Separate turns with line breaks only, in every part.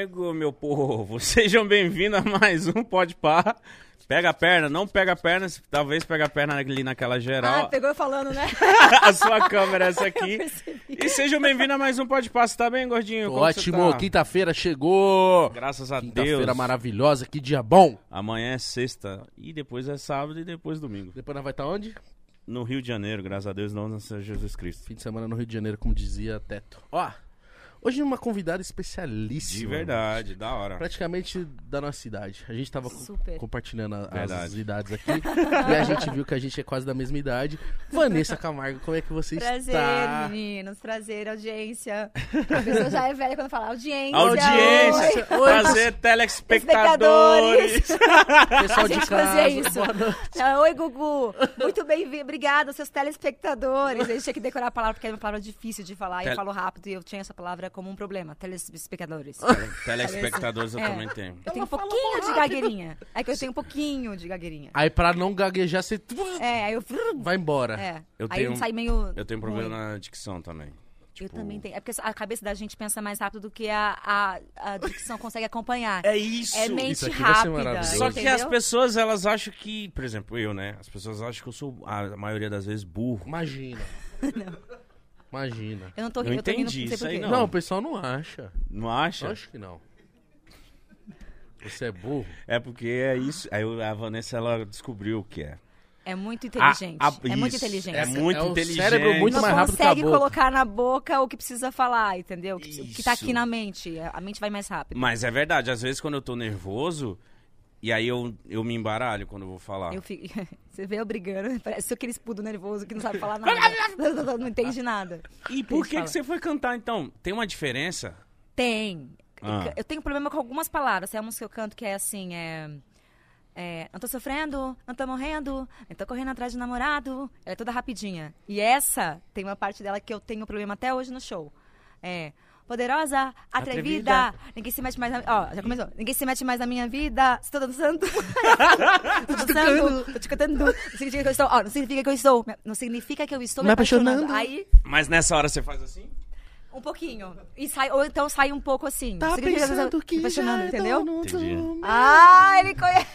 Chegou, meu povo. Sejam bem-vindos a mais um Pode Par. Pega a perna, não pega a perna, talvez pega a perna ali naquela
Ah,
geral.
pegou eu falando, né?
a sua câmera é essa aqui. E sejam bem-vindos a mais um Pode Par. Você tá bem, gordinho?
Ótimo,
tá?
quinta-feira chegou.
Graças a Deus.
Quinta-feira maravilhosa, que dia bom.
Amanhã é sexta e depois é sábado e depois domingo.
Depois nós vai estar onde?
No Rio de Janeiro, graças a Deus, não nasceu Jesus Cristo.
Fim de semana no Rio de Janeiro, como dizia Teto. Ó, hoje uma convidada
De
especialíssima.
verdade, da hora.
Praticamente da nossa idade. A gente tava co- compartilhando a- as idades aqui. e a gente viu que a gente é quase da mesma idade. Vanessa Camargo, como é que você
Prazer,
está?
meninos. Prazer, audiência. A pessoa já é velha quando fala audiência.
Audiência,
oi.
prazer, telespectadores.
Espectadores.
Pessoal de casa.
fazia isso.
boa noite.
Ah, Oi, Gugu. Muito bem-vindo. Obrigada, seus telespectadores. A gente tinha que decorar a palavra porque é uma palavra difícil de falar. E
Tel-
eu falo rápido e eu tinha essa palavra como um problema. Telespectadores.
Telespectadores eu
É.
também tenho.
Eu tenho um pouquinho de gagueirinha. É que eu tenho um pouquinho de gagueirinha.
Aí pra não gaguejar, você
É, aí eu...
vai embora.
É.
Eu
aí
tenho-
sai meio...
Eu tenho problema
ruim.
na dicção também.
Eu
Tipo,
também tenho. É porque a cabeça da gente pensa mais rápido do que a, a, a dicção consegue acompanhar.
É isso.
É mente
Isso aqui vai ser
rápida.
Só que
entendeu?
as pessoas, elas acham que, por exemplo, eu, né? As pessoas acham que eu sou, a maioria das vezes, burro.
Imagina. Imagina.
Eu não tô
Eu
rindo, eu tô rindo,
entendi
não sei
aí. Não.
Não, o pessoal não acha.
Não acha?
Eu acho que não. Você é burro?
É porque é isso. Aí eu- a Vanessa, ela descobriu o que é.
É muito inteligente.
A- a-
é muito inteligente.
É muito
É o
inteligente.
cérebro muito
não
mais rápido que a
consegue
boca.
colocar na boca o que precisa falar, entendeu? O que, o que tá aqui na mente. A mente vai mais rápido.
Mas é verdade, às vezes quando eu tô nervoso, e aí eu, eu me embaralho quando eu vou falar.
Eu fico... Você vê eu brigando, parece aquele espudo nervoso que não sabe falar nada. não entende nada.
E por que, que você foi cantar então? Tem uma diferença?
Tem.
Ah.
Eu tenho problema com algumas palavras. Tem a música que eu canto que é assim, é... é, não tô sofrendo, não tô morrendo, não tô correndo atrás de namorado. Ela é toda rapidinha. E essa, tem uma parte dela que eu tenho problema até hoje no show. É... Poderosa, atrevida,
Atrevida.
ninguém se mete mais na... Ó, já começou. Ninguém se mete mais na minha vida. Estou dançando. tô dançando. Tô te cantando. Não significa que eu estou... Ó, não significa que eu estou... Não significa que eu estou me
Me
apaixonando.
apaixonando.
Aí...
Mas nessa hora você faz assim?
Um pouquinho. E sai, ou então sai um pouco assim.
Tá
Significa
pensando
tô
que
apaixonando,
já é
entendeu?
Entendi.
Ah, ele conhece.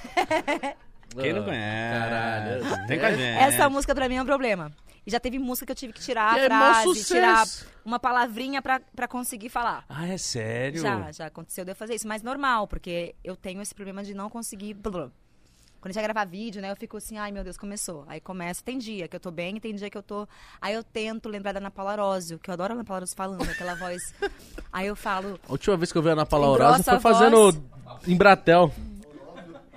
Quem não
Ah,
conhece?
Caralho.
Tem com a gente.
Essa música pra mim é um problema. E já teve música que eu tive que tirar
Que
a
é mó
frase,
sucesso.
tirar uma palavrinha pra, pra conseguir falar.
Ah, é sério?
Já, já aconteceu de eu fazer isso, mas normal, porque eu tenho esse problema de não conseguir. blá. Quando a gente vai gravar vídeo, né, eu fico assim, ai meu Deus, começou. Aí começa, tem dia que eu tô bem, tem dia que eu tô. Aí eu tento lembrar da Ana Paula Arósio, que eu adoro a Ana Paula Arósio falando, aquela voz. Aí eu falo,
A última vez que eu vi a Ana Paula Aurose foi fazendo
voz.
Embratel.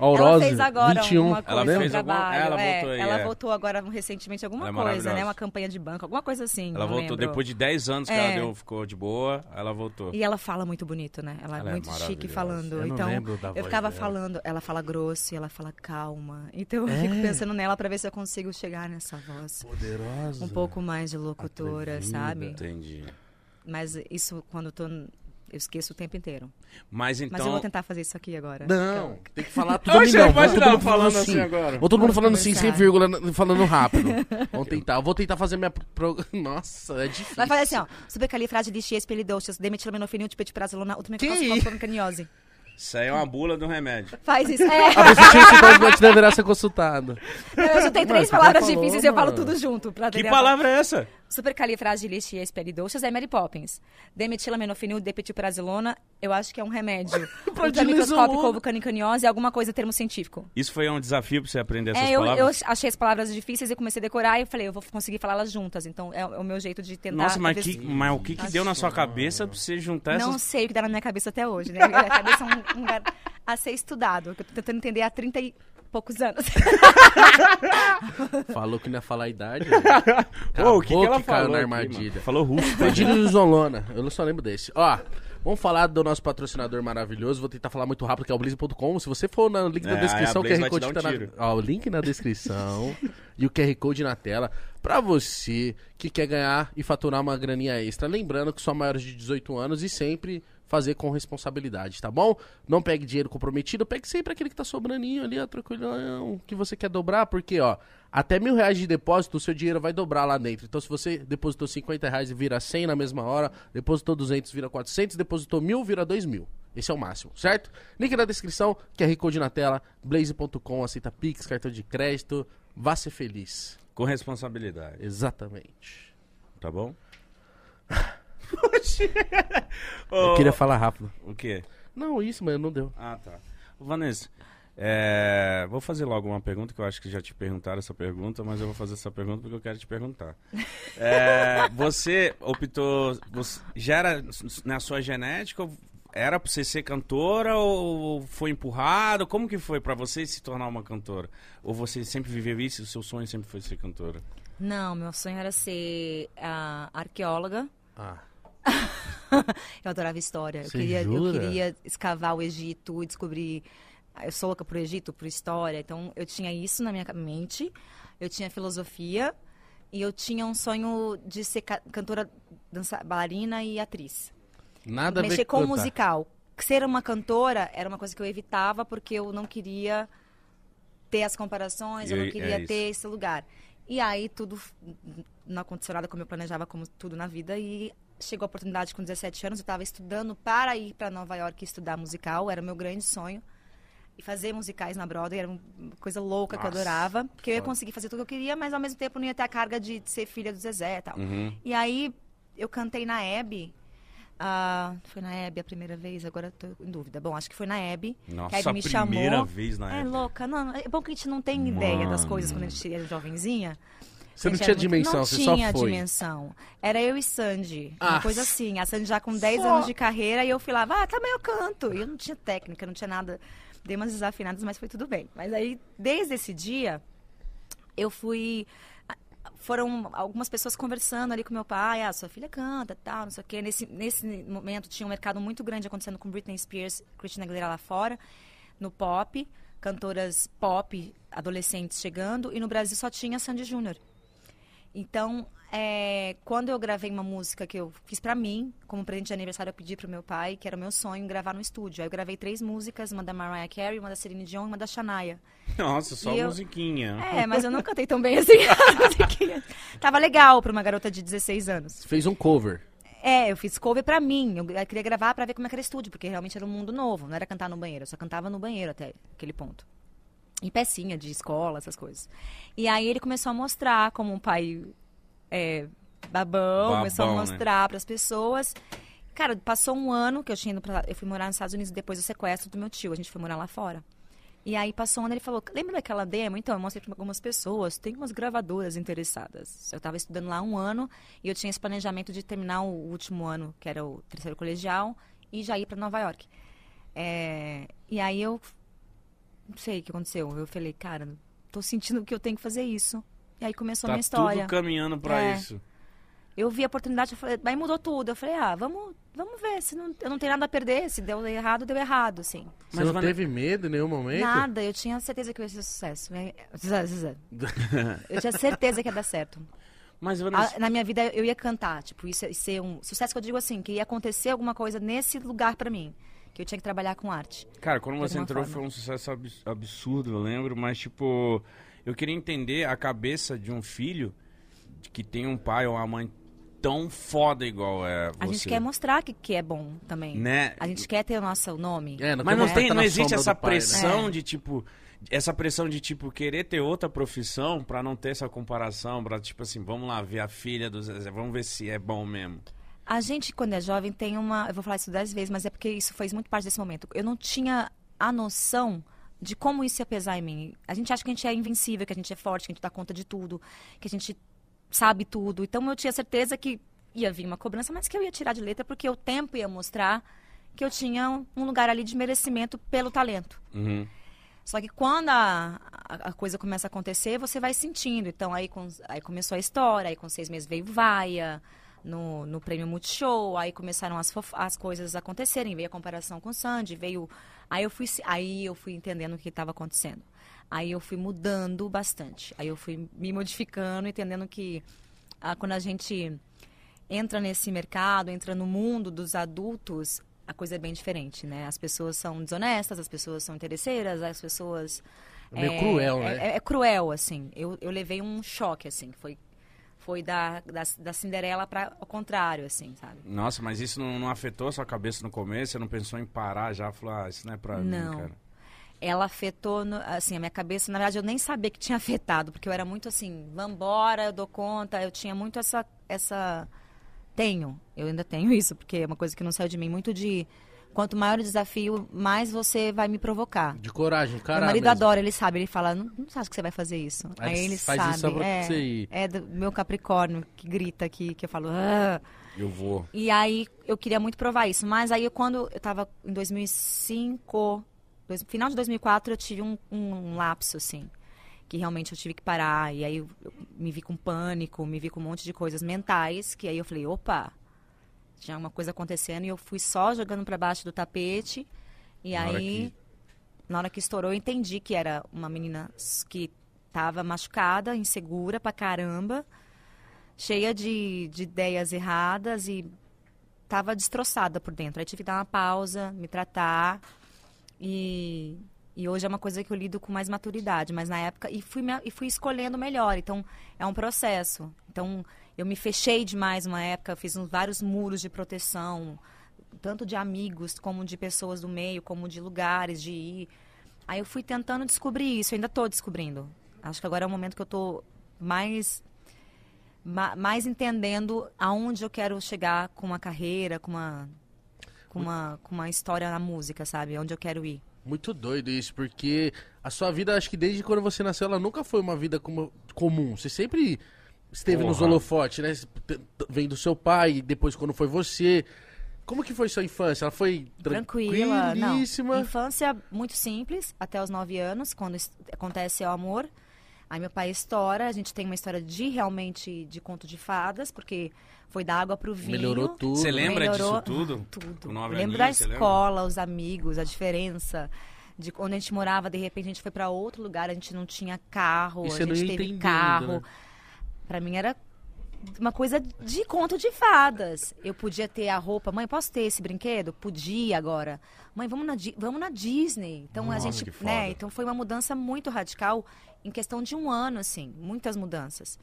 Ela
Aurose,
fez agora
21.
uma coisa
Ela
no
fez alguma-
trabalho.
ela
é,
voltou aí,
ela
é.
voltou agora recentemente alguma
Ela é
coisa, né? Uma campanha de banco, alguma coisa assim.
Ela
não
voltou
lembro.
depois de 10 anos que
É.
ela deu, ficou de boa, ela voltou.
E ela fala muito bonito, né? Ela,
Ela é
é muito chique falando.
Eu não
então,
lembro da
eu ficava
dela.
falando, ela fala grosso e ela fala calma. Então eu
É.
fico pensando nela pra ver se eu consigo chegar nessa voz.
Poderosa.
Um pouco mais de locutora,
Atrevida.
sabe?
Entendi.
Mas isso quando eu tô. Eu esqueço o tempo inteiro.
Mas então...
Mas eu vou tentar fazer isso aqui agora.
Não, tem que falar tudo
Oxe, pode
Vamos todo
não,
mundo
falando
falando
assim
sim.
agora.
Vou todo mundo
Vamos
falando sim, sem
conversar.
vírgula, falando rápido. Vamos tentar. Eu vou tentar fazer minha... Pro... Nossa, é difícil.
Vai fazer assim, ó. Supercalifragilisticexpialidocious, demetilamenofenil, tipetiprazolona,
Que
ultimate
Isso aí é uma bula do remédio.
Faz isso. É.
A pessoa deverá ser consultado.
Eu já tenho
Mano,
três
já
palavras
falou,
difíceis e eu falo
mano.
tudo junto. Pra
Que palavra é essa?
Supercalifragilisticexpialidocious é Mary Poppins. Demetilamenofinil, depetilprazolona, eu acho que é um remédio. Ultramicroscópico, ovocanicaniose, alguma coisa, termo científico.
Isso foi um desafio pra você aprender essas
É, eu, eu
palavras?
achei as palavras difíceis e comecei a decorar e falei, eu vou conseguir falá-las juntas. Então é, o meu jeito de tentar...
Nossa, mas, que, mas o que, que deu na sua cabeça pra você juntar essas...
Não sei o que dá na minha cabeça até hoje, né? Minha cabeça é um, um lugar a ser estudado, eu tô tentando entender há 30 e poucos anos.
Falou que não ia falar a idade.
Ô, o que, que ela
que
falou
na
aqui,
armadilha.
mano? Falou russo.
Prodilizolona. Eu não só lembro desse. Ó, vamos falar do nosso patrocinador maravilhoso. Vou tentar falar muito rápido, que é o Blaze.com. Se você for no link
É,
da descrição, o QR Code
dar um
tá na... Ó, o link na descrição e o QR Code na tela. Pra você que quer ganhar e faturar uma graninha extra. Lembrando que são maiores de 18 anos e sempre fazer com responsabilidade, tá bom? Não pegue dinheiro comprometido, pegue sempre aquele que tá sobraninho ali, ó, tranquilão, que você quer dobrar, porque, ó, até mil reais de depósito, o seu dinheiro vai dobrar lá dentro. Então, se você depositou 50 reais e vira 100 na mesma hora, depositou 200, vira 400, depositou mil, vira 2 mil. Esse é o máximo, certo? Link na descrição, QR Code na tela, blaze.com, aceita Pix, cartão de crédito. Vá ser feliz.
Com responsabilidade,
Exatamente.
tá bom?
Eu queria falar rápido.
O quê?
Não, isso, mas não deu.
Ah, tá. Vanessa, é, vou fazer logo uma pergunta, que eu acho que já te perguntaram essa pergunta, mas eu vou fazer essa pergunta porque eu quero te perguntar. É, você optou, você, já era na sua genética, era pra você ser cantora ou foi empurrado? Como que foi pra você se tornar uma cantora? Ou você sempre viveu isso o seu sonho sempre foi ser cantora?
Não, meu sonho era ser ah, arqueóloga.
Ah,
Eu adorava história. Eu queria, eu queria escavar o Egito e descobrir. Eu sou louca por Egito, por história. Então eu tinha isso na minha mente. Eu tinha filosofia. E eu tinha um sonho de ser ca- cantora, dança, bailarina e atriz.
nada a ver
Mexer com
cantar.
musical. Ser uma cantora era uma coisa que eu evitava porque eu não queria ter as comparações, eu
E
não
é
queria
isso.
ter esse lugar. E aí tudo não aconteceu nada como eu planejava, como tudo na vida. E chegou a oportunidade com 17 anos, eu estava estudando para ir para Nova York estudar musical, era o meu grande sonho. E fazer musicais na Broadway era uma coisa louca que eu
Nossa,
adorava. Porque eu ia conseguir fazer tudo que eu queria, mas ao mesmo tempo não ia ter a carga de ser filha do Zezé e tal.
Uhum.
E aí eu cantei na Hebe. ah, foi na Hebe a primeira vez, agora tô em dúvida. Bom, acho que foi na Hebe. que a
Nossa,
Hebe
a
me
primeira
chamou.
vez na
É
época.
louca, não, é bom que a gente não tem ideia das
Mano.
coisas quando a gente é jovenzinha.
Você não tinha
muito-
dimensão,
não
você só
tinha
foi.
dimensão. Era eu e Sandy.
Ah,
Uma coisa assim. A Sandy já com 10
só.
anos de carreira e eu fui lá, ah, também eu canto. E eu não tinha técnica, não tinha nada. Dei umas desafinadas, mas foi tudo bem. Mas aí, desde esse dia, eu fui. Foram algumas pessoas conversando ali com meu pai, ah, sua filha canta, tal, não sei o quê. Nesse, nesse momento tinha um mercado muito grande acontecendo com Britney Spears, Christina Aguilera lá fora, no pop, cantoras pop, adolescentes chegando, e no Brasil só tinha Sandy Júnior. Então, é, quando eu gravei uma música que eu fiz pra mim, como presente de aniversário, eu pedi pro meu pai, que era o meu sonho, gravar no estúdio. Aí eu gravei três músicas, uma da Mariah Carey, uma da Celine Dion e uma da Shania.
Nossa, só
eu-
musiquinha.
É, mas eu não cantei tão bem assim. Tava legal pra uma garota de 16 anos.
Você fez um cover.
É, eu fiz cover pra mim. Eu eu queria gravar pra ver como é que era estúdio, porque realmente era um mundo novo. Não era cantar no banheiro, eu só cantava no banheiro até aquele ponto. Em pecinha de escola, essas coisas. E aí ele começou a mostrar como um pai é, babão,
Babão,
começou a
né?
mostrar pras pessoas. Cara, passou um ano que eu tinha ido pra, Eu fui morar nos Estados Unidos depois do sequestro do meu tio. A gente foi morar lá fora. E aí passou um ano ele falou: Lembra daquela demo? Então, eu mostrei pra algumas pessoas. Tem umas gravadoras interessadas. Eu tava estudando lá um ano e eu tinha esse planejamento de terminar o último ano, que era o terceiro colegial, e já ir pra Nova York. É, e aí eu. Não sei o que aconteceu. Eu falei, cara, tô sentindo que eu tenho que fazer isso. E aí começou a
Tá
minha história.
tudo caminhando pra
É.
isso.
Eu vi a oportunidade, eu falei, aí mudou tudo. Eu falei, ah, vamos, vamos ver. Se não, eu não tenho nada a perder. Se deu errado, deu errado, assim.
Você
Mas,
não teve medo em nenhum momento?
Nada, eu tinha certeza que ia ser sucesso. Eu tinha certeza que ia dar certo.
Mas, Vanessa,
A- na minha vida eu ia cantar, tipo, isso ia ser um sucesso que eu digo assim, que ia acontecer alguma coisa nesse lugar pra mim, que eu tinha que trabalhar com arte.
Cara, quando você entrou
forma.
foi um sucesso abs- absurdo, eu lembro, mas tipo, eu queria entender a cabeça de um filho de que tem um pai ou uma mãe tão foda igual é você.
A gente quer mostrar que, que é bom também.
Né?
A gente quer ter o nosso nome.
É, não
Mas não,
mostrar
tem,
tá
não existe essa
pai, né?
pressão
É.
de tipo. Essa pressão de, tipo, querer ter outra profissão pra não ter essa comparação, pra, tipo assim, vamos lá ver a filha do Zezé, vamos ver se é bom mesmo.
A gente, quando é jovem, tem uma. Eu vou falar isso dez vezes, mas é porque isso fez muito parte desse momento. Eu não tinha a noção de como isso ia pesar em mim. A gente acha que a gente é invencível, que a gente é forte, que a gente dá conta de tudo, que a gente sabe tudo. Então eu tinha certeza que ia vir uma cobrança, mas que eu ia tirar de letra, porque o tempo ia mostrar que eu tinha um- lugar ali de merecimento pelo talento.
Uhum.
Só que quando a, a, a coisa começa a acontecer, você vai sentindo. Então, aí, com- aí começou a história, aí com seis meses veio Vaia, no, no prêmio Multishow, aí começaram as, as coisas acontecerem, veio a comparação com o Sandy, veio... Aí eu fui, aí eu fui entendendo o que estava acontecendo. Aí eu fui mudando bastante. Aí eu fui me modificando, entendendo que ah, quando a gente entra nesse mercado, entra no mundo dos adultos, a coisa é bem diferente, né? As pessoas são desonestas, as pessoas são interesseiras, as pessoas...
É meio cruel,
é-
né?
É, é cruel, assim. Eu, eu levei um choque, assim. Foi, Foi da, da, da Cinderela para o contrário, assim, sabe?
Nossa, mas isso não, não afetou a sua cabeça no começo? Você não pensou em parar já? Falou, ah, isso não é pra
Não.
mim, cara.
ela afetou, no- assim, a minha cabeça, na verdade, eu nem sabia que tinha afetado, porque eu era muito assim, vambora, eu dou conta, eu tinha muito essa, essa, tenho, eu ainda tenho isso, porque é uma coisa que não saiu de mim, muito de, quanto maior o desafio, mais você vai me provocar.
De coragem, cara.
Meu marido adora, ele sabe, ele fala, não, não acha que você vai fazer isso.
Aí
Aí, ele
faz
sabe,
isso só pra
é,
você ir.
é do meu Capricórnio que grita aqui, que eu falo, ah.
Eu vou.
E aí eu queria muito provar isso. Mas aí quando eu tava em 2005, dois- final de 2004, eu tive um, um lapso, assim. Que realmente eu tive que parar. E aí eu, eu me vi com pânico, me vi com um monte de coisas mentais. Que aí eu falei, opa, tinha uma coisa acontecendo. E eu fui só jogando pra baixo do tapete. E
Na hora
aí,
que-
na hora que estourou, eu entendi que era uma menina que tava machucada, insegura pra caramba cheia de, de ideias erradas e tava destroçada por dentro. Aí tive que dar uma pausa, me tratar e, e hoje é uma coisa que eu lido com mais maturidade, mas na época e fui me- e fui escolhendo melhor. Então é um processo. Então eu me fechei demais uma época, fiz uns, vários muros de proteção, tanto de amigos como de pessoas do meio, como de lugares de ir. Aí eu fui tentando descobrir isso, eu ainda estou descobrindo. Acho que agora é o momento que eu estou mais ma- mais entendendo aonde eu quero chegar com uma carreira, com uma com uma, com uma história na música, sabe? Onde eu quero ir.
Muito doido isso, porque a sua vida, acho que desde quando você nasceu, ela nunca foi uma vida como- comum. Você sempre esteve nos
Porra.
holofotes, né? Vem do seu pai, depois quando foi você. Como que foi sua infância? Ela foi
Tranquila, não.
tranquilíssima?
Infância muito simples, até os nove anos, quando acontece o amor. Aí meu pai estoura, a gente tem uma história de realmente de conto de fadas, porque foi da água pro vinho.
Melhorou tudo.
Você lembra
Melhorou
disso tudo?
Tudo.
Nove
Eu lembro
aninhos,
da
você lembra?
escola, os amigos, a diferença. De onde a gente morava, de repente a gente foi pra outro lugar, a gente não tinha carro,
E
a
você não
gente teve carro.
né?
Pra mim era uma coisa de conto de fadas. Eu podia ter a roupa, mãe, posso ter esse brinquedo? Podia agora. Mãe, vamos na, vamos na Disney. Então
Nossa,
a gente, né? Então foi uma mudança muito radical em questão de um ano, assim, muitas mudanças.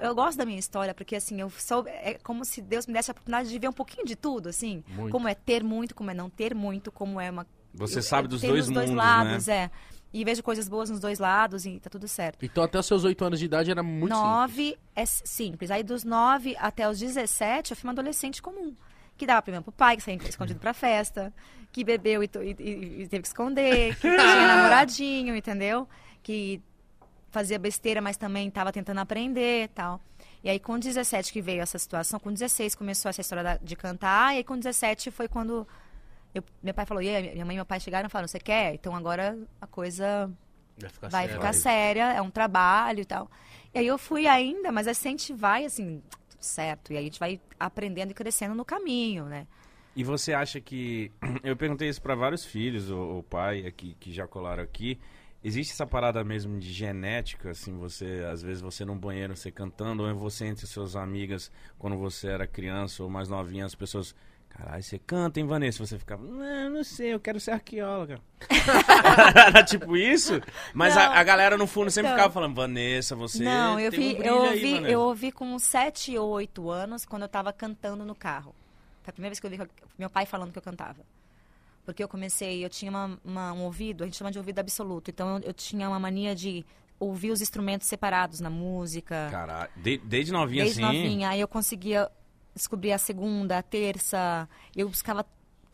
Eu gosto da minha história, porque assim, eu sou, é como se Deus me desse a oportunidade de ver um pouquinho de tudo, assim.
Muito.
Como é ter muito, como é não ter muito, como é uma.
Você
eu-
sabe
eu
dos dois
dois
mundos,
lados,
né?
é. E vejo coisas boas nos dois lados e tá tudo certo.
Então até os seus oito anos de idade era muito simples.
Nove é simples. Aí dos nove até os 17, eu fui uma adolescente comum. Que dava primeiro pro pai, que saía escondido pra festa, que bebeu e, e- e- teve que esconder, que tinha namoradinho, entendeu? Que fazia besteira, mas também estava tentando aprender e tal. E aí com 17 que veio essa situação, com 16 começou essa história de cantar, e aí com 17 foi quando eu- meu pai falou, e aí, minha mãe e meu pai chegaram e falaram, você quer? Então agora a coisa
Vai ficar
vai
sério.
ficar séria, é um trabalho e tal. E aí eu fui ainda, mas assim, a gente vai assim, tudo certo. E aí a gente vai aprendendo e crescendo no caminho, né?
E você acha que. Eu perguntei isso pra vários filhos, o, pai aqui, que já colaram aqui. Existe essa parada mesmo de genética, assim, você, às vezes você num banheiro, você cantando, ou você entre suas amigas, quando você era criança ou mais novinha, as pessoas. Caralho, você canta, hein, Vanessa? Você ficava, não, não sei, eu quero ser arqueóloga. Era tipo isso? Mas a, a galera no fundo sempre
Então.
ficava falando, Vanessa, você.
Não, eu
um
vi,
brilho
eu
aí,
ouvi,
Vanessa."
eu ouvi com 7 ou 8 anos quando eu tava cantando no carro. Foi a primeira vez que eu eu- meu pai falando que eu cantava. Porque eu comecei, eu tinha uma- uma- um ouvido, a gente chama de ouvido absoluto. Então eu, eu tinha uma mania de ouvir os instrumentos separados na música.
Caralho, de- desde novinha
Desde
assim.
novinha. Aí eu conseguia descobrir a segunda, a terça. Eu buscava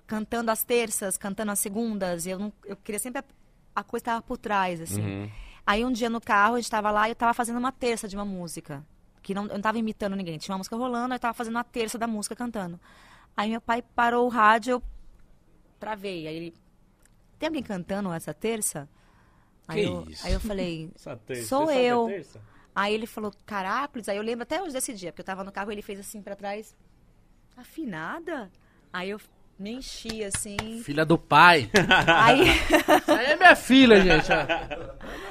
cantando as terças, cantando as segundas. Eu, não, eu queria sempre... A, a coisa estava por trás, assim.
Uhum.
Aí um dia no carro, a gente tava lá e eu tava fazendo uma terça de uma música. Que não, eu não tava imitando ninguém. Tinha uma música rolando, eu tava fazendo uma terça da música cantando. Aí meu pai parou o rádio, eu travei. Aí ele, tem alguém cantando essa terça? Aí, eu, aí eu falei,
Essa terça,
Sou eu. Aí ele falou, Caracoles. Aí eu lembro até hoje desse dia, porque eu tava no carro e ele fez assim pra trás. Afinada? Aí eu me enchi assim.
Filha do pai.
aí,
Essa aí é minha filha, gente.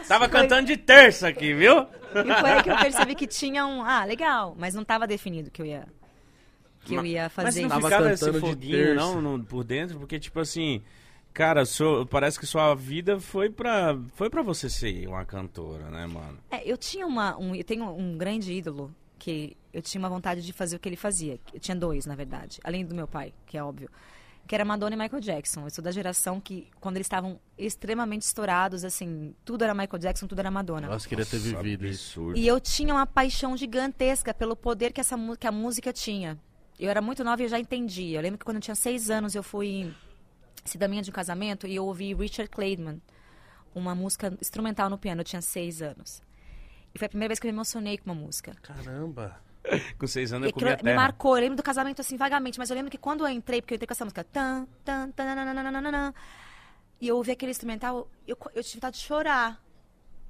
Tava cantando de terça aqui, viu?
e foi aí que eu percebi que tinha um. Ah, legal. Mas não tava definido que eu ia. Que eu ia
Mas
fazer
não
Tava
isso.
ficava esse
cantando de
foguinho,
terça.
não, no- por dentro? Porque, tipo assim, cara, sua- parece que sua vida foi pra, foi pra você ser uma cantora, né, mano?
É, eu tinha uma. Um, eu tenho um grande ídolo que eu tinha uma vontade de fazer o que ele fazia. Eu tinha dois, na verdade, além do meu pai, que é óbvio. Que era Madonna e Michael Jackson. Eu sou da geração que, quando eles estavam extremamente estourados, assim, tudo era Michael Jackson, tudo era Madonna.
Nossa, queria ter vivido isso.
E eu tinha uma paixão gigantesca pelo poder que, essa, que a música tinha. Eu era muito nova e eu já entendi. Eu lembro que quando eu tinha seis anos, eu fui cidadania de um casamento e eu ouvi Richard Clayman, uma música instrumental no piano. Eu tinha seis anos. E foi a primeira vez que eu me emocionei com uma música.
Caramba.
Com seis anos
E
eu comia
aquilo me
terra.
marcou. Eu lembro do casamento assim vagamente, mas eu lembro que quando eu entrei, porque eu entrei com essa música, tan, tan, tan, nananana, e eu ouvi aquele instrumental, eu, eu tive vontade de chorar.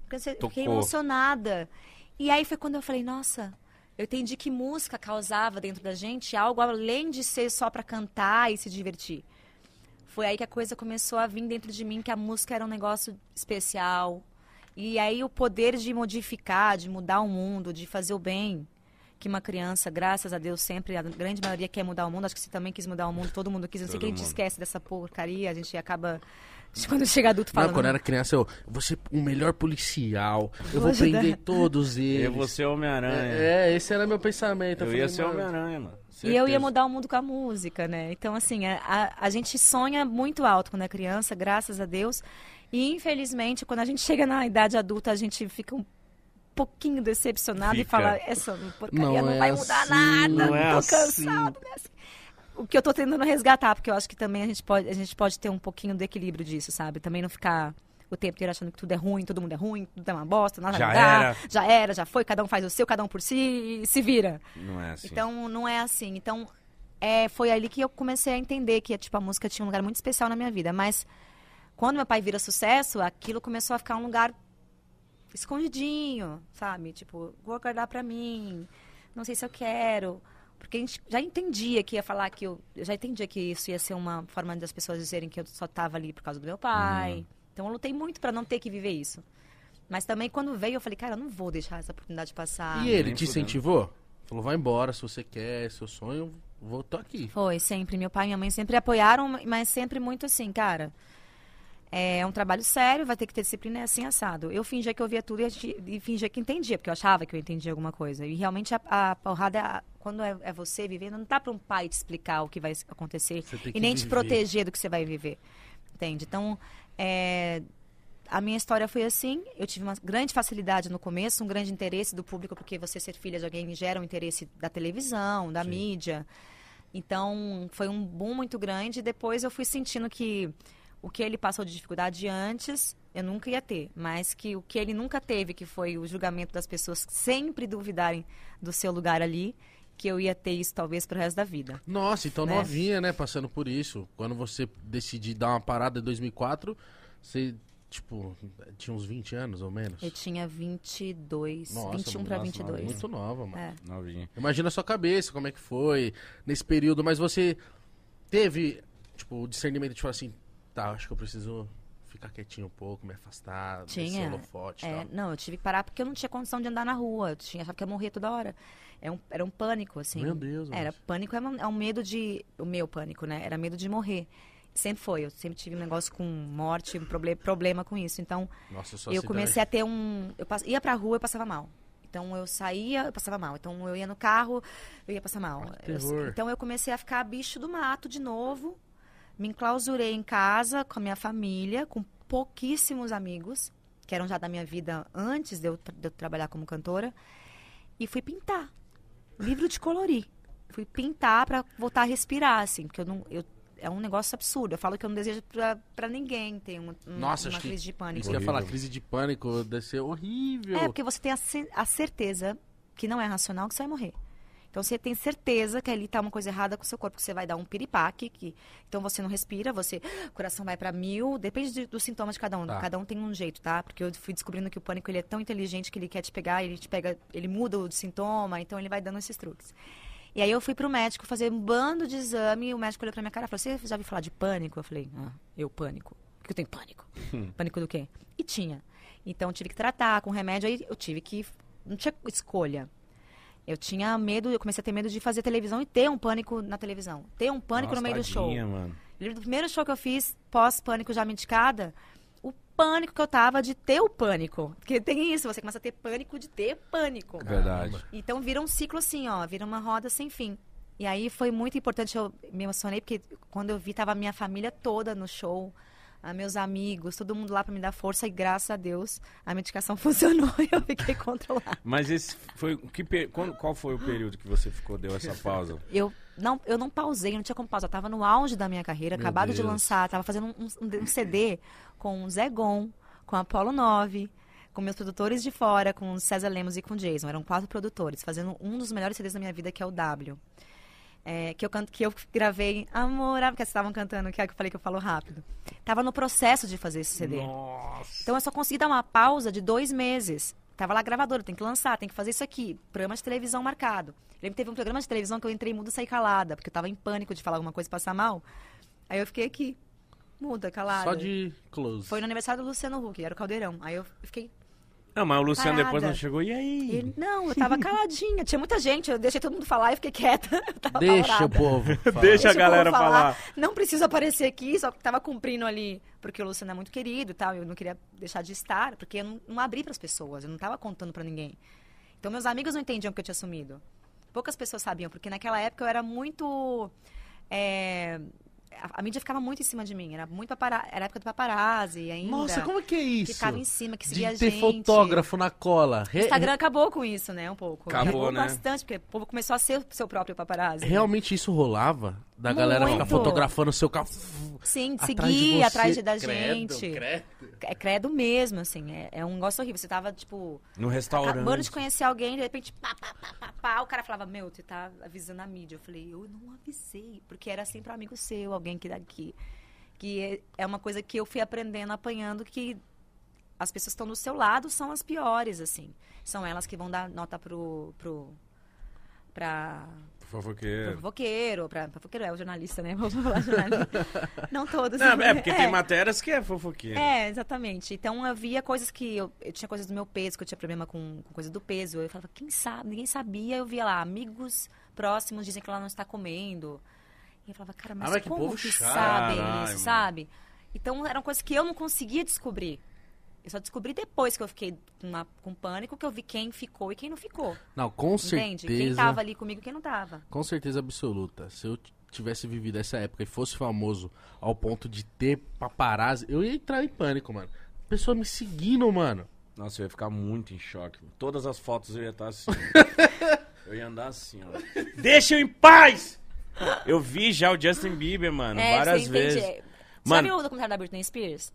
Porque eu fiquei
Tocou.
emocionada. E aí foi quando eu falei, nossa, eu entendi que música causava dentro da gente algo além de ser só pra cantar e se divertir. Foi aí que a coisa começou a vir dentro de mim, que a música era um negócio especial. E aí o poder de modificar, de mudar o mundo, de fazer o bem, que uma criança, graças a Deus, sempre, a grande maioria quer mudar o mundo. Acho que você também quis mudar o mundo, todo mundo quis. Não sei
Todo
que a gente esquece dessa porcaria, a gente acaba, quando chega adulto, falando...
Não, quando eu era criança, eu, eu vou ser o melhor policial. Eu vou
Hoje,
prender todos eles.
Eu vou ser Homem-Aranha.
É, é, esse era meu pensamento.
Eu
falei,
ia ser Homem-Aranha, mano.
E eu ia
Certeza.
mudar o mundo com a música, né? Então, assim, a, a, a gente sonha muito alto quando é criança, graças a Deus. E, infelizmente, quando a gente chega na idade adulta, a gente fica um pouquinho decepcionado e
Fica.
fala, essa porcaria
Não
não,
é
vai mudar
assim,
nada,
não é
tô
assim."
cansado. Né? Assim, O que eu tô tentando resgatar, porque eu acho que também a gente pode, a gente pode ter um pouquinho do equilíbrio disso, sabe? Também não ficar o tempo inteiro achando que tudo é ruim, todo mundo é ruim, tudo é uma bosta, nada
Já
vai mudar,
era.
já era, já foi, cada um faz o seu, cada um por si e se vira.
Não é assim.
Então, não é assim. Então, é, foi ali que eu comecei a entender que tipo, a música tinha um lugar muito especial na minha vida. Mas, quando meu pai vira sucesso, aquilo começou a ficar um lugar escondidinho, sabe? Tipo, vou guardar pra mim, não sei se eu quero. Porque a gente já entendia que ia falar que eu... Eu já entendia que isso ia ser uma forma das pessoas dizerem que eu só tava ali por causa do meu pai. Então, eu lutei muito pra não ter que viver isso. Mas também, quando veio, eu falei, cara, eu não vou deixar essa oportunidade passar.
E ele te incentivou? Falou, vai embora, se você quer, é seu sonho, vou, tô aqui.
Foi, sempre. Meu pai e minha mãe sempre apoiaram, mas sempre muito assim, cara. É um trabalho sério, vai ter que ter disciplina, é assim, assado. Eu fingia que eu via tudo e, a gente- e fingia que entendia, porque eu achava que eu entendia alguma coisa. E realmente a, a porrada, quando é, é você vivendo, não dá para um pai te explicar o que vai acontecer e nem te
viver.
proteger do que você vai viver. Entende? Então, é, a minha história foi assim. Eu tive uma grande facilidade no começo, um grande interesse do público, porque você ser filha de alguém gera um interesse da televisão, da mídia. Então, foi um boom muito grande. Depois eu fui sentindo que o que ele passou de dificuldade antes, eu nunca ia ter. Mas que o que ele nunca teve, que foi o julgamento das pessoas sempre duvidarem do seu lugar ali, que eu ia ter isso talvez pro resto da vida.
Nossa, então
Né?
novinha, né, passando por isso. Quando você decidiu dar uma parada em 2004, você, tipo, tinha uns 20 anos ou menos?
Eu tinha 22,
Nossa,
21 para
nossa,
22.
Muito nova, mano.
É.
Novinha.
Imagina a sua cabeça, como é que foi nesse período, mas você teve, tipo, o discernimento de falar assim, tá, acho que eu preciso ficar quietinho um pouco, me afastar,
Tinha.
holofote e
É,
tal.
não, eu tive que parar porque eu não tinha condição de andar na rua. Eu tinha, achava que ia morrer toda hora. É um, era um pânico, assim.
Meu Deus,
Era
mas-
pânico, é um, é um medo de. O meu pânico, né? Era medo de morrer. Sempre foi. Eu sempre tive um negócio com morte, um proble problema com isso. Então,
Nossa,
eu comecei a ter um. Eu pass... ia pra rua, eu passava mal. Então eu saía, eu passava mal. Então eu ia no carro, eu ia passar mal.
que
Eu- então eu comecei a ficar bicho do mato de novo. Me enclausurei em casa com a minha família, com pouquíssimos amigos, que eram já da minha vida antes de eu, tra- de eu trabalhar como cantora. E fui pintar. Livro de colorir. Fui pintar pra voltar a respirar, assim, porque eu não. Eu, é um negócio absurdo. Eu falo que eu não desejo pra, pra ninguém ter um, um-
Nossa,
uma crise de pânico.
Isso que eu ia falar, crise de pânico deve ser horrível.
É, porque você tem a, a certeza, que não é racional, que você vai morrer. Então você tem certeza que ali tá uma coisa errada com o seu corpo, que você vai dar um piripaque, que então você não respira, você o coração vai pra mil, depende de- dos sintomas de cada um.
Tá.
Cada um tem um jeito, tá? Porque eu fui descobrindo que o pânico ele é tão inteligente que ele quer te pegar, ele te pega, ele muda o sintoma, então ele vai dando esses truques. E aí eu fui pro médico fazer um bando de exame, e o médico olhou pra minha cara e falou: "Você já ouviu falar de pânico?" Eu falei: "Ah, eu pânico. Porque eu tenho pânico." Pânico do quê? E tinha. Então tive que tratar com remédio, aí eu tive que. Não tinha escolha. Eu tinha medo, eu comecei a ter medo de fazer televisão e ter um pânico na televisão. Ter um pânico
Nossa,
no meio do show.
tadinha, mano.
Eu lembro do primeiro show que eu fiz, pós-pânico já medicada, o pânico que eu tava de ter o pânico. Porque tem isso, você começa a ter pânico de ter pânico.
Verdade.
Então vira um ciclo assim, ó, vira uma roda sem fim. E aí foi muito importante, eu me emocionei, porque quando eu vi, tava a minha família toda no show, ah, meus amigos, todo mundo lá pra me dar força, e graças a Deus a medicação funcionou e eu fiquei controlada.
Mas esse foi. Que, quando- qual foi o período que você ficou, deu essa pausa?
Eu não, eu não pausei, não tinha como pausar. Eu tava no auge da minha carreira,
Meu
acabado de
Deus.
lançar, tava fazendo um, um- um CD com o Zé Gon, com a Apollo 9, com meus produtores de fora, com o César Lemos e com o Jason. Eram quatro produtores, fazendo um dos melhores CDs da minha vida, que é o W. É, que, eu canto, que eu gravei Amor, ah, porque vocês estavam cantando, que é que eu falei que eu falo rápido. Tava no processo de fazer esse CD.
Nossa.
Então eu só consegui dar uma pausa de dois meses. Tava lá gravadora, tem que lançar, tem que fazer isso aqui. Programa de televisão marcado. Eu lembro que teve um programa de televisão que eu entrei mudo e saí calada, porque eu tava em pânico de falar alguma coisa e passar mal. Aí eu fiquei aqui, muda, calada.
Só de close.
Foi no aniversário do Luciano Huck, era o Caldeirão. Aí eu fiquei.
Não, mas o Luciano
Parada.
depois não chegou. E aí?
ele- não, eu tava caladinha. Tinha muita gente, eu deixei todo mundo falar e fiquei quieta.
Deixa o povo. falar.
Deixa a galera falar.
Não preciso aparecer aqui, só que tava cumprindo ali, porque o Luciano é muito querido e tal, eu não queria deixar de estar, porque eu não, não abri pras pessoas, eu não tava contando pra ninguém. Então meus amigos não entendiam que eu tinha sumido. Poucas pessoas sabiam, porque naquela época eu era muito é, a, a mídia ficava muito em cima de mim, era muito papara, era a época do paparazzi ainda.
Nossa, como é que é isso?
ficava em cima, que
de
seguia a
ter
gente.
fotógrafo na cola. Re-
O Instagram acabou com isso, né? Um pouco.
Acabou, né?
bastante, porque o povo começou a ser seu próprio paparazzi. né?
Realmente isso rolava? Da galera ficar
Muito.
fotografando o seu carro.
Sim, de
atrás de
seguir
você.
atrás de- da
Credo,
gente.
credo.
É credo mesmo, assim. É, é um negócio horrível. Você tava, tipo,
No restaurante.
acabando de conhecer alguém, de repente, pá, pá, pá, pá, pá, o cara falava, meu, você tá avisando a mídia. Eu falei, eu não avisei, porque era sempre um amigo seu, alguém que daqui. Que é, é uma coisa que eu fui aprendendo, apanhando, que as pessoas que estão do seu lado são as piores, assim. São elas que vão dar nota pro. pro pra, pro
Fofoqueiro.
fofoqueiro, pra, fofoqueiro é o jornalista, né? Vamos falar jornalista. Não todos.
Não, é porque tem matérias que é fofoqueiro.
É, exatamente. Então eu via coisas que. Eu, eu tinha coisas do meu peso, que eu tinha problema com, com coisa do peso. Eu falava, quem sabe? Ninguém sabia. Eu via lá, amigos próximos dizem que ela não está comendo. E eu falava, cara, mas,
Ah, mas que
como que
chato.
sabem isso, sabe? Então eram coisas que eu não conseguia descobrir. Eu só descobri depois que eu fiquei com, uma- com pânico, que eu vi quem ficou e quem não ficou.
Não, com
Entende? Quem
certeza.
tava ali comigo e quem não tava.
Com certeza absoluta. Se eu tivesse vivido essa época e fosse famoso ao ponto de ter paparazzi, eu ia entrar em pânico, mano. Pessoa me seguindo, mano.
Nossa, eu ia ficar muito em choque. Todas as fotos eu ia estar assim. eu ia andar assim, ó. Deixa eu em paz! Eu vi já o Justin Bieber, mano,
é,
várias
você
vezes.
Você
Mano-
já viu o documentário da Britney Spears?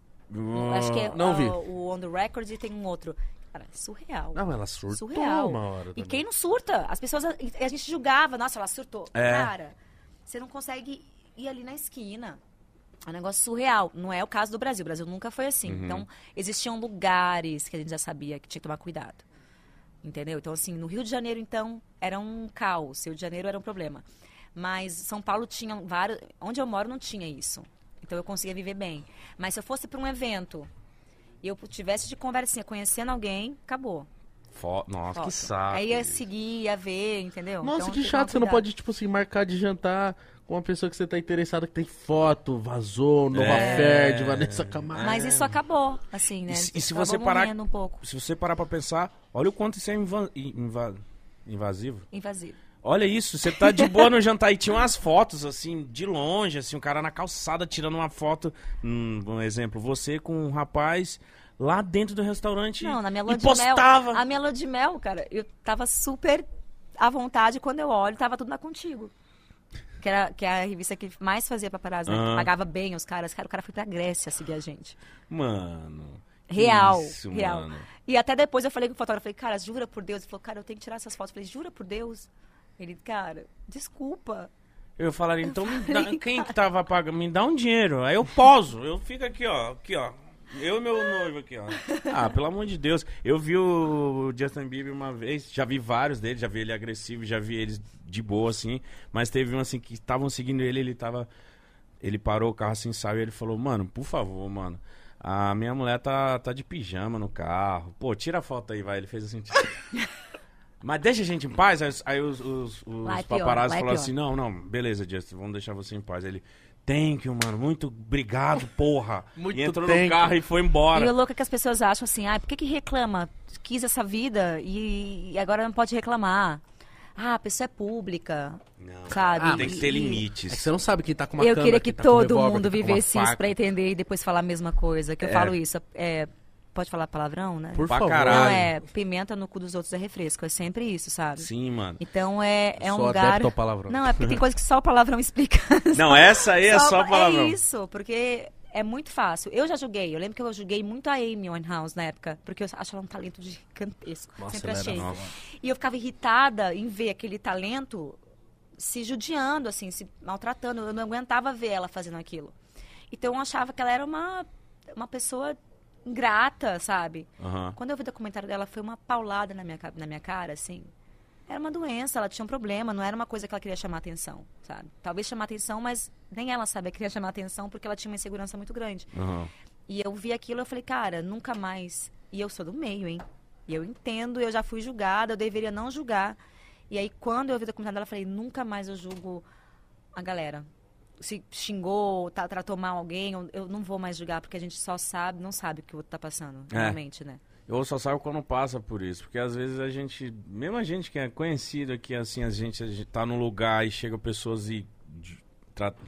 Acho que é
Não
ah,
vi.
o On The Record e tem um outro. Cara, é surreal.
Não, ela surtou
surreal.
uma hora
E
também.
quem não surta? As pessoas. A, a gente julgava, nossa, ela surtou.
É.
Cara, você não consegue ir ali na esquina. É um negócio surreal. Não é o caso do Brasil. O Brasil nunca foi assim.
Uhum.
Então, existiam lugares que a gente já sabia que tinha que tomar cuidado. Entendeu? Então, assim, no Rio de Janeiro, então, era um caos. Rio de Janeiro era um problema. Mas São Paulo tinha vários. Onde eu moro não tinha isso. Então eu conseguia viver bem. Mas se eu fosse para um evento e eu tivesse de conversinha, conhecendo alguém, acabou.
fo- Nossa, que
Foto.
saco.
Aí ia
isso.
seguir, ia ver, entendeu?
Nossa,
Então,
que chato. Você não pode, tipo assim, marcar de jantar com uma pessoa que você tá interessada que tem foto, vazou, Nova
É.
Ferd, Vanessa Camargo.
Mas isso acabou, assim, né?
E se- e se você parar-
um pouco
Se você parar pra pensar, olha o quanto isso é inva- inva- invasivo.
invasivo.
Olha isso, você tá de boa no jantar e tinha umas fotos, assim, de longe, assim, um cara na calçada tirando uma foto. Hum, um exemplo, você com um rapaz lá dentro do restaurante
Não, na minha lua de mel.
postava.
A minha lua de mel, cara, eu tava super à vontade quando eu olho, tava tudo lá contigo. Que, era, que é a revista que mais fazia paparazzi, né?
Ah.
Pagava bem os caras. Cara, o cara foi pra Grécia seguir a gente.
Mano.
Real,
isso,
real.
mano.
E até depois eu falei com o fotógrafo, falei, cara, jura por Deus? Ele falou, cara, eu tenho que tirar essas fotos. Eu falei, jura por Deus? Ele, cara, desculpa.
Eu falaria, então me dá- quem que tava pagando? Me dá um dinheiro. Aí eu poso. Eu fico aqui, ó. Aqui, ó. Eu e meu noivo aqui, ó. Ah, pelo amor de Deus. Eu vi o Justin Bieber uma vez, já vi vários deles, já vi ele agressivo, já vi eles de boa, assim. Mas teve um assim que estavam seguindo ele, ele tava. Ele parou o carro assim, saiu e ele falou, mano, por favor, mano. A minha mulher tá, tá de pijama no carro. Pô, tira a foto aí, vai. Ele fez assim. Mas deixa a gente em paz. Aí, aí os, os, os
é
paparazzi
é
falaram assim: não, não, beleza, Justin, vamos deixar você em paz. Aí ele, thank you, mano. Muito obrigado, porra.
Muito
e entrou
thank
no
you.
carro e foi
E
embora.
o louco é que as pessoas acham assim, ah, por que, que reclama? Quis essa vida e, e agora não pode reclamar. Ah, a pessoa é pública,
Não,
sabe?
Ah,
tem que
E-
ter
e-
É
limites.
que você não sabe quem tá com uma
Eu
câmera,
queria que
quem tá
todo
revólver,
mundo
tá
vivesse isso pra entender e depois falar a mesma coisa. Que eu
É.
falo isso. É, pode falar palavrão, né?
Por
Pra
favor.
caralho.
Não, é pimenta no cu dos outros é refresco. É sempre isso, sabe?
Sim, mano.
Então é, é um
Sou
lugar.
palavrão.
Não, é porque tem coisa que só o palavrão explica.
Não, essa aí é só palavrão.
É isso, porque é muito fácil. Eu já julguei. Eu lembro que eu julguei muito a Amy Winehouse na época, porque eu acho ela um talento gigantesco.
Nossa,
sempre achei.
nova.
E eu ficava irritada em ver aquele talento se judiando, assim, se maltratando. Eu não aguentava ver ela fazendo aquilo. Então eu achava que ela era uma, uma pessoa ingrata, sabe?
Aham.
Quando eu vi o documentário dela, foi uma paulada na minha, na minha cara, assim. Era uma doença, ela tinha um problema, não era uma coisa que ela queria chamar atenção, sabe? Talvez chamar atenção, mas nem ela sabia que queria chamar atenção porque ela tinha uma insegurança muito grande.
Aham.
E eu vi aquilo eu falei, cara, nunca mais. E eu sou do meio, hein? E eu entendo, eu já fui julgada, eu deveria não julgar. E aí, quando eu vi o documentário dela, eu falei, nunca mais eu julgo a galera. Se xingou, tá, tratou mal alguém, eu, eu não vou mais julgar, porque a gente só sabe, não sabe o que o outro tá passando,
É.
realmente, né?
Eu só saio quando passa por isso, porque às vezes a gente, mesmo a gente que é conhecido aqui, assim, a gente, a gente tá num lugar e chega pessoas e de-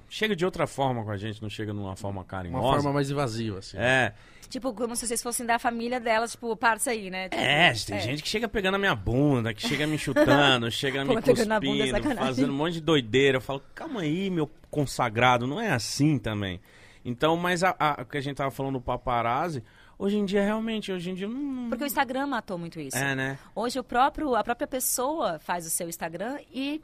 chega de outra forma com a gente, não chega numa forma carinhosa.
Uma forma mais invasiva, assim.
É,
Tipo, como se vocês fossem da família delas, tipo, parça aí, né? Tipo,
é, tem gente que chega pegando a minha bunda, que chega me chutando, chega me
Pô, bunda é
cuspindo,
sacanagem.
fazendo um monte de doideira. Eu falo, calma aí, meu consagrado, não é assim também. Então, mas a, a- o que a gente tava falando do paparazzi, hoje em dia, realmente, hoje em dia não...
Porque o Instagram matou muito isso.
É, né?
Hoje o próprio, a própria pessoa faz o seu Instagram e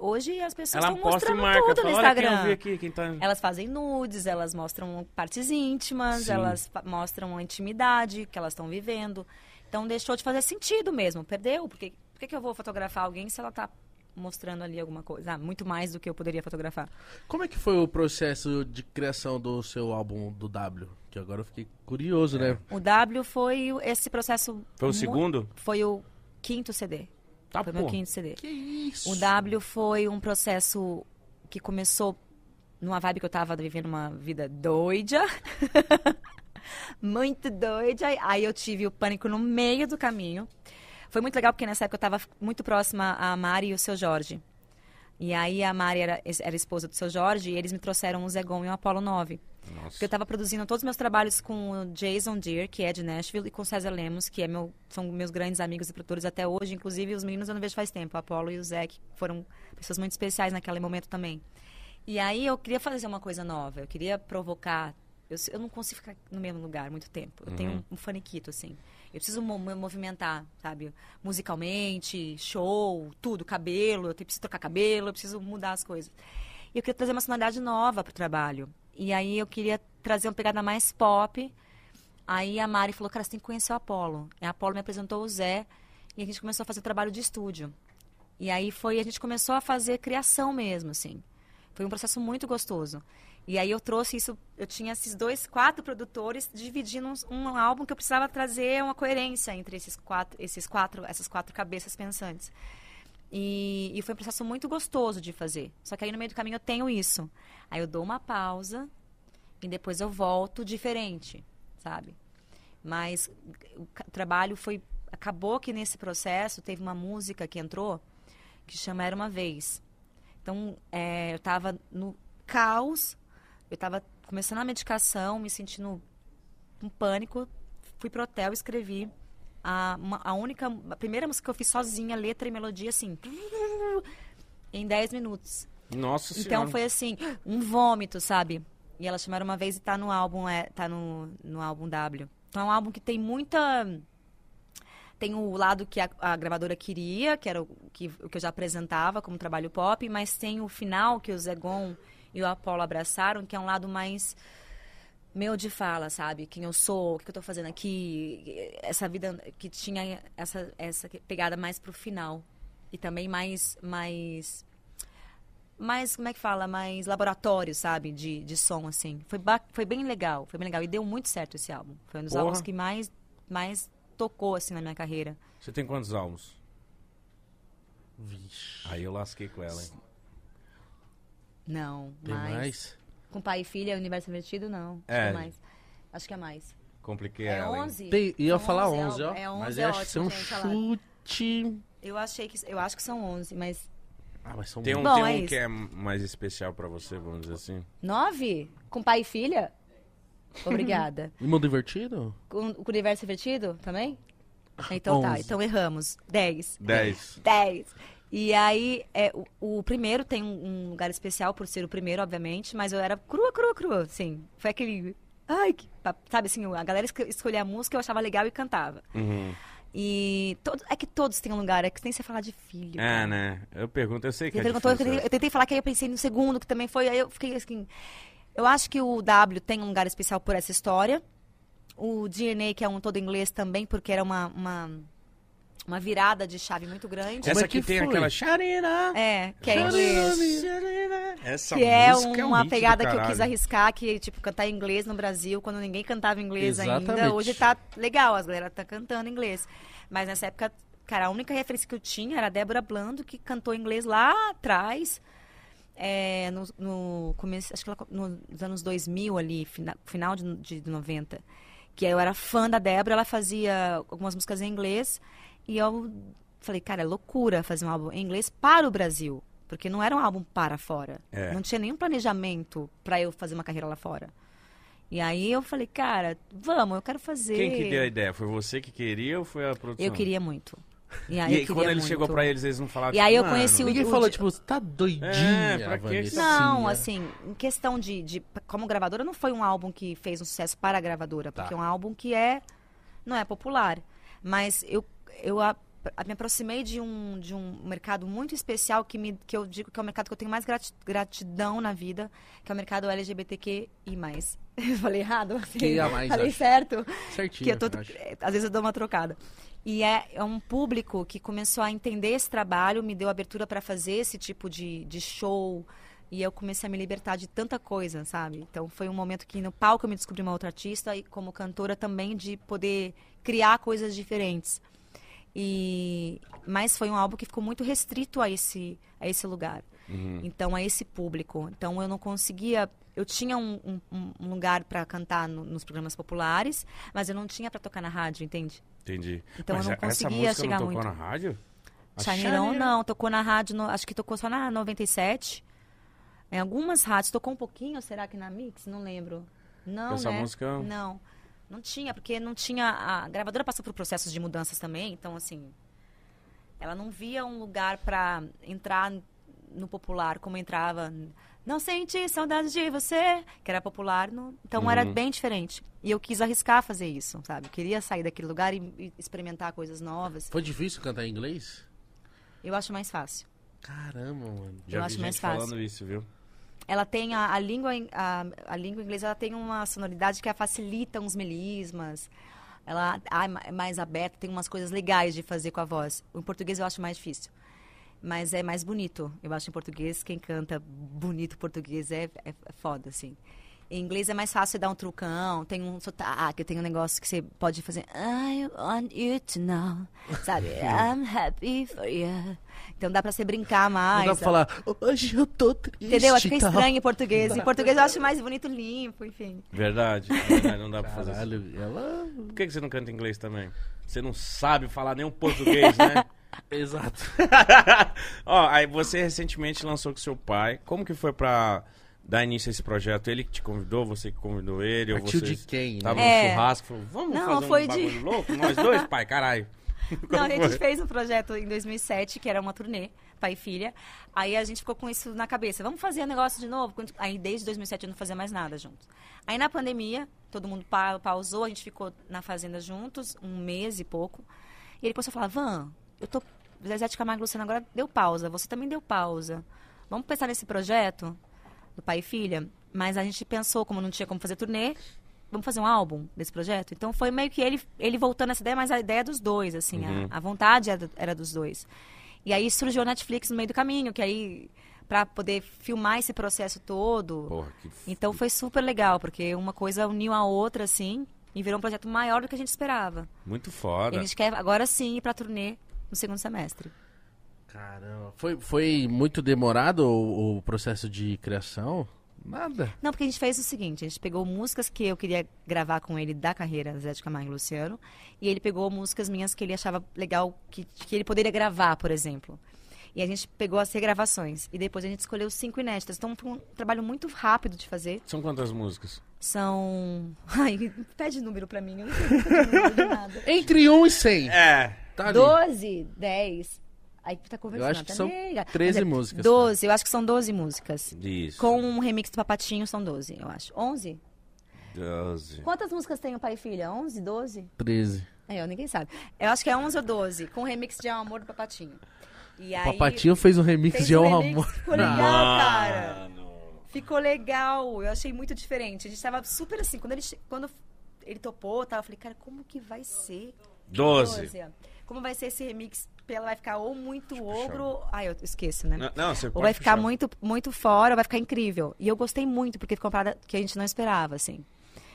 hoje as pessoas estão mostrando
marca,
tudo
fala,
no
olha quem eu
Instagram.
vi aqui, quem tá...
Elas fazem nudes, elas mostram partes íntimas,
Sim.
elas mostram a intimidade que elas estão vivendo. Então deixou de fazer sentido mesmo, perdeu. Porque, por que, que eu vou fotografar alguém se ela tá mostrando ali alguma coisa? Ah, muito mais do que eu poderia fotografar.
Como é que foi o processo de criação do seu álbum do W? Que agora eu fiquei curioso, né?
O W foi esse processo.
Foi o segundo?
Foi o quinto CD.
Tá,
foi
pô.
meu quinto CD.
Que isso?
O W foi um processo que começou numa vibe que eu tava vivendo uma vida doida. muito doida. Aí eu tive o pânico no meio do caminho. Foi muito legal porque nessa época eu tava muito próxima a Mari e o seu Jorge. E aí a Mari era, era esposa do seu Jorge e eles me trouxeram o Zegon e o Apollo 9.
Nossa.
Porque eu tava produzindo todos os meus trabalhos com o Jason Deere, que é de Nashville, e com o César Lemos, que é meu, são meus grandes amigos e produtores até hoje. Inclusive, os meninos eu não vejo faz tempo. O Apollo e o Zé, que foram pessoas muito especiais naquele momento também. E aí eu queria fazer uma coisa nova, eu queria provocar. Eu, eu não consigo ficar no mesmo lugar muito tempo. Eu tenho um, um faniquito, assim. Eu preciso me movimentar, sabe? Musicalmente, show, tudo, cabelo. Eu preciso trocar cabelo, eu preciso mudar as coisas. E eu queria trazer uma sonoridade nova pro trabalho. E aí eu queria trazer uma pegada mais pop. Aí a Mari falou, cara, você tem que conhecer o Apollo. E a Apollo me apresentou o Zé e a gente começou a fazer trabalho de estúdio. E aí foi, a gente começou a fazer criação mesmo, assim. Foi um processo muito gostoso. E aí eu trouxe isso, eu tinha esses dois, quatro produtores dividindo uns- um, álbum que eu precisava trazer uma coerência entre esses quatro, esses quatro, essas quatro cabeças pensantes. E, e foi um processo muito gostoso de fazer. Só que aí no meio do caminho eu tenho isso. Aí eu dou uma pausa e depois eu volto diferente, sabe? Mas o trabalho foi. Acabou que nesse processo teve uma música que entrou que chama Era uma Vez. Então, é, eu estava no caos, eu estava começando a medicação, me sentindo um pânico. Fui pro hotel, escrevi a, uma- a única, a primeira música que eu fiz sozinha, letra e melodia, assim, em 10 minutos.
Nossa
Então
senhora.
foi assim, um vômito, sabe? E elas chamaram uma vez e tá no álbum, é, tá no, no álbum W. Então é um álbum que tem muita. Tem o lado que a, a gravadora queria, que era o que, o que eu já apresentava como trabalho pop, mas tem o final que o Zegon e o Apollo abraçaram, que é um lado mais meu de fala, sabe? Quem eu sou, o que eu tô fazendo aqui, essa vida que tinha essa, essa pegada mais pro final. E também mais, mais mais, como é que fala, mais laboratório, sabe, de, de som, assim. Foi, ba- foi bem legal, foi bem legal. E deu muito certo esse álbum. Foi um dos
Porra.
álbuns que mais, mais tocou, assim, na minha carreira.
Você tem quantos álbuns?
Vixe.
Aí eu lasquei com ela, hein?
Não,
Tem
mais.
mais?
Com pai e filha, universo invertido, não. Acho
É.
que é mais. Acho que é mais.
Compliquei
É
ela. hein?
11?
Tem, ia
São
falar
11,
11, ó.
É 11,
mas
é
acho
ótimo,
é um chute.
Eu achei que. Eu acho que são 11, mas.
Ah, mas são
Tem um,
Bom,
tem
é
um
isso.
que é mais especial pra você, vamos dizer assim.
9? Com pai e filha? Obrigada.
E mundo invertido?
com, com o universo invertido também? Então tá,
11.
então erramos. 10.
10.
10. E aí, é, o, o primeiro tem um, um lugar especial por ser o primeiro, obviamente, mas eu era crua, crua, crua, assim. Foi aquele. Ai, que, sabe assim, a galera esco- escolhia a música, eu achava legal e cantava.
Uhum.
E todo, é que todos têm um lugar, é que nem você falar de filho.
É,
cara.
né? Eu pergunto, eu sei que
Você
é
perguntou, eu, tentei, eu tentei falar que aí eu pensei no segundo, que também foi, aí eu fiquei assim. Eu acho que o W tem um lugar especial por essa história. O DNA, que é um todo inglês também, porque era uma, uma, uma virada de chave muito grande.
Como
Essa
é que
aqui tem
foi?
aquela Sharina.
É, que é inglês.
Essa
Que é uma
um hit do
pegada que eu quis arriscar, que, tipo, cantar inglês no Brasil, quando ninguém cantava inglês
Exatamente.
ainda. Hoje tá legal, as galera tá cantando inglês. Mas nessa época, cara, a única referência que eu tinha era a Débora Blando, que cantou inglês lá atrás. é, no, no começo, acho que ela, nos anos 2000 ali, fina- final de, de 90. Que eu era fã da Débora, ela fazia algumas músicas em inglês. E eu falei, cara, é loucura fazer um álbum em inglês para o Brasil. Porque não era um álbum para fora.
É.
Não tinha nenhum planejamento para eu fazer uma carreira lá fora. E aí eu falei, cara, vamos, eu quero fazer.
Quem que deu a ideia? Foi você que queria ou foi a produção?
Eu queria muito. E aí,
E aí, quando ele
muito.
chegou pra eles, eles não falaram
E aí eu
"Mano,
conheci o-
Ninguém
o
falou, tipo, você tá doidinha,
É, pra que
Não,
né?
assim, em questão de, de. Como gravadora, não foi um álbum que fez um sucesso para a gravadora,
Tá.
porque é um álbum que é. não é popular. Mas eu, eu a- a- me aproximei de um, de um mercado muito especial que, me, que eu digo que é o mercado que eu tenho mais grati- gratidão na vida, que é o mercado LGBTQI. Eu falei errado? Assim,
mais,
falei
acho.
certo?
Certinho,
que eu tô,
acho.
é, às vezes eu dou uma trocada. E é, é um público que começou a entender esse trabalho, me deu abertura para fazer esse tipo de, de show. E eu comecei a me libertar de tanta coisa, sabe? Então foi um momento que no palco eu me descobri uma outra artista e como cantora também de poder criar coisas diferentes. E mas foi um álbum que ficou muito restrito a esse a esse lugar.
Uhum.
Então a esse público. Então eu não conseguia eu tinha um, um- um- lugar para cantar no- nos programas populares, mas eu não tinha para tocar na rádio, entende?
Entendi.
Então
Mas
eu não
essa
conseguia
música
chegar
não tocou
muito.
na rádio? Charneira-
não, tocou na rádio, no- acho que tocou só na 97. Em algumas rádios, tocou um pouquinho, será que na Mix? Não lembro. Não,
Essa
né?
música-
Não, não tinha, porque não tinha... A gravadora passou por processos de mudanças também, então assim... Ela não via um lugar para entrar no popular como entrava... Não senti saudade de você, que era popular. no- Então era
Uhum.
bem diferente. E eu quis arriscar fazer isso, sabe? Eu queria sair daquele lugar e, e experimentar coisas novas.
Foi difícil cantar em inglês?
Eu acho mais fácil.
Caramba, mano.
Já
Eu
vi
acho
gente
mais fácil.
falando isso, viu?
Ela tem a, a língua a, a língua inglesa ela tem uma sonoridade que facilita uns melismas. Ela é mais aberta tem umas coisas legais de fazer com a voz. O português eu acho mais difícil mas é mais bonito. Eu acho em português quem canta bonito português é, é, é foda assim em inglês é mais fácil dar um trucão, tem um sotaque, tem um negócio que você pode fazer. I want you to know, sabe? I'm happy for you. Então dá pra você brincar mais.
Não dá pra falar, hoje eu tô triste.
Entendeu? Acho que é
e tal."
estranho em português. Em português eu acho mais bonito limpo, enfim.
Verdade. verdade, não dá pra fazer isso.
Ela...
Por que você não canta inglês também? Você não sabe falar nem um português, né?
Exato.
Ó, aí você recentemente lançou com seu pai. Como que foi pra dar início a esse projeto? Ele que te convidou, você que convidou ele? ou
Partiu
vocês
de quem, né?
Tava
É.
no churrasco, falou, vamos
Não,
fazer um
foi de-
bagulho louco? Nós dois, pai, caralho.
Não, a gente fez um projeto em 2007, que era uma turnê, pai e filha. Aí a gente ficou com isso na cabeça. Vamos fazer um negócio de novo? Aí desde 2007 eu não fazia mais nada juntos. Aí na pandemia, todo mundo pa- pausou, a gente ficou na fazenda juntos, um mês e pouco. E ele começou a falar, Van, eu tô... Zezé de Camargo Luciano agora deu pausa, você também deu pausa. Vamos pensar nesse projeto do pai e filha? Mas a gente pensou, como não tinha como fazer turnê, vamos fazer um álbum desse projeto? Então foi meio que ele, ele voltando essa ideia, mas a ideia é dos dois, assim,
Uhum.
a, a vontade era, era dos dois. E aí surgiu a Netflix no meio do caminho, que aí, pra poder filmar esse processo todo.
Porra, que.
Então foi super legal, porque uma coisa uniu a outra, assim, e virou um projeto maior do que a gente esperava.
muito
E
foda.
a gente quer agora sim ir pra turnê no segundo semestre.
Caramba. Foi, foi muito demorado o, o processo de criação Nada.
Não, porque a gente fez o seguinte, a gente pegou músicas que eu queria gravar com ele da carreira Zé de Camargo e Luciano, e ele pegou músicas minhas que ele achava legal, que, que ele poderia gravar, por exemplo. E a gente pegou as regravações, e depois a gente escolheu cinco inéditas. Então foi um trabalho muito rápido de fazer.
São quantas músicas?
São... Ai, pede número pra mim, eu não sei número de nada.
Entre 1 e 100.
É.
Tá ali.
12, 10... Aí tá conversando.
Eu acho que
tá
são
nega.
13
Mas é
músicas,
12, eu acho que são 12 músicas.
Isso.
Com um remix do Papatinho são 12, eu acho. 11?
12.
Quantas músicas tem o pai e filha? 11, 12?
13.
É, eu ninguém sabe. Eu acho que é 11 ou 12, com o remix de Ao Amor do Papatinho. E aí,
Papatinho fez um remix
fez
de
um
Ao
remix,
Amor.
Ficou legal, cara.
Mano.
Ficou legal. Eu achei muito diferente. A gente tava super assim. Quando ele, quando ele topou, tá, eu falei, cara, como que vai ser?
12.
ó. Como vai ser esse remix? Ela vai ficar ou muito ogro.
puxar.
Ai, eu esqueço, né?
Não, não, você
Ou
pode
vai ficar
puxar.
muito, muito fora, ou vai ficar incrível. E eu gostei muito, porque ficou uma parada que a gente não esperava, assim.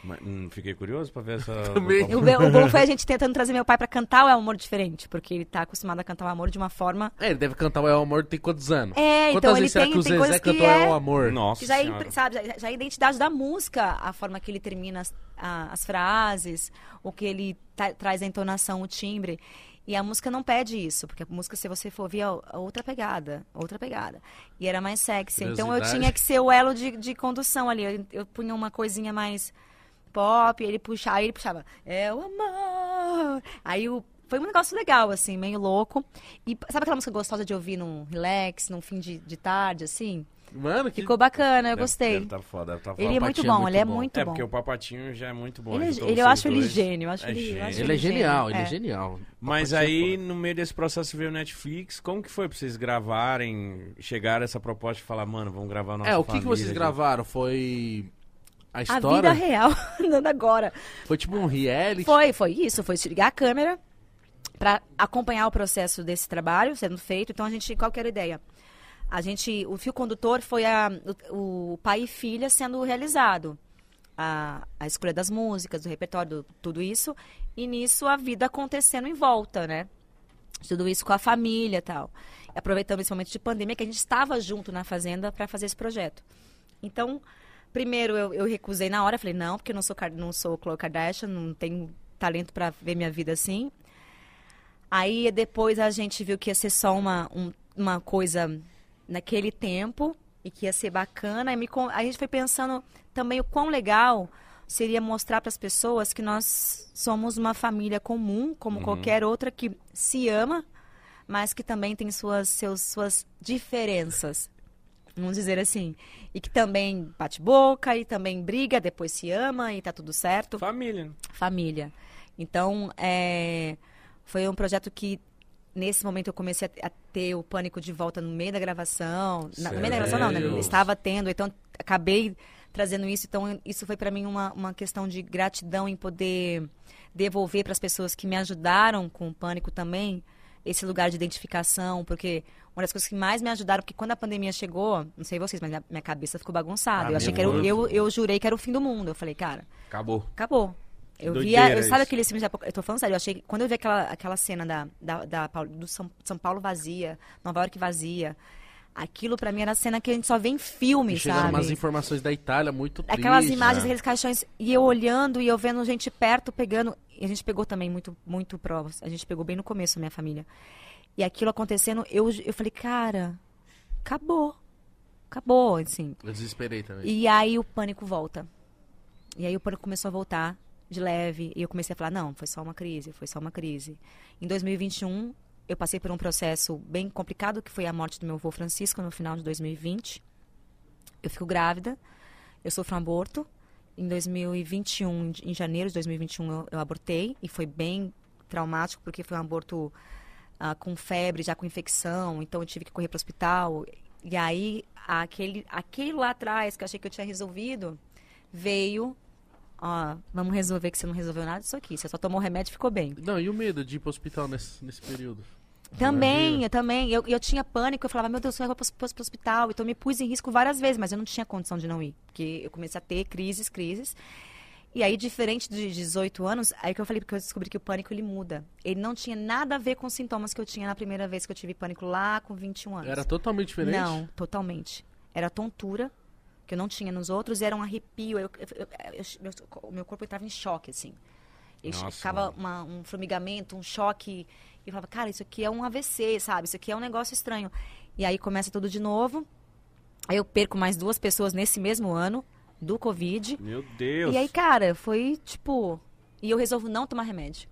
Mas, hum, fiquei curioso pra ver essa...
Também.
O, o bom foi a gente tentando trazer meu pai pra cantar o El Amor diferente, porque ele tá acostumado a cantar o amor de uma forma.
É, ele deve cantar o El Amor tem quantos anos?
É,
Quantas
então ele tem,
que o
tem
Zezé
coisas que
cantou
é.
El Amor?
Nossa
Que já é, sabe, já, já é a identidade da música, a forma que ele termina as, a- as frases, o que ele ta- traz a entonação, o timbre. E a música não pede isso, porque a música, se você for ouvir, é o- é outra pegada, outra pegada. E era mais sexy. Então eu tinha que ser o elo de, de condução ali. Eu, eu punha uma coisinha mais pop, ele puxava, aí ele puxava, é o amor. Aí o, foi um negócio legal, assim, meio louco. E sabe aquela música gostosa de ouvir num relax, num fim de, de tarde, assim?
Mano, que...
Ficou bacana, eu gostei.
Deve tá foda, tá foda.
Ele é muito
é
bom,
muito
ele é
bom.
muito
É,
bom.
porque o Papatinho já é muito bom.
Ele é- ele- eu
vocês
acho ele gênio, eu acho
É
ele- eu
gênio.
acho
Ele é genial, ele é
É.
genial.
Mas
Papatinho é
aí, no meio desse processo veio o Netflix. Como que foi pra vocês gravarem, chegar a essa proposta de falar, mano, vamos gravar nossa
É, o que, que vocês gravaram? Foi... A
A
história?
vida real, andando agora.
Foi tipo um reality?
Foi, foi isso, foi ligar a câmera pra acompanhar o processo desse trabalho sendo feito. Então a gente, qual que era a ideia? A gente, o fio condutor foi a, o, o pai e filha sendo realizado. A, a escolha das músicas, do repertório, do- tudo isso. E nisso a vida acontecendo em volta, né? Tudo isso com a família e tal. Aproveitando esse momento de pandemia que a gente estava junto na fazenda para fazer esse projeto. Então, primeiro eu, eu recusei na hora, falei, não, porque eu não sou, não sou Khloe Kardashian, não tenho talento para ver minha vida assim. Aí depois a gente viu que ia ser só uma, um- uma coisa naquele tempo e que ia ser bacana. E me a gente foi pensando também o quão legal seria mostrar para as pessoas que nós somos uma família comum, como qualquer outra que se ama, mas que também tem suas, seus, suas diferenças. Vamos dizer assim. E que também bate boca, e também briga, depois se ama e tá tudo certo
Família.
família. Então, é, foi um projeto que, nesse momento, eu comecei a, ter o pânico de volta no meio da gravação. Na- no meio da gravação, não, né? Estava tendo, então acabei trazendo isso. Então, isso foi para mim uma, uma questão de gratidão em poder devolver para as pessoas que me ajudaram com o pânico também esse lugar de identificação, porque uma das coisas que mais me ajudaram, porque quando a pandemia chegou, não sei vocês, mas minha, minha cabeça ficou bagunçada.
Ah,
eu achei que era, eu, eu jurei que era o fim do mundo. Eu falei, cara,
Acabou.
Acabou. Eu
doideira
via, eu, sabe aquele filme Eu tô falando sério, eu achei quando eu vi aquela, aquela cena da, da, da do São, São Paulo vazia, Nova York vazia, aquilo pra mim era a cena que a gente só vê em filme,
chegaram
sabe?
umas informações da Itália muito tristes.
Aquelas imagens
né?
daqueles caixões, e eu olhando e eu vendo gente perto pegando. A gente pegou também muito, muito provas. A gente pegou bem no começo, minha família. E aquilo acontecendo, eu, eu falei, cara, acabou. Acabou, assim.
Eu desesperei também.
E aí o pânico volta. E aí o pânico começou a voltar de leve. E eu comecei a falar, não, foi só uma crise, foi só uma crise. Em 2021, eu passei por um processo bem complicado, que foi a morte do meu avô Francisco no final de 2020. Eu fico grávida, eu sofro um aborto. Em 2021, em janeiro de 2021, eu, eu abortei. E foi bem traumático, porque foi um aborto ah, com febre, já com infecção. Então eu tive que correr para o hospital. E aí, aquele, aquele lá atrás, que eu achei que eu tinha resolvido, veio. Ó, vamos resolver que você não resolveu nada disso aqui. Você só tomou remédio e ficou bem.
Não, e o medo de ir pro hospital nesse, nesse período?
Também, eu também. Eu, eu tinha pânico, eu falava, meu Deus, eu vou pro, pro hospital. Então eu me pus em risco várias vezes, mas eu não tinha condição de não ir. Porque eu comecei a ter crises, crises. E aí, diferente de 18 anos, aí que eu falei, porque eu descobri que o pânico ele muda. Ele não tinha nada a ver com os sintomas que eu tinha na primeira vez que eu tive pânico lá com 21 anos.
Era totalmente diferente?
Não, totalmente. Era tontura, que eu não tinha nos outros, era um arrepio. Eu, eu- eu- o meu corpo entrava em choque, assim. Eu
Nossa,
ficava uma- um formigamento, um choque. E eu falava, cara, isso aqui é um AVC, sabe? Isso aqui é um negócio estranho. E aí começa tudo de novo. Aí eu perco mais duas pessoas nesse mesmo ano do Covid.
Meu Deus.
E aí, cara, foi tipo. E eu resolvo não tomar remédio.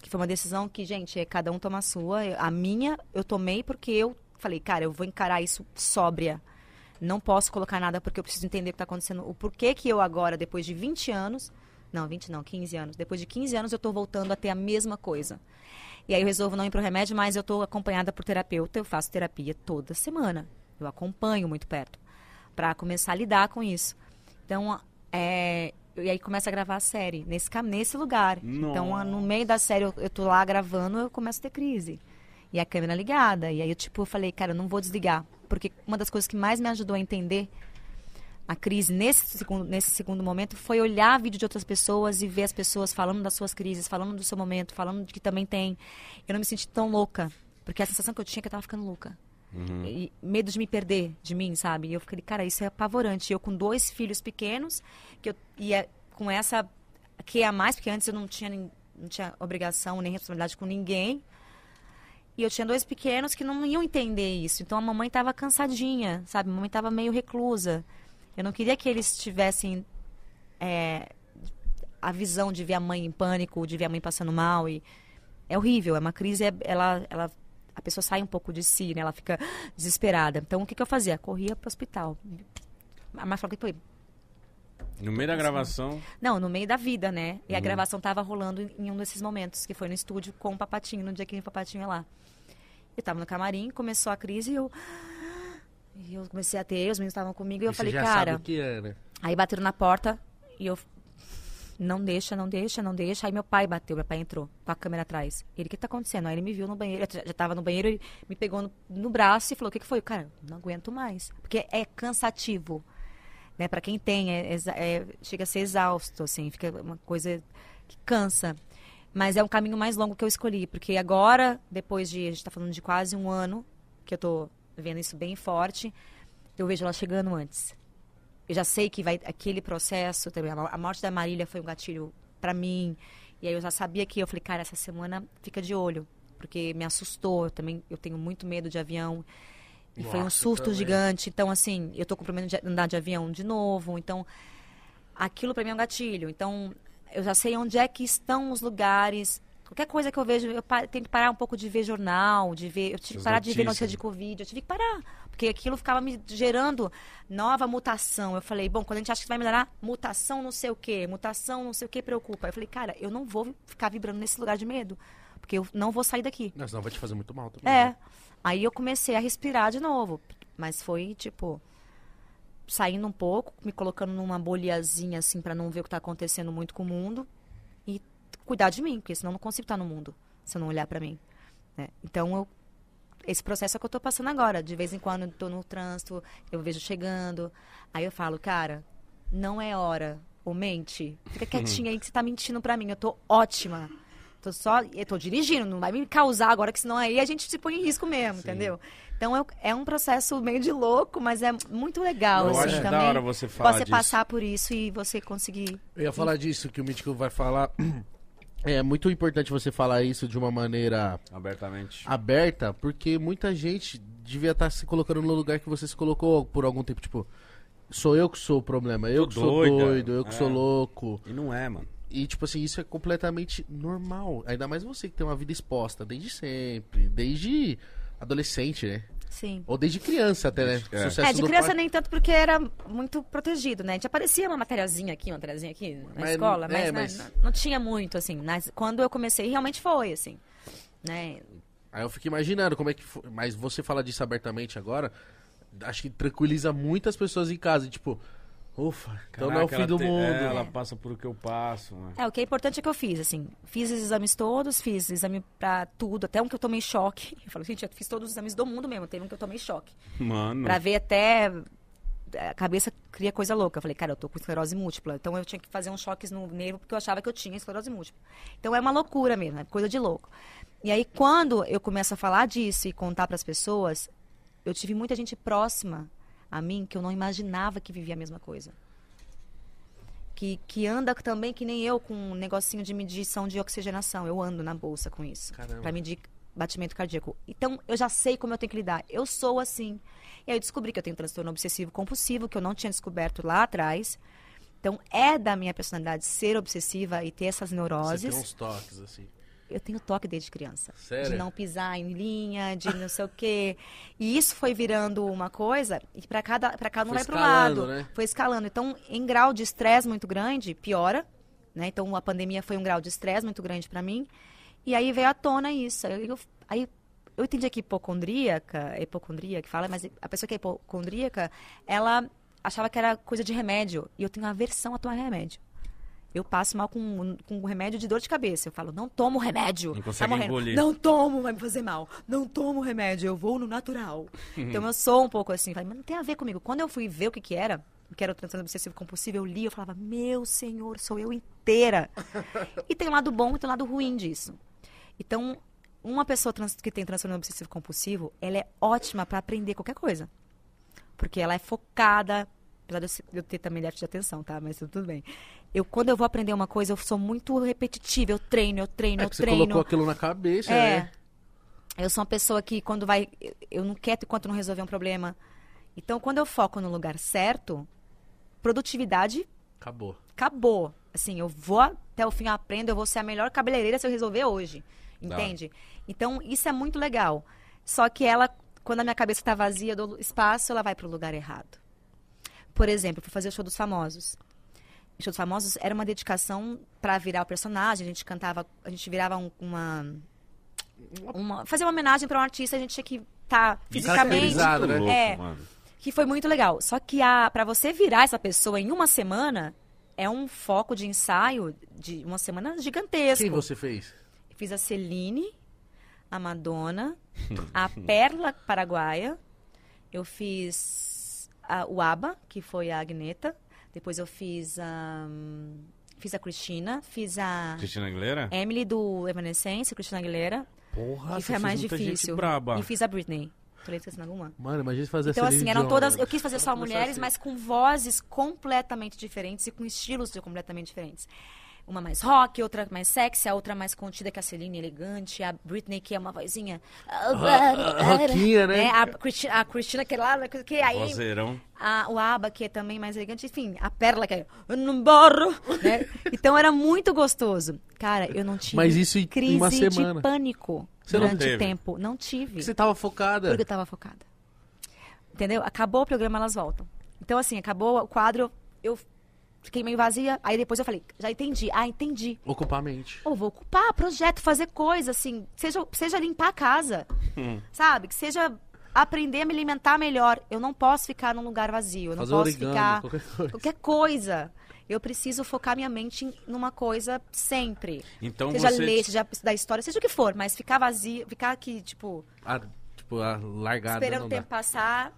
Que foi uma decisão que, gente, é cada um toma a sua. A minha eu tomei porque eu falei, cara, eu vou encarar isso sóbria. Não posso colocar nada porque eu preciso entender o que está acontecendo. O porquê que eu agora, depois de 20 anos. Não, 20 não, 15 anos. Depois de 15 anos eu tô voltando a ter a mesma coisa. E aí eu resolvo não ir pro remédio, mas eu tô acompanhada por terapeuta. Eu faço terapia toda semana. Eu acompanho muito perto. Pra começar a lidar com isso. Então, é, e aí começa a gravar a série nesse, nesse lugar. Então, a- no meio da série, eu, eu tô lá gravando, eu começo a ter crise. E a câmera ligada. E aí eu, tipo, falei, cara, eu não vou desligar. Porque uma das coisas que mais me ajudou a entender a crise nesse segundo, nesse segundo momento foi olhar vídeo de outras pessoas e ver as pessoas falando das suas crises, falando do seu momento, falando de que também tem. Eu não me senti tão louca. Porque a sensação que eu tinha é que eu tava ficando louca. E medo de me perder de mim, sabe? E eu fiquei, cara, isso é apavorante. Eu com dois filhos pequenos, que eu ia com essa que é a mais, porque antes eu não tinha, não tinha obrigação nem responsabilidade com ninguém. E eu tinha dois pequenos que não iam entender isso. Então a mamãe estava cansadinha, sabe? A mamãe estava meio reclusa. Eu não queria que eles tivessem é, a visão de ver a mãe em pânico, de ver a mãe passando mal. E é horrível. É uma crise, é- ela, ela, a pessoa sai um pouco de si, né? Ela fica desesperada. Então o que, que eu fazia? Corria para o hospital. A mãe falou que foi.
No meio da gravação.
Não, no meio da vida, né? E a gravação tava rolando em- em um desses momentos, que foi no estúdio com o Papatinho, no dia que o Papatinho ia lá. Eu tava no camarim, começou a crise e eu. E eu comecei a ter, os meninos estavam comigo e eu
E
falei,
você já
cara.
sabe o que é, né?
Aí bateram na porta e eu. Não deixa, não deixa, não deixa. Aí meu pai bateu, meu pai entrou com a câmera atrás. Ele, o que tá acontecendo? Aí ele me viu no banheiro, eu já- já tava no banheiro, ele me pegou no, no braço e falou: o que, que foi? Cara, não aguento mais. Porque é cansativo. Né? Pra quem tem, é- é- chega a ser exausto, assim, fica uma coisa que cansa. Mas é um caminho mais longo que eu escolhi, porque agora, depois de. A gente tá falando de quase um ano, que eu tô vendo isso bem forte, eu vejo ela chegando antes. Eu já sei que vai aquele processo também a a morte da Marília foi um gatilho pra mim e aí eu já sabia que eu falei cara essa semana fica de olho porque me assustou eu também eu tenho muito medo de avião e foi um
Nossa,
susto
também.
gigante. Então assim eu tô com problema de andar de avião de novo então aquilo pra mim é um gatilho. Então eu já sei onde é que estão os lugares qualquer coisa que eu vejo eu tenho que parar um pouco de ver jornal de ver eu tive que parar de ver
notícias.
notícia de Covid, eu tive que parar. Porque aquilo ficava me gerando nova mutação. Eu falei, bom, quando a gente acha que vai melhorar, mutação não sei o quê, mutação não sei o que preocupa. Eu falei, cara, eu não vou ficar vibrando nesse lugar de medo. Porque eu não vou sair daqui.
Não, senão vai te fazer muito mal também.
É.
né?
Aí eu comecei a respirar de novo. Mas foi, tipo, saindo um pouco, me colocando numa bolhazinha, assim, pra não ver o que tá acontecendo muito com o mundo. Cuidar de mim, porque senão eu não consigo estar no mundo, se eu não olhar pra mim. né? Então, eu, esse processo é que eu tô passando agora. De vez em quando eu tô no trânsito, eu vejo chegando. Aí eu falo, cara, não é hora. Ou mente. Fica quietinha aí que você tá mentindo pra mim. Eu tô ótima. Tô só. Eu tô dirigindo, não vai me causar agora, que senão aí a gente se põe em risco mesmo, entendeu? Então eu- é um processo meio de louco, mas é muito legal.
Eu
assim,
acho da
também.
hora você falar
Você
disso.
passar por isso e você conseguir.
Eu ia falar disso, que o Mítico vai falar. É muito importante você falar isso de uma maneira
Abertamente.
aberta, porque muita gente devia estar se colocando no lugar que você se colocou por algum tempo. Tipo, sou eu que sou o problema, eu
Tô
que sou
doida.
doido, eu que
É.
sou louco.
E não é, mano.
E, tipo assim, isso é completamente normal. Ainda mais você que tem uma vida exposta desde sempre, desde adolescente, né?
Sim.
Ou desde criança até, né?
É.
Sucesso
É, de criança nem tanto porque era muito protegido, né? A gente aparecia uma matériazinha aqui, uma matériazinha aqui na
Mas-
escola,
é,
mas, né,
mas-
não, não tinha muito, assim. Mas quando eu comecei, realmente foi, assim. Né?
Aí eu fico imaginando como é que foi. Mas você fala disso abertamente agora, acho que tranquiliza muitas pessoas em casa. Tipo, ufa, então não é o
Caraca,
fim do
te-
mundo.
é, ela passa por o que eu passo, né?
É, o que é importante é que eu fiz, assim. Fiz os exames todos, fiz exame pra tudo, até um que eu tomei choque. Eu falo, gente, eu fiz todos os exames do mundo mesmo, teve um que eu tomei choque.
Mano.
Pra ver até. A cabeça cria coisa louca. Eu falei, cara, eu tô com esclerose múltipla. Então eu tinha que fazer uns choques no nervo porque eu achava que eu tinha esclerose múltipla. Então é uma loucura mesmo, é coisa de louco. E aí, quando eu começo a falar disso e contar pras pessoas, eu tive muita gente próxima a mim que eu não imaginava que vivia a mesma coisa. Que, que anda também que nem eu com um negocinho de medição de oxigenação. Eu ando na bolsa com isso.
Caramba.
Pra medir batimento cardíaco. Então, eu já sei como eu tenho que lidar. Eu sou assim. E aí eu descobri que eu tenho transtorno obsessivo compulsivo, que eu não tinha descoberto lá atrás. Então, é da minha personalidade ser obsessiva e ter essas
Você
neuroses.
tem uns toques, assim.
Eu tenho toque desde criança.
Sério?
De não pisar em linha, de não sei o quê. E isso foi virando uma coisa, e pra cada, pra cada um
Foi
vai pro
escalando,
lado.
né?
Foi escalando. Então, em grau de estresse muito grande, piora. Né? Então, a pandemia foi um grau de estresse muito grande pra mim. E aí veio à tona isso. Aí eu, aí eu entendi que hipocondríaca, hipocondria que fala, mas a pessoa que é hipocondríaca, ela achava que era coisa de remédio. E eu tenho aversão a tomar remédio. Eu passo mal com, com remédio de dor de cabeça. Eu falo, não tomo remédio.
Não
Tá morrendo.
engolir.
Não tomo, vai me fazer mal. Não tomo remédio, eu vou no natural. então eu sou um pouco assim. Falei, mas não tem a ver comigo. Quando eu fui ver o que que era, que era o transtorno obsessivo compulsivo, eu li, eu falava, meu senhor, sou eu inteira. e tem um lado bom e tem um lado ruim disso. Então, uma pessoa trans- que tem transtorno obsessivo compulsivo, ela é ótima para aprender qualquer coisa. Porque ela é focada, apesar de eu ter também déficit de atenção, tá? Mas tudo bem. Eu, quando eu vou aprender uma coisa, eu sou muito repetitiva. Eu treino, eu treino,
É
eu
que você
treino.
colocou aquilo na cabeça,
É.
né?
Eu sou uma pessoa que quando vai. eu- não quero enquanto não resolver um problema. Então, quando eu foco no lugar certo, produtividade
Acabou.
acabou. Assim, eu vou até o fim, eu aprendo, eu vou ser a melhor cabeleireira se eu resolver hoje.
Da
Entende? Então, isso é muito legal. Só que ela, quando a minha cabeça está vazia, dou espaço, ela vai para o lugar errado. Por exemplo, eu fui fazer o show dos famosos. Show dos famosos era uma dedicação para virar o personagem. A gente cantava, a gente virava um- uma, uma. Fazer uma homenagem para um artista, a gente tinha que estar fisicamente.
Caracterizado, né?
louco,
É.
mano.
Que foi muito legal. Só que para você virar essa pessoa em uma semana, é um foco de ensaio de uma semana gigantesco.
Quem você fez?
Fiz a Celine, a Madonna, a Perla Paraguaia. Eu fiz a, o ABBA, que foi a Agneta. Depois eu fiz a... Fiz a Cristina, fiz a
Cristina Aguilera?
Emily do Evanescence, Cristina Aguilera.
Porra,
que foi a mais difícil. E fiz a Britney. Tô esquecendo alguma?
Mano, imagina fazer
Então, assim, eram todas. Eu quis fazer só mulheres,
assim.
mas com vozes completamente diferentes e com estilos completamente diferentes. Uma mais rock, outra mais sexy, a outra mais contida que a Celine, elegante, a Britney, que é uma vozinha.
né?
É, a, Cristina, a Cristina, que lá, que aí.
Vozeirão.
A, o ABBA, que é também mais elegante, enfim, a Perla, que é. Eu não borro, né? Então era muito gostoso. Cara, eu não tive
Mas isso em
crise
uma semana.
de pânico
Você não
durante
teve?
o tempo. Não tive.
Você tava focada.
Porque eu tava focada. Entendeu? Acabou o programa, elas voltam. Então, assim, acabou o quadro, eu fiquei meio vazia. Aí depois eu falei, já entendi. Ah, entendi.
Ocupar a mente.
Ou vou ocupar projeto, fazer coisa, assim. Seja, seja limpar a casa.
Hum.
Sabe? Que seja aprender a me alimentar melhor. Eu não posso ficar num lugar vazio. Eu não
Fazer
posso
origami,
ficar.
qualquer coisa.
Qualquer coisa. Eu preciso focar minha mente em- numa coisa sempre.
Então
seja
você.
ler, seja estudar história, seja o que for, mas ficar vazio, ficar aqui, tipo,
Ah, tipo, a largada
esperando
não
o
dá.
tempo passar,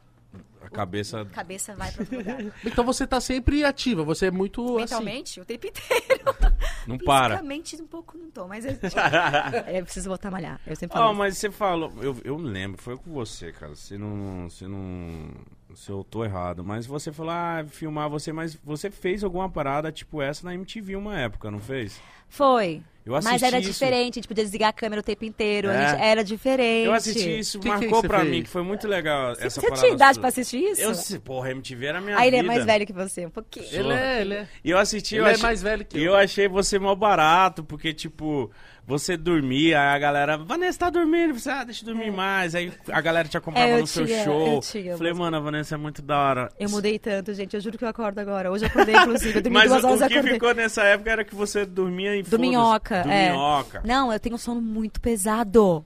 A cabeça.
a cabeça vai para outro lugar.
Então você tá sempre ativa, você é muito assim.
Mentalmente, o tempo inteiro.
Não para.
Fisicamente, um pouco não tô, mas eu, é, eu preciso voltar a malhar. Eu sempre
Ó,
falo
mas você falou, eu, eu lembro, foi com você, cara. Você não, você não, se eu tô errado, mas você falou, ah, filmar você, mas você fez alguma parada tipo essa na MTV uma época, não fez?
Foi.
Eu
Mas
assisti
era
isso.
diferente, a gente podia desligar a câmera o tempo inteiro.
É.
A gente, era diferente.
Eu assisti isso,
Que que
marcou
você
pra
fez?
mim, que foi muito legal essa
Você
parada.
tinha idade
sua.
pra assistir isso?
Eu, porra, MTV era minha
Aí ele
vida.
é mais velho que você, um pouquinho.
Ele é, ele é.
E eu assisti, eu
Ele é
achei-
mais velho que
E
eu.
eu achei você mal barato, porque, tipo, você dormia, aí a galera, Vanessa tá dormindo, você, ah, deixa eu dormir mais. Aí a galera te acompanhava
É,
no seu show.
eu
Falei, mano, a Vanessa é muito da hora.
Eu mudei tanto, gente. Eu juro que eu acordo agora. Hoje eu acordei, inclusive. Eu dormi
Mas
duas
o,
horas
o que
acordei.
ficou nessa época era que você dormia em
Do minhoca,
Do
é.
minhoca.
Não, eu tenho um sono muito pesado.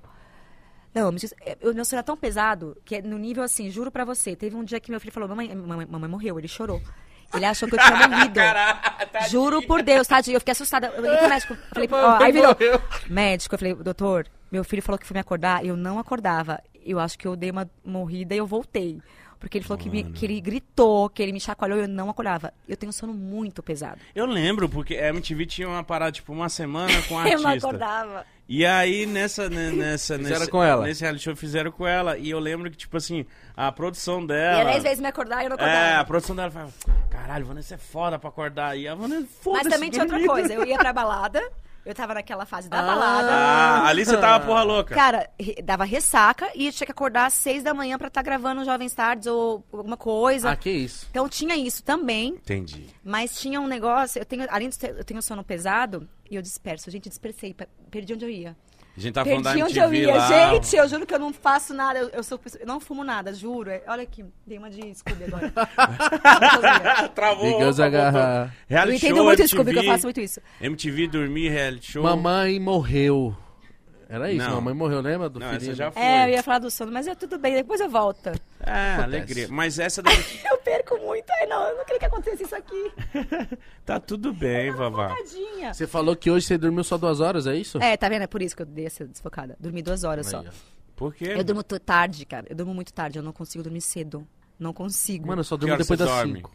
Não, eu- meu sono é tão pesado que é no nível assim, juro pra você. Teve um dia que meu filho falou: Mamãe, mamãe, mamãe morreu, ele chorou. Ele achou que eu tinha morrido. Juro por Deus, tadinho. Eu fiquei assustada. Eu liguei pro médico. Falei, ó, aí virou.
Morreu.
Médico, eu falei, doutor, meu filho falou que foi me acordar. Eu não acordava. Eu acho que eu dei uma morrida e eu voltei. Porque ele falou que, me- que ele gritou, que ele me chacoalhou e eu não acordava. Eu tenho sono muito pesado.
Eu lembro, porque a MTV tinha uma parada, tipo, uma semana com a
Eu não
artista.
acordava.
E aí, nessa, né, nessa,
Fizeram
nesse,
com ela.
nesse reality show, fizeram com ela. E eu lembro que, tipo assim, a produção
E
dela...
era às vezes me acordar e eu não acordava.
É, a produção dela falava, caralho, Vanessa é foda pra acordar. E a Vanessa, foda-se.
Mas também tinha outra coisa. Eu ia pra balada, eu tava naquela fase da
Ah.
balada.
Ah, ali você tava porra louca.
Cara, dava ressaca e eu tinha que acordar às seis da manhã pra estar gravando Jovens Tardes ou alguma coisa.
Ah, que isso.
Então tinha isso também,
Entendi.
mas tinha um negócio, eu tenho, além de ter, eu tenho sono pesado e eu disperso. Gente, dispersei, pe- perdi onde eu ia.
A gente tava falando da MTV
onde eu ia.
lá.
Gente, eu juro que eu não faço nada, eu, eu sou eu não fumo nada, juro. É- Olha aqui, dei uma de Scooby agora.
Travou.
Got
voltou.
her.
eu
Reality
entendo
show,
muito
MTV,
Scooby, que eu faço muito isso.
MTV, dormir, reality show.
Mamãe morreu. Era isso,
Não.
mamãe morreu, lembra do
Não,
filhinho?
já foi.
É, eu ia falar do sono, mas é tudo bem, depois eu volto.
É,
Acontece.
alegria. Mas essa daí...
Eu perco muito, ai não, eu não queria que acontecesse isso aqui.
tá tudo bem, vavá.
Tadinha.
Você falou que hoje você dormiu só duas horas, é isso?
É, tá vendo? É por isso que eu dei essa desfocada. Dormi duas horas só.
Aí, ó.
Por quê?
Eu durmo tarde, cara. Eu durmo muito tarde. Eu não consigo dormir cedo. Não consigo.
Mano, eu só durmo depois das
dorme?
5.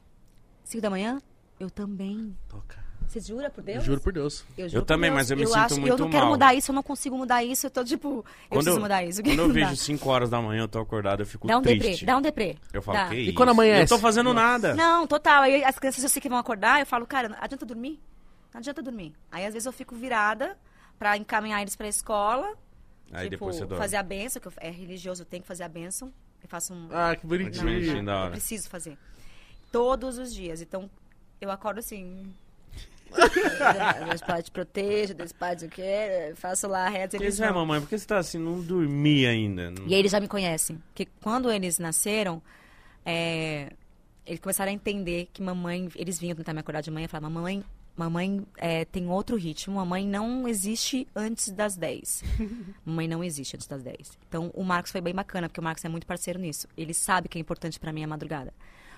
Cinco da manhã? Eu também.
Toca.
Você jura por Deus?
Juro por Deus.
juro
Eu
por
também,
Deus.
mas eu me
eu
sinto
acho,
muito
Eu não quero
mal.
mudar isso, eu não consigo mudar isso. Eu tô tipo, eu preciso mudar isso.
Quando eu
Não
vejo
dá.
5 horas da manhã, eu tô acordado, eu fico
Dá um
triste.
deprê, dá um deprê.
Eu falo,
Dá.
que
E
isso?
quando amanhece?
Eu tô fazendo nada.
Não, total. Aí as crianças eu sei que vão acordar, eu falo, cara, não adianta dormir? Não adianta dormir. Aí às vezes eu fico virada pra encaminhar eles pra escola.
Aí
tipo,
depois você dorme.
fazer a benção, que eu- é religioso, eu tenho que fazer a benção. Eu faço um.
Ah, que bonitinho.
bonitinho, da
Eu
hora.
preciso fazer. Todos os dias. Então, eu acordo assim. Deus Pai te proteja, Deus Pai te quer. Faço lá a reza. Eles
é, mamãe, por que você tá assim? Não dormi ainda. Não-
E aí eles já me conhecem. Porque quando eles nasceram, é, eles começaram a entender que mamãe. Eles vinham tentar me acordar de manhã e falavam: Mamãe, mamãe é, tem outro ritmo. Mamãe não existe antes das 10. mamãe não existe antes das 10. Então o Marcos foi bem bacana, porque o Marcos é muito parceiro nisso. Ele sabe que é importante pra mim a madrugada.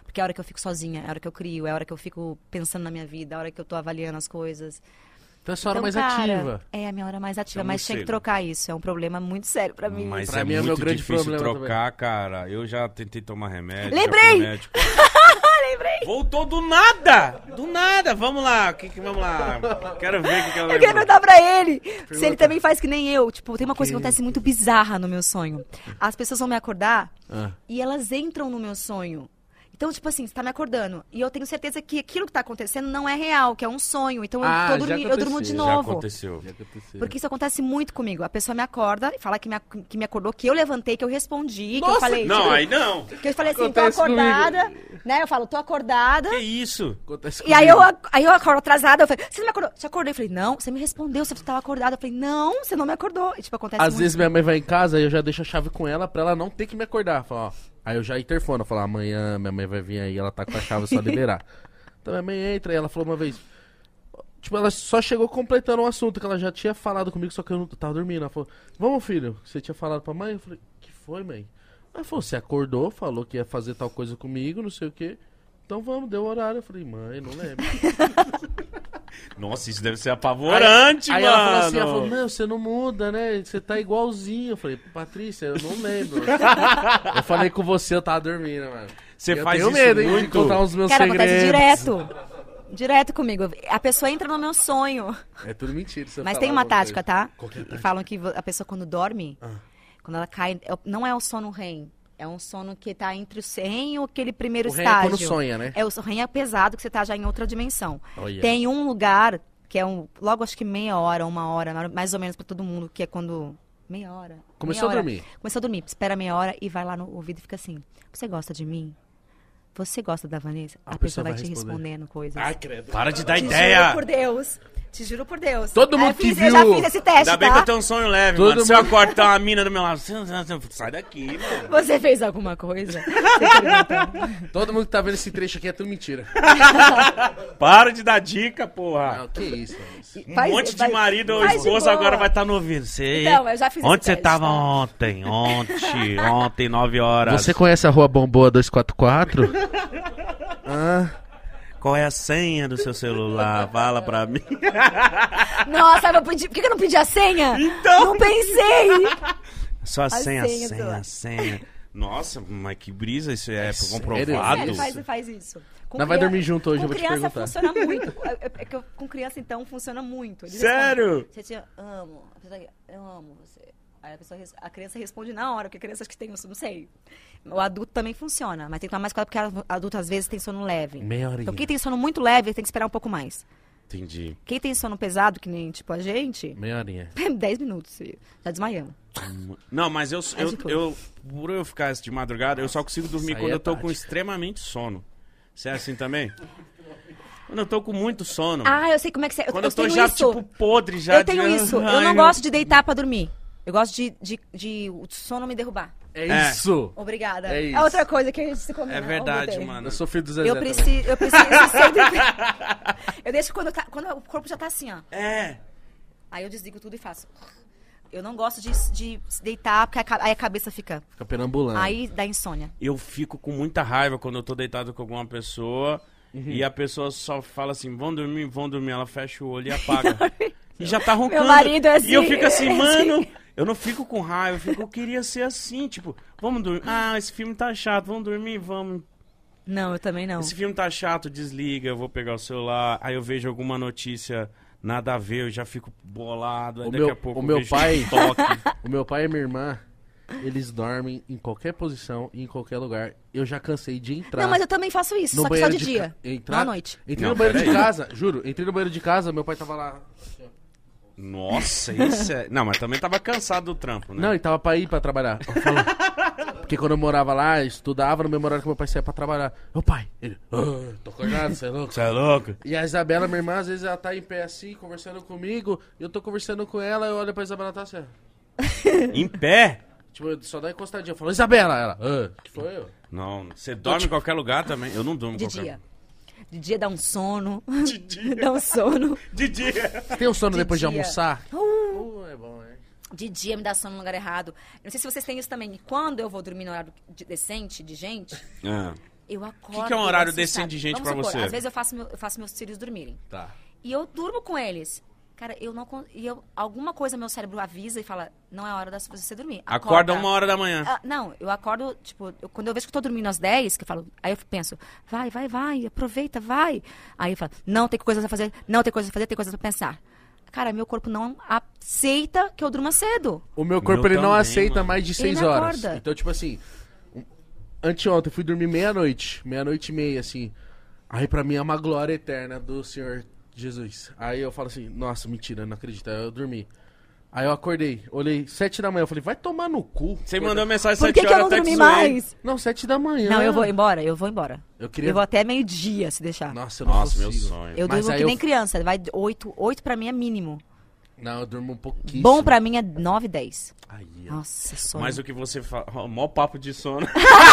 Porque é a hora que eu fico sozinha, é a hora que eu crio, é a hora que eu fico pensando na minha vida, é a hora que eu tô avaliando as coisas.
Então é sua hora
Então,
mais
cara,
ativa.
É a minha hora mais ativa,
É um
mas tinha que trocar isso. É um problema muito sério pra mim.
Mas
Pra
é
mim é meu grande
difícil
problema
trocar, cara. Eu já tentei tomar remédio.
Lembrei! Lembrei!
Voltou do nada! Do nada! Vamos lá, que, que, vamos lá. Quero ver o que, que ela
Eu
lembrou.
perguntar pra ele se ele também faz que nem eu. Tipo, tem uma coisa que acontece muito bizarra no meu sonho. As pessoas vão me acordar
Ah.
e elas entram no meu sonho. Então, tipo assim, você tá me acordando. E eu tenho certeza que aquilo que tá acontecendo não é real, que é um sonho. Então eu,
Ah,
tô
já
dormi- eu durmo de.
Já
novo.
aconteceu.
Já aconteceu.
Porque isso acontece muito comigo. A pessoa me acorda e fala que me, que me acordou, que eu levantei, que eu respondi, que eu
Nossa!
falei.
Não,
tipo,
aí não.
Que eu falei assim,
Acontece
tô acordada, né? Eu falo, tô acordada.
Que isso?
Acontece
E aí eu,
comigo.
aí eu acordo atrasada, eu falei, você não me acordou? Você acordou? Eu falei, não, você me respondeu, você tava acordada. Eu falei, não, você não me acordou. E tipo, acontece
Às
muito.
vezes minha mãe vai em casa e eu já deixo a chave com ela pra ela não ter que me acordar. Fala, ó. Aí eu já interfono, falo, amanhã minha mãe vai vir aí, ela tá com a chave só liberar. então minha mãe entra e ela falou uma vez. Tipo, ela só chegou completando um assunto que ela já tinha falado comigo, só que eu não tava dormindo. Ela falou, vamos filho, você tinha falado pra mãe? Eu falei, que foi, mãe? Ela falou, você acordou, falou que ia fazer tal coisa comigo, não sei o quê. Então vamos, deu o horário. Eu falei, mãe, não lembro.
Nossa, isso deve ser apavorante,
aí
mano.
ela falou assim, ela falou, meu, você não muda, né? Você tá igualzinho. Eu falei, Patrícia, eu não lembro. eu falei com você, eu tava dormindo, mano.
Você
eu
faz
tenho
isso
medo, hein, de
muito?
contar os meus
Cara,
segredos.
acontece direto. Direto comigo. A pessoa entra no meu sonho.
É tudo mentira. você
Mas tem uma tática,
coisa.
tá?
Qual que é
E
tática?
falam que a pessoa quando dorme,
Ah.
quando ela cai, é não é o sono REM. É um sono que tá entre o REM e aquele primeiro
O REM é
estágio.
quando sonha, né?
É, o REM é pesado, que você tá já em outra dimensão.
Olha.
Tem um lugar, que é um, logo acho que meia hora, uma hora, mais ou menos pra todo mundo, que é quando... Meia hora.
Começou
meia
a
hora.
dormir.
Começou a dormir. Espera meia hora e vai lá no ouvido e fica assim. Você gosta de mim? Você gosta da Vanessa?
A
A,
pessoa
pessoa vai,
vai
te
responder.
respondendo coisas.
Ai, credo.
Para de dar
Te
ideia.
juro por Deus. Te juro por Deus.
Todo
Aí
mundo que
Eu já
viu-
fiz esse teste,
Ainda bem
tá?
que eu tenho um sonho leve,
Todo
mano. Se eu tem uma mina do meu lado, você- você- sai daqui, mano.
Você fez alguma coisa?
Todo mundo que tá vendo esse trecho aqui é tudo mentira.
Para de dar dica, porra.
Não, que isso, mano.
Um
Faz-
monte de
faz-
marido ou esposa agora vai estar no ouvido. Você...
Então, eu já fiz esse
Onde você
teste,
tava
tá?
ontem? Ontem, ontem, 9 horas.
Você conhece a rua Bomboa 244? ah,
Qual é a senha do seu celular? Fala pra mim.
Nossa, eu vou pedir- por que eu não pedi a senha?
Então.
Não pensei.
Só a senha,
senha,
senha,
sei lá.
senha. Nossa, mas que brisa, isso é,
sério?
comprovado.
Sério, faz, faz isso. Com
Nós vai
criança-
dormir junto hoje,
com
eu vou te
criança
perguntar.
funciona muito. É- é- é que eu- com criança, então, funciona muito. Eles
Sério?
respondem, Você tinha, amo. A pessoa, eu amo você. Aí a, pessoa, a criança responde na hora, porque crianças que têm, isso, não sei. O adulto também funciona, mas tem que tomar mais cuidado, porque adulto às vezes tem sono leve.
Meia horinha.
Então, quem tem sono muito leve tem que esperar um pouco mais.
Entendi.
Quem tem sono pesado, que nem tipo a gente,
Meia horinha.
10 minutos, já desmaiamos.
Não, mas eu,
É
eu, eu, por eu ficar de madrugada, eu só consigo dormir
Isso
quando
é
eu tô com extremamente sono. Você é assim também? Quando eu tô com muito sono.
Ah, eu sei como é que você.
quando
eu,
eu tô
tenho
já,
isso.
tipo, podre, já
eu tenho
de-
isso. Eu não gosto de deitar pra dormir. Eu gosto de, de, de o sono me derrubar.
É,
É.
isso!
Obrigada.
É
É,
isso.
outra coisa que a gente se combina.
É verdade, mano.
Eu sou filho do Zezé
Eu preciso, eu preciso sempre. eu deixo quando, tá- quando o corpo já tá assim, ó.
É.
Aí eu desligo tudo e faço. Eu não gosto de, de se deitar, porque a aí a cabeça fica.
Fica perambulando.
Aí dá insônia.
Eu fico com muita raiva quando eu tô deitado com alguma pessoa
Uhum.
e a pessoa só fala assim, vão dormir, vão dormir. Ela fecha o olho e apaga. e já tá roncando.
marido é
E eu
assim,
fico assim,
é
mano...
assim.
Eu não fico com raiva, eu, fico, eu queria ser assim, tipo, vamos dormir. Ah, esse filme tá chato, vamos dormir, vamos.
Não, eu também não.
Esse filme tá chato, desliga, eu vou pegar o celular. Aí eu vejo alguma notícia nada a ver, eu já fico bolado. Aí
O
daqui
meu-
a pouco
o
eu
meu pai-. O meu pai e minha irmã, eles dormem em qualquer posição e em qualquer lugar. Eu já cansei de entrar.
Não, mas eu também faço isso, só que só de
de
dia.
ca- entrar-
Não à noite.
Entrei
Não,
no banheiro de casa, juro. Entrei no banheiro de casa, meu pai tava lá.
Nossa, isso é. Não, mas também tava cansado do trampo, né?
Não, ele tava pra ir pra trabalhar. Eu falo- Porque quando eu morava lá, eu estudava no mesmo horário que meu pai saía pra trabalhar. Ô pai, ele, "Ah, tô acordado, você é louco?
Você é louco?
E a Isabela, minha irmã, às vezes ela tá em pé assim, conversando comigo, e eu tô conversando com ela, eu olho pra Isabela, tá assim. ó.
Em pé?
Tipo, eu só dá encostadinha. Eu falo, Isabela, ela, ah, que foi eu?
Não, você dorme em qualquer lugar também? Eu não durmo em
De
qualquer
dia. De dia dá um sono.
De dia.
dá um sono.
De dia.
Tem um sono
De
depois de
dia.
almoçar?
Uh,
Uh, é bom, é.
de dia me dá sono no lugar errado. Não sei se vocês têm isso também. Quando eu vou dormir no horário de- decente de gente,
Ah.
eu acordo.
que é um horário decente de gente
Vamos
pra
supor,
você?
Às vezes eu faço, meu- eu faço meus filhos dormirem.
Tá.
E eu durmo com eles. Cara, eu não. E eu, alguma coisa meu cérebro avisa e fala: não é hora de você dormir.
Acorda uma hora da manhã.
Ah, não, eu acordo, tipo, eu- quando eu vejo que eu tô dormindo às 10, que eu falo, aí eu penso, vai, vai, vai, aproveita, vai. Aí eu falo, não, tem coisas a fazer, não, tem coisas a fazer, tem coisas a pensar. Cara, meu corpo não aceita que eu durma cedo.
O meu corpo
meu
ele não
também,
aceita
mano.
mais de
Ele
seis
não
horas.
acorda.
Então, tipo assim, anteontem eu fui dormir meia-noite, meia-noite e meia, assim. Aí pra mim é uma glória eterna do Senhor Jesus. Aí eu falo assim, nossa, mentira, não acredito. Aí eu dormi. Aí eu acordei, olhei sete da manhã, eu falei, vai tomar no cu.
Você mandou mensagem
Por
sete
que, que eu
horas,
não
até
dormi mais?
Não, sete da manhã.
Não, eu vou embora, eu vou embora.
Eu queria...
Eu vou até meio-dia, se deixar.
Nossa, eu não
Nossa, meu sonho.
eu
Mas
durmo que
eu
nem criança, vai oito, oito pra mim é mínimo.
Não, eu durmo um pouquinho.
Bom pra mim é nove, dez.
Aí, ó.
Nossa, sono.
Mas o que você fala. Mó papo de sono.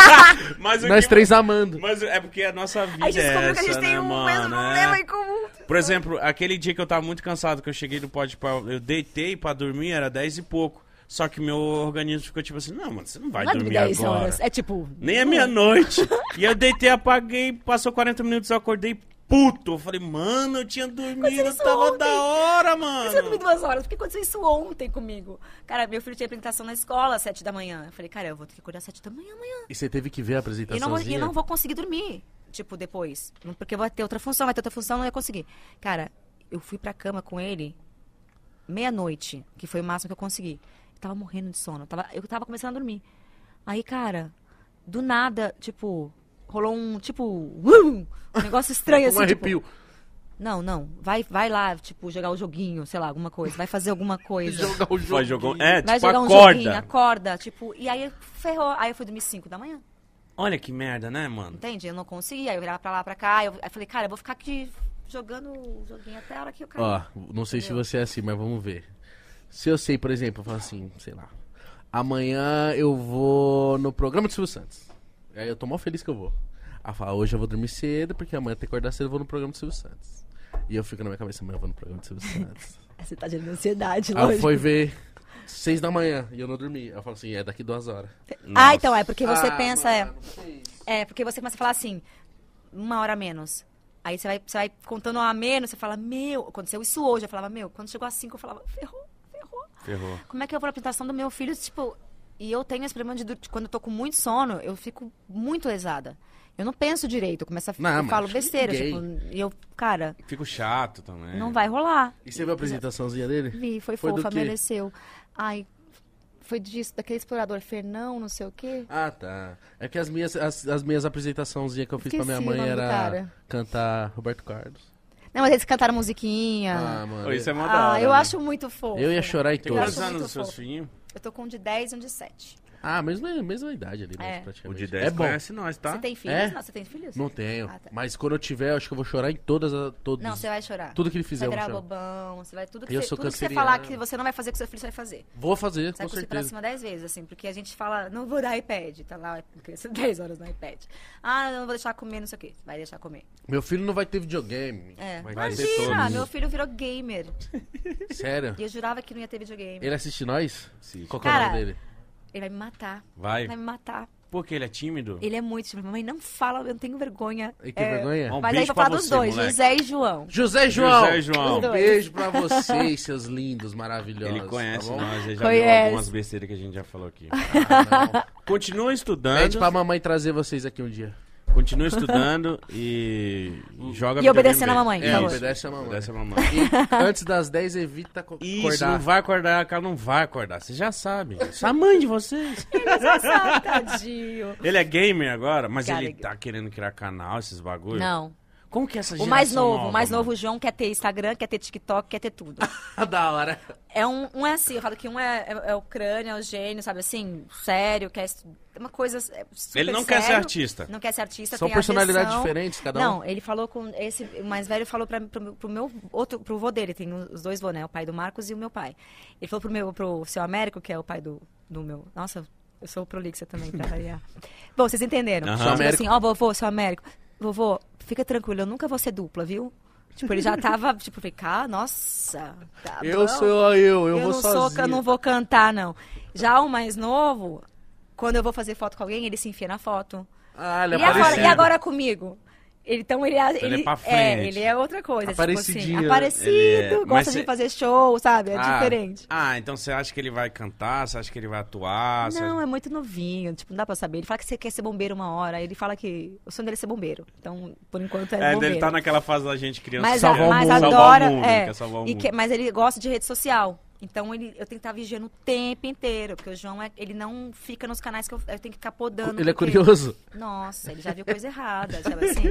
Mas o
Nós
que-
três amando.
Mas é porque a nossa vida
A gente
é
descobriu
essa,
que a gente tem
né,
um
mano?
mesmo
É.
problema em comum.
Por exemplo, aquele dia que eu tava muito cansado, que eu cheguei no pode eu deitei pra dormir, era 10 e pouco. Só que meu organismo ficou tipo assim, não, mano, você não vai
Não é
dormir
10
agora.
horas, é tipo...
Nem é meia-noite. e eu deitei, apaguei, passou 40 minutos, eu acordei puto. Eu falei, mano, eu tinha dormido, tava
ontem.
da hora, mano.
Você dormiu duas horas? Por que aconteceu isso ontem comigo? Cara, meu filho tinha apresentação na escola às sete da manhã. Eu falei, cara, eu vou ter que acordar às sete da manhã amanhã.
E você teve que ver a
E
apresentaçãozinha?
não, vou, e não vou conseguir dormir, tipo, depois. Porque vai ter outra função, vai ter outra função, não ia conseguir. Cara, eu fui pra cama com ele meia-noite, que foi o máximo que eu consegui. Eu tava morrendo de sono. Eu tava, eu tava começando a dormir. Aí, cara, do nada, tipo, rolou um, tipo, um negócio estranho assim.
Um
tipo,
arrepio.
não, não, vai, vai lá, tipo, jogar o joguinho, sei lá, alguma coisa. Vai fazer alguma coisa.
Jogar o jogo.
Vai jogar, é,
Vai
tipo,
jogar um
acorda.
joguinho, acorda, tipo, e aí ferrou. Aí eu fui dormir 5 da manhã.
Olha que merda, né, mano?
Entende? Eu não conseguia. Aí eu virava pra lá, pra cá. Eu, aí eu falei, cara, eu vou ficar aqui jogando o joguinho até a hora que eu cair.
Ó, não sei se você é assim, mas vamos ver. Se eu sei, por exemplo, eu falo assim, sei lá. Amanhã eu vou no programa do Silvio Santos. Aí eu tô mó feliz que eu vou. Eu falo, hoje eu vou dormir cedo, porque amanhã tem que acordar cedo eu vou no programa do Silvio Santos. E eu fico na minha cabeça, amanhã eu vou no programa do Silvio Santos.
Você tá gerando ansiedade, lógico.
fui ver seis da manhã e eu não dormi. Eu falo assim, é daqui duas horas.
Ah, então é porque você
Ah,
pensa, é.
mano, isso?
É, porque você começa a falar assim, uma hora a menos. Aí você vai, você vai contando uma a menos, você fala, meu, aconteceu isso hoje. Eu falava, meu, quando chegou a cinco, eu falava, ferrou, ferrou.
Ferrou.
Como é que eu vou na apresentação do meu filho? Tipo, E eu tenho esse problema de, de quando eu tô com muito sono, eu fico muito lesada. Eu não penso direito, eu começo a
Não,
eu falo besteira, tipo, e eu, cara,
Fico chato também.
não vai rolar.
E você viu a apresentaçãozinha dele?
Vi, foi,
Foi
fofa, mereceu. Ai, foi disso, daquele explorador Fernão, não sei o quê.
Ah, tá. É que as minhas, as, as minhas apresentaçãozinhas que eu fiz pra minha
Esqueci
mãe era
cara.
cantar Roberto Carlos.
Não, mas eles cantaram musiquinha.
Ah, mano.
Isso é mó
Ah,
hora,
eu
né?
acho muito fofo.
Eu ia chorar em
Tem
todos.
quantos anos os seus filhinhos?
Eu tô com um de 10 e um de 7.
Ah, mesma, mesma idade ali, né,
É.
praticamente.
O de 10
é bom.
conhece nós, tá?
Você tem filhos?
É?
Não, você tem filhos?
Não tenho.
Ah, tá.
Mas quando eu tiver, eu acho que eu vou chorar em todas as. Todos,
Não, você vai chorar.
Tudo que ele
Você
fizer,
vai
eu vou
virar
chorar.
bobão, você vai tudo que,
Eu
você,
sou
tudo que você falar que você não vai fazer com seu filho, você vai fazer.
Vou fazer,
Você
com
vai
certeza.
cima 10 vezes, assim, porque a gente fala, não vou dar iPad, tá lá, criança 10 horas no iPad. Ah, não vou deixar comer, não sei o quê. Vai deixar comer.
Meu filho não vai ter videogame.
É.
Vai
Imagina, meu filho virou gamer.
Sério?
E eu jurava que não ia ter videogame.
Ele assiste nós?
Assiste.
Qual que é o
Cara,
nome dele?
Ele vai me matar.
Vai.
Vai me matar.
Porque ele é tímido?
Ele é muito tímido. Mamãe, não fala, eu não tenho vergonha.
Ele tem vergonha?
Um
Mas aí
beijo
vou falar dos
você,
dois,
moleque.
José e João.
José João!
José João.
Um beijo pra vocês, seus lindos, maravilhosos.
Ele conhece
tá
nós, ele já
Conhece.
viu algumas besteiras que a gente já falou aqui.
Ah,
Continua estudando,
Pede pra mamãe trazer vocês aqui um dia.
Continua estudando e joga
E obedecendo a mamãe, por
É,
favor.
obedece a mamãe.
Obedece a mamãe.
E antes das 10, evita co-
Isso,
acordar.
não vai acordar, ela não vai acordar. Você já sabe. Essa é a mãe de vocês.
Ah, Tadinho.
Ele é gamer agora, mas
Cara,
ele tá querendo criar canal, esses bagulho?
Não.
Como que é essa
O
geração
mais novo,
nova,
o mais
mano?
novo, o João, quer ter Instagram, quer ter TikTok, quer ter tudo.
da hora.
É um, um é assim, eu falo que um é, é, é o crânio, é o gênio, sabe assim, sério, quer é uma coisa é, super
Ele não quer ser
sério,
artista.
Não quer ser artista,
São
tem
personalidades
aversão.
diferentes, cada um.
Não, ele falou com esse o mais velho falou para pro, pro meu outro pro vô dele, tem os dois vô, né, o pai do Marcos e o meu pai. Ele falou pro meu pro seu Américo, que é o pai do, do meu. Nossa, eu sou prolixa também pra variar. Bom, vocês entenderam. Tipo
Américo.
assim, ó, vovô, seu Américo. Vovô, fica tranquilo, eu nunca vou ser dupla, viu? Tipo, ele já tava, tipo, falei, cara, nossa, tá
Eu
bom.
sou eu, eu,
Eu
vou
não sou, eu não vou cantar, não. Já o mais novo, quando eu vou fazer foto com alguém, ele se enfia na foto.
Ah, ele é
E agora, e agora comigo? Ele- Então ele, ele,
Ele é pra
é,
frente.
ele é outra coisa. Tipo
Aparecidinho,
assim,
né?
aparecido,
Ele é- mas
gosta
cê-
de fazer show, sabe? É
Ah,
diferente.
Ah, então você acha que ele vai cantar? Você acha que ele vai atuar?
Não, é muito novinho, tipo, não dá pra saber. Ele fala que você quer ser bombeiro uma hora, ele fala que o sonho dele é ser bombeiro. Então, por enquanto, é,
É,
bombeiro.
ele tá naquela fase da gente criança.
mas,
Salvar
quer
o
mas
mundo.
salvar
adora,
o mundo,
é,
quer salvar o
e
mundo.
que- mas ele gosta de rede social. Então ele, eu tenho que estar vigiando o tempo inteiro, porque o João é, ele não fica nos canais que eu, eu tenho que ficar podando.
Ele é curioso.
Nossa, ele já viu coisa errada, sabe assim?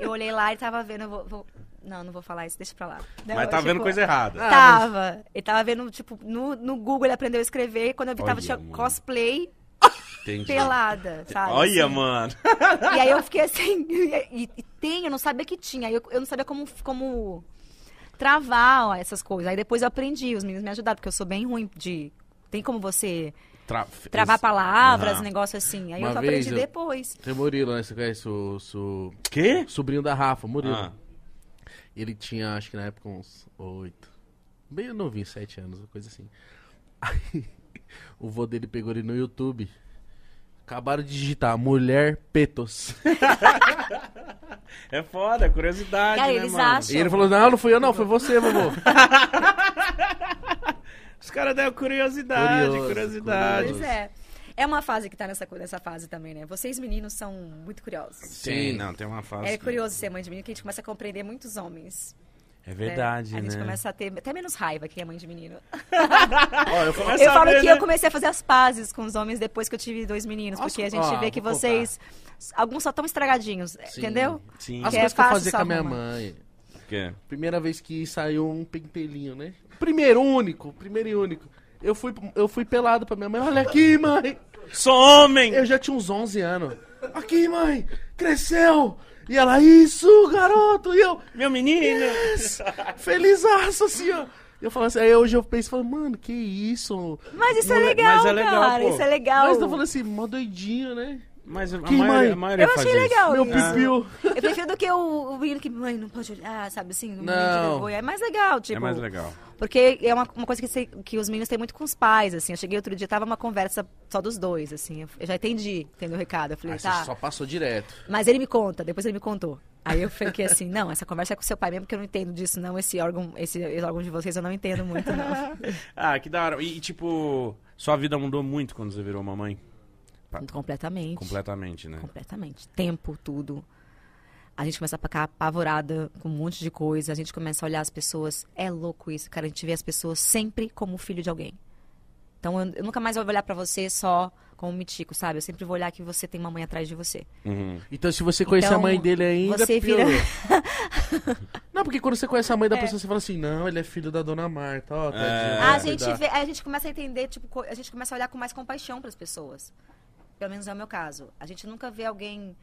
Eu olhei lá e tava vendo, eu vou, vou- não, não vou falar isso, deixa pra lá. Não,
Mas tá
tipo,
vendo coisa errada.
Ah,
Tava. Ele tava vendo, tipo, no, no Google ele aprendeu a escrever, e quando eu vi, tava
Olha,
tinha
mano.
cosplay
Entendi.
pelada, sabe?
Olha,
assim.
mano.
E aí eu fiquei assim, e, e tem, eu não sabia que tinha, eu, eu não sabia como, como travar ó, essas coisas. Aí depois eu aprendi, os meninos me ajudaram, porque eu sou bem ruim de... Tem como você
Tra-
travar palavras,
Aham.
negócio assim. Aí
Uma
eu aprendi
eu-
depois.
Tem o Murilo, né? Você conhece o, o,
Quê?
sobrinho da Rafa, o Murilo.
Ah.
Ele tinha, acho que na época, uns oito. Bem novinho, sete anos, uma coisa assim. Aí, o vô dele pegou ele no YouTube. Acabaram de digitar mulher petos.
É foda, é curiosidade,
Cara,
né,
eles
mano?
acham-
E ele falou: Não, não fui eu, não, foi você, vovô.
Os caras deram curiosidade,
Curioso,
curiosidade.
curioso.
Pois é. É uma fase que tá nessa, nessa fase também, né? Vocês meninos são muito curiosos.
Sim,
Sim.
não, tem uma fase.
É
que-
curioso ser mãe de menino que a gente começa a compreender muitos homens.
É
né?
verdade,
A
né?
gente começa a ter até menos raiva que é mãe de menino.
Ó, eu
eu falo
ver,
que
né?
eu comecei a fazer as pazes com os homens depois que eu tive dois meninos,
Nossa,
porque a gente
ó,
vê que vocês. Alguns só estão estragadinhos,
Sim.
entendeu?
Sim.
As
Que é
coisas que eu fazia com a minha
arruma.
mãe.
Que?
Primeira vez que saiu um pentelinho, né? Primeiro, único, primeiro e único. Eu fui, eu fui pelado pra minha mãe. Olha aqui, mãe.
Sou homem!
Eu já tinha uns 11 anos. Aqui, mãe. Cresceu. E ela, isso, garoto. E eu,
Meu menino!
felizaço, assim, ó. E eu falo assim, aí hoje eu penso, falo, mano, que isso?
Mas isso é legal,
mas é legal,
cara.
pô.
Isso é legal.
Mas eu falando assim, mó doidinho, né?
Mas a
Que
maioria,
mãe?
a maioria
Eu
faz
achei
isso.
legal.
Meu pipiu.
Eu prefiro do que o, o menino que, mãe, não pode olhar, sabe assim?
Não.
vergonha. É mais legal, tipo.
É mais legal.
Porque é uma, uma coisa que, se- que os meninos têm muito com os pais, assim. Eu cheguei outro dia, tava uma conversa só dos dois, assim. Eu, já entendi, entendeu o recado. Eu falei,
você
tá.
só passou direto.
Mas ele me conta, depois ele me contou. Aí eu fiquei assim, não, essa conversa é com seu pai mesmo, porque eu não entendo disso, não. Esse órgão, esse órgão de vocês eu não entendo muito, não.
Ah, que da hora. E, tipo, Sua vida mudou muito quando você virou mamãe?
Completamente.
Completamente, né?
Completamente. Tempo, tudo. A gente começa a ficar apavorada com um monte de coisa. A gente começa a olhar as pessoas. É louco isso, cara. A gente vê as pessoas sempre como filho de alguém. Então eu, eu nunca mais vou olhar pra você só como um mitico, sabe? Eu sempre vou olhar que você tem uma mãe atrás de você.
Uhum.
Então, se você conhecer
Então,
a mãe dele ainda,
você vira-
não, porque quando você conhece a mãe da
É.
pessoa, você fala assim, não, ele é filho da dona Marta, ó, tadinho,
É.
a gente vê, a gente começa a entender, tipo, a gente começa a olhar com mais compaixão para as pessoas. Pelo menos é o meu caso. A gente nunca vê alguém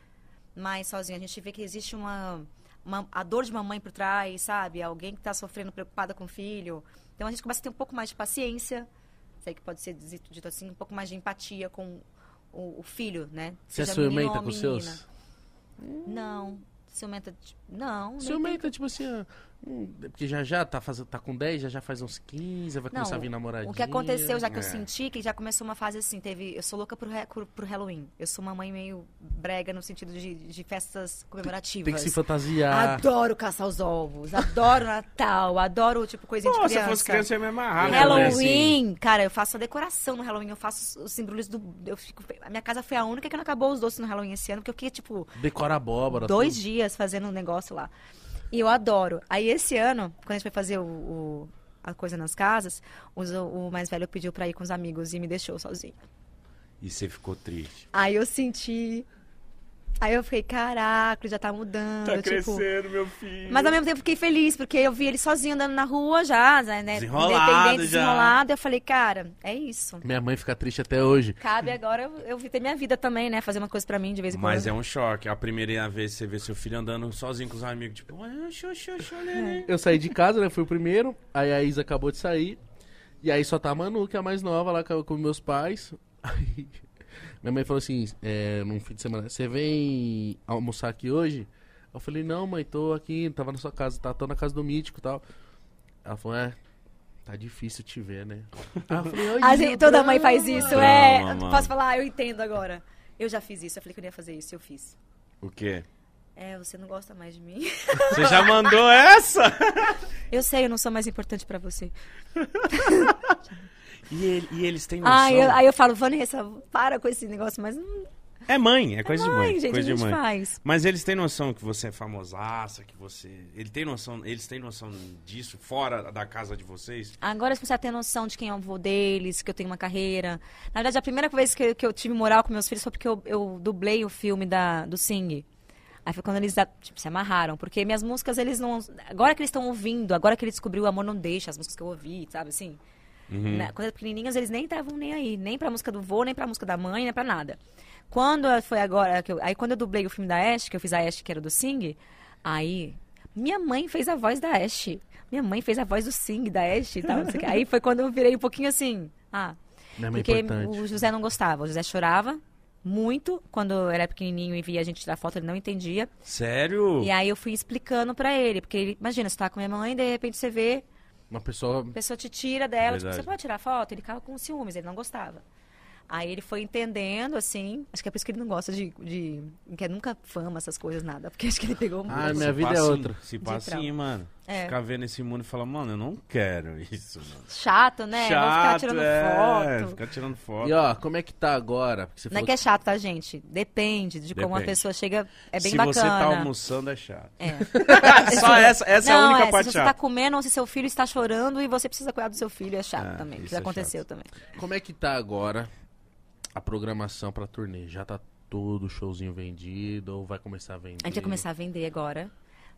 mais sozinho. A gente vê que existe uma, uma- a dor de uma mãe por trás, sabe? Alguém que está sofrendo, preocupada com o filho. Então a gente começa a ter um pouco mais de paciência. Sei que pode ser dito, assim, um pouco mais de empatia com o, o filho, né?
Você é
Seja
ciumenta
ou
com os
menina.
seus?
Não. Ciumenta, não.
Ciumenta, tipo assim, ó, hum, porque já já tá, faz, tá com 10, já já faz uns 15, vai começar a vir namoradinha.
O que aconteceu, já que
É.
eu senti, que já começou uma fase assim, teve. Eu sou louca pro, pro, pro Halloween. Eu sou uma mãe meio brega no sentido de, de festas comemorativas.
Tem que se fantasiar.
Adoro caçar os ovos, adoro Natal, adoro, tipo, coisinha
Pô,
de
se
criança.
eu fosse criança, eu ia me amarrar. né,
Halloween,
assim.
cara, eu faço a decoração no Halloween, eu faço os símbolos do. Eu fico, a minha casa foi a única que não acabou os doces no Halloween esse ano, porque eu fiquei, tipo,
Decora a abóbora.
dois
tudo.
dias fazendo um negócio lá. E eu adoro. Aí esse ano, quando a gente foi fazer o, o- a coisa nas casas, os- o, mais velho pediu pra ir com os amigos e me deixou sozinha.
E você ficou triste.
Aí eu senti. Aí eu fiquei, caraca, já tá mudando.
Tá
tipo...
crescendo, meu filho.
Mas ao mesmo tempo fiquei feliz, porque eu vi ele sozinho andando na rua já, né?
Desenrolado
Independente,
já.
desenrolado. Eu falei, cara, é isso.
Minha mãe fica triste até hoje.
Cabe agora eu, eu ter minha vida também, né? Fazer uma coisa pra mim de vez em
Mas é
quando.
um choque. A primeira vez que você vê seu filho andando sozinho com os amigos, tipo, olha, xô, xô, xô, neném.
Eu saí de casa, né? Fui o primeiro. Aí a Isa acabou de sair. E aí só tá a Manu, que é a mais nova, lá com com meus pais. Aí minha mãe falou assim, é, num fim de semana, você vem almoçar aqui hoje? Eu falei, não, mãe, tô aqui, tava na sua casa, tá, tô na casa do Mítico e tal. Ela falou, é, tá difícil te ver, né? Eu falei, "Ai,
A gente- toda mãe faz
drama."
isso, é.
mano.
Posso falar? Eu entendo agora. Eu já fiz isso. Eu falei que eu não ia fazer isso, eu fiz.
O quê?
É, você não gosta mais de mim.
Você já mandou essa?
Eu sei, eu não sou mais importante pra você.
E, ele- e eles têm noção?
Aí eu, aí eu falo, Vanessa, para com esse negócio, mas não
É mãe, é coisa de mãe.
Ai, gente,
coisa de mãe.
faz.
Mas eles têm noção que você é famosaça, que você. Ele tem noção, eles têm noção disso fora da casa de vocês?
Agora você ter noção de quem é o avô deles, que eu tenho uma carreira. Na verdade, a primeira vez que, eu- que eu tive moral com meus filhos foi porque eu, eu dublei o filme da, do Sing. Aí foi quando eles tipo, se amarraram. Porque minhas músicas, eles não. Agora que eles estão ouvindo, agora que ele descobriu o Amor Não Deixa, as músicas que eu ouvi, sabe assim?
Uhum.
Né? Quando eram pequenininhos, eles nem estavam nem aí. Nem pra música do vô, nem pra música da mãe, nem pra nada. Quando foi agora. Eu, aí quando eu dublei o filme da Ash, que eu fiz a Ash, que era do Sing, aí. Minha mãe fez a voz da Ash. Minha mãe fez a voz do Sing, da Ash e tal. Aí foi quando eu virei um pouquinho assim. Ah.
É
Porque o José não gostava. O José chorava muito quando era pequenininho e via a gente tirar foto, ele não entendia.
Sério?
E aí eu fui explicando pra ele. Porque ele, imagina, você tá com minha mãe, de repente você vê
Uma pessoa.
a pessoa te tira dela, tipo, você pode tirar foto? Ele ficava com ciúmes, ele não gostava. Aí ele foi entendendo, assim, acho que é por isso que ele não gosta de, de não quer nunca fama, essas coisas, nada, porque acho que ele pegou muito.
Ah, minha vida é outra.
Se passa assim, mano.
É.
Ficar vendo esse mundo e falar, mano, eu não quero isso, mano.
Chato, né? Vou ficar tirando
é,
foto.
Ficar tirando foto.
E ó, como é que tá agora? Porque você
Não é que é chato, tá, gente? Depende de como a
Depende.
pessoa chega. É bem
Se
bacana.
você tá almoçando, é chato.
É.
Só essa, essa é a
não,
única
é,
parte
se você
chata.
tá comendo ou se seu filho está chorando e você precisa cuidar do seu filho, é chato
É,
também.
isso
Que já
é
aconteceu
chato.
também.
Como é que tá agora a programação pra turnê? Já tá todo o showzinho vendido ou vai começar a vender?
A gente vai começar a vender agora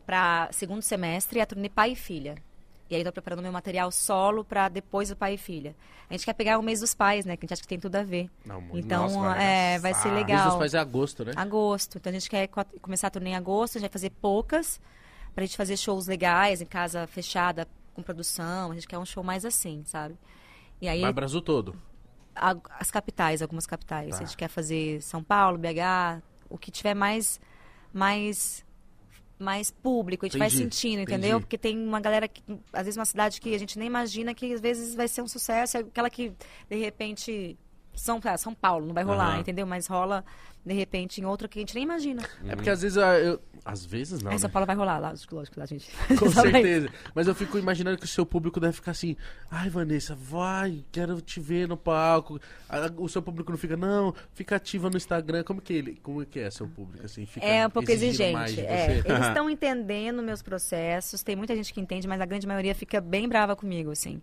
para segundo semestre a turnê pai e filha. E aí tô preparando meu material solo para depois do pai e filha. A gente quer pegar o mês dos pais, né? Que a gente acha que tem tudo a ver.
Não, muito.
Então,
Nossa, vai
é, vai ser
arregaçar.
Desde
legal.
os pais é agosto, né?
Agosto. Então a gente quer co- começar a turnê em agosto, a gente vai fazer poucas, pra gente fazer shows legais, em casa fechada, com produção. A gente quer um show mais assim, sabe? E aí,
Vai Brasil todo.
a- as capitais, algumas capitais.
Tá.
A gente quer fazer São Paulo, BH, o que tiver mais mais mais público, a gente vai
Entendi,
sentindo,
entendi.
entendeu? Porque tem uma galera que às vezes uma cidade que a gente nem imagina que às vezes vai ser um sucesso, é aquela que de repente São, São Paulo, não vai rolar,
Aham.
entendeu? Mas rola, de repente, em outra que a gente nem imagina.
É porque às vezes eu. Às vezes não.
Aí
né?
São Paulo vai rolar, lógico, lógico, lá, gente.
Com certeza. Mas eu fico imaginando que o seu público deve ficar assim. Ai, Vanessa, vai, quero te ver no palco. O seu público não fica, não, fica ativa no Instagram. Como que ele. Como que é seu público? Assim, fica
É um pouco exigente. É, eles estão entendendo meus processos. Tem muita gente que entende, mas a grande maioria fica bem brava comigo, assim.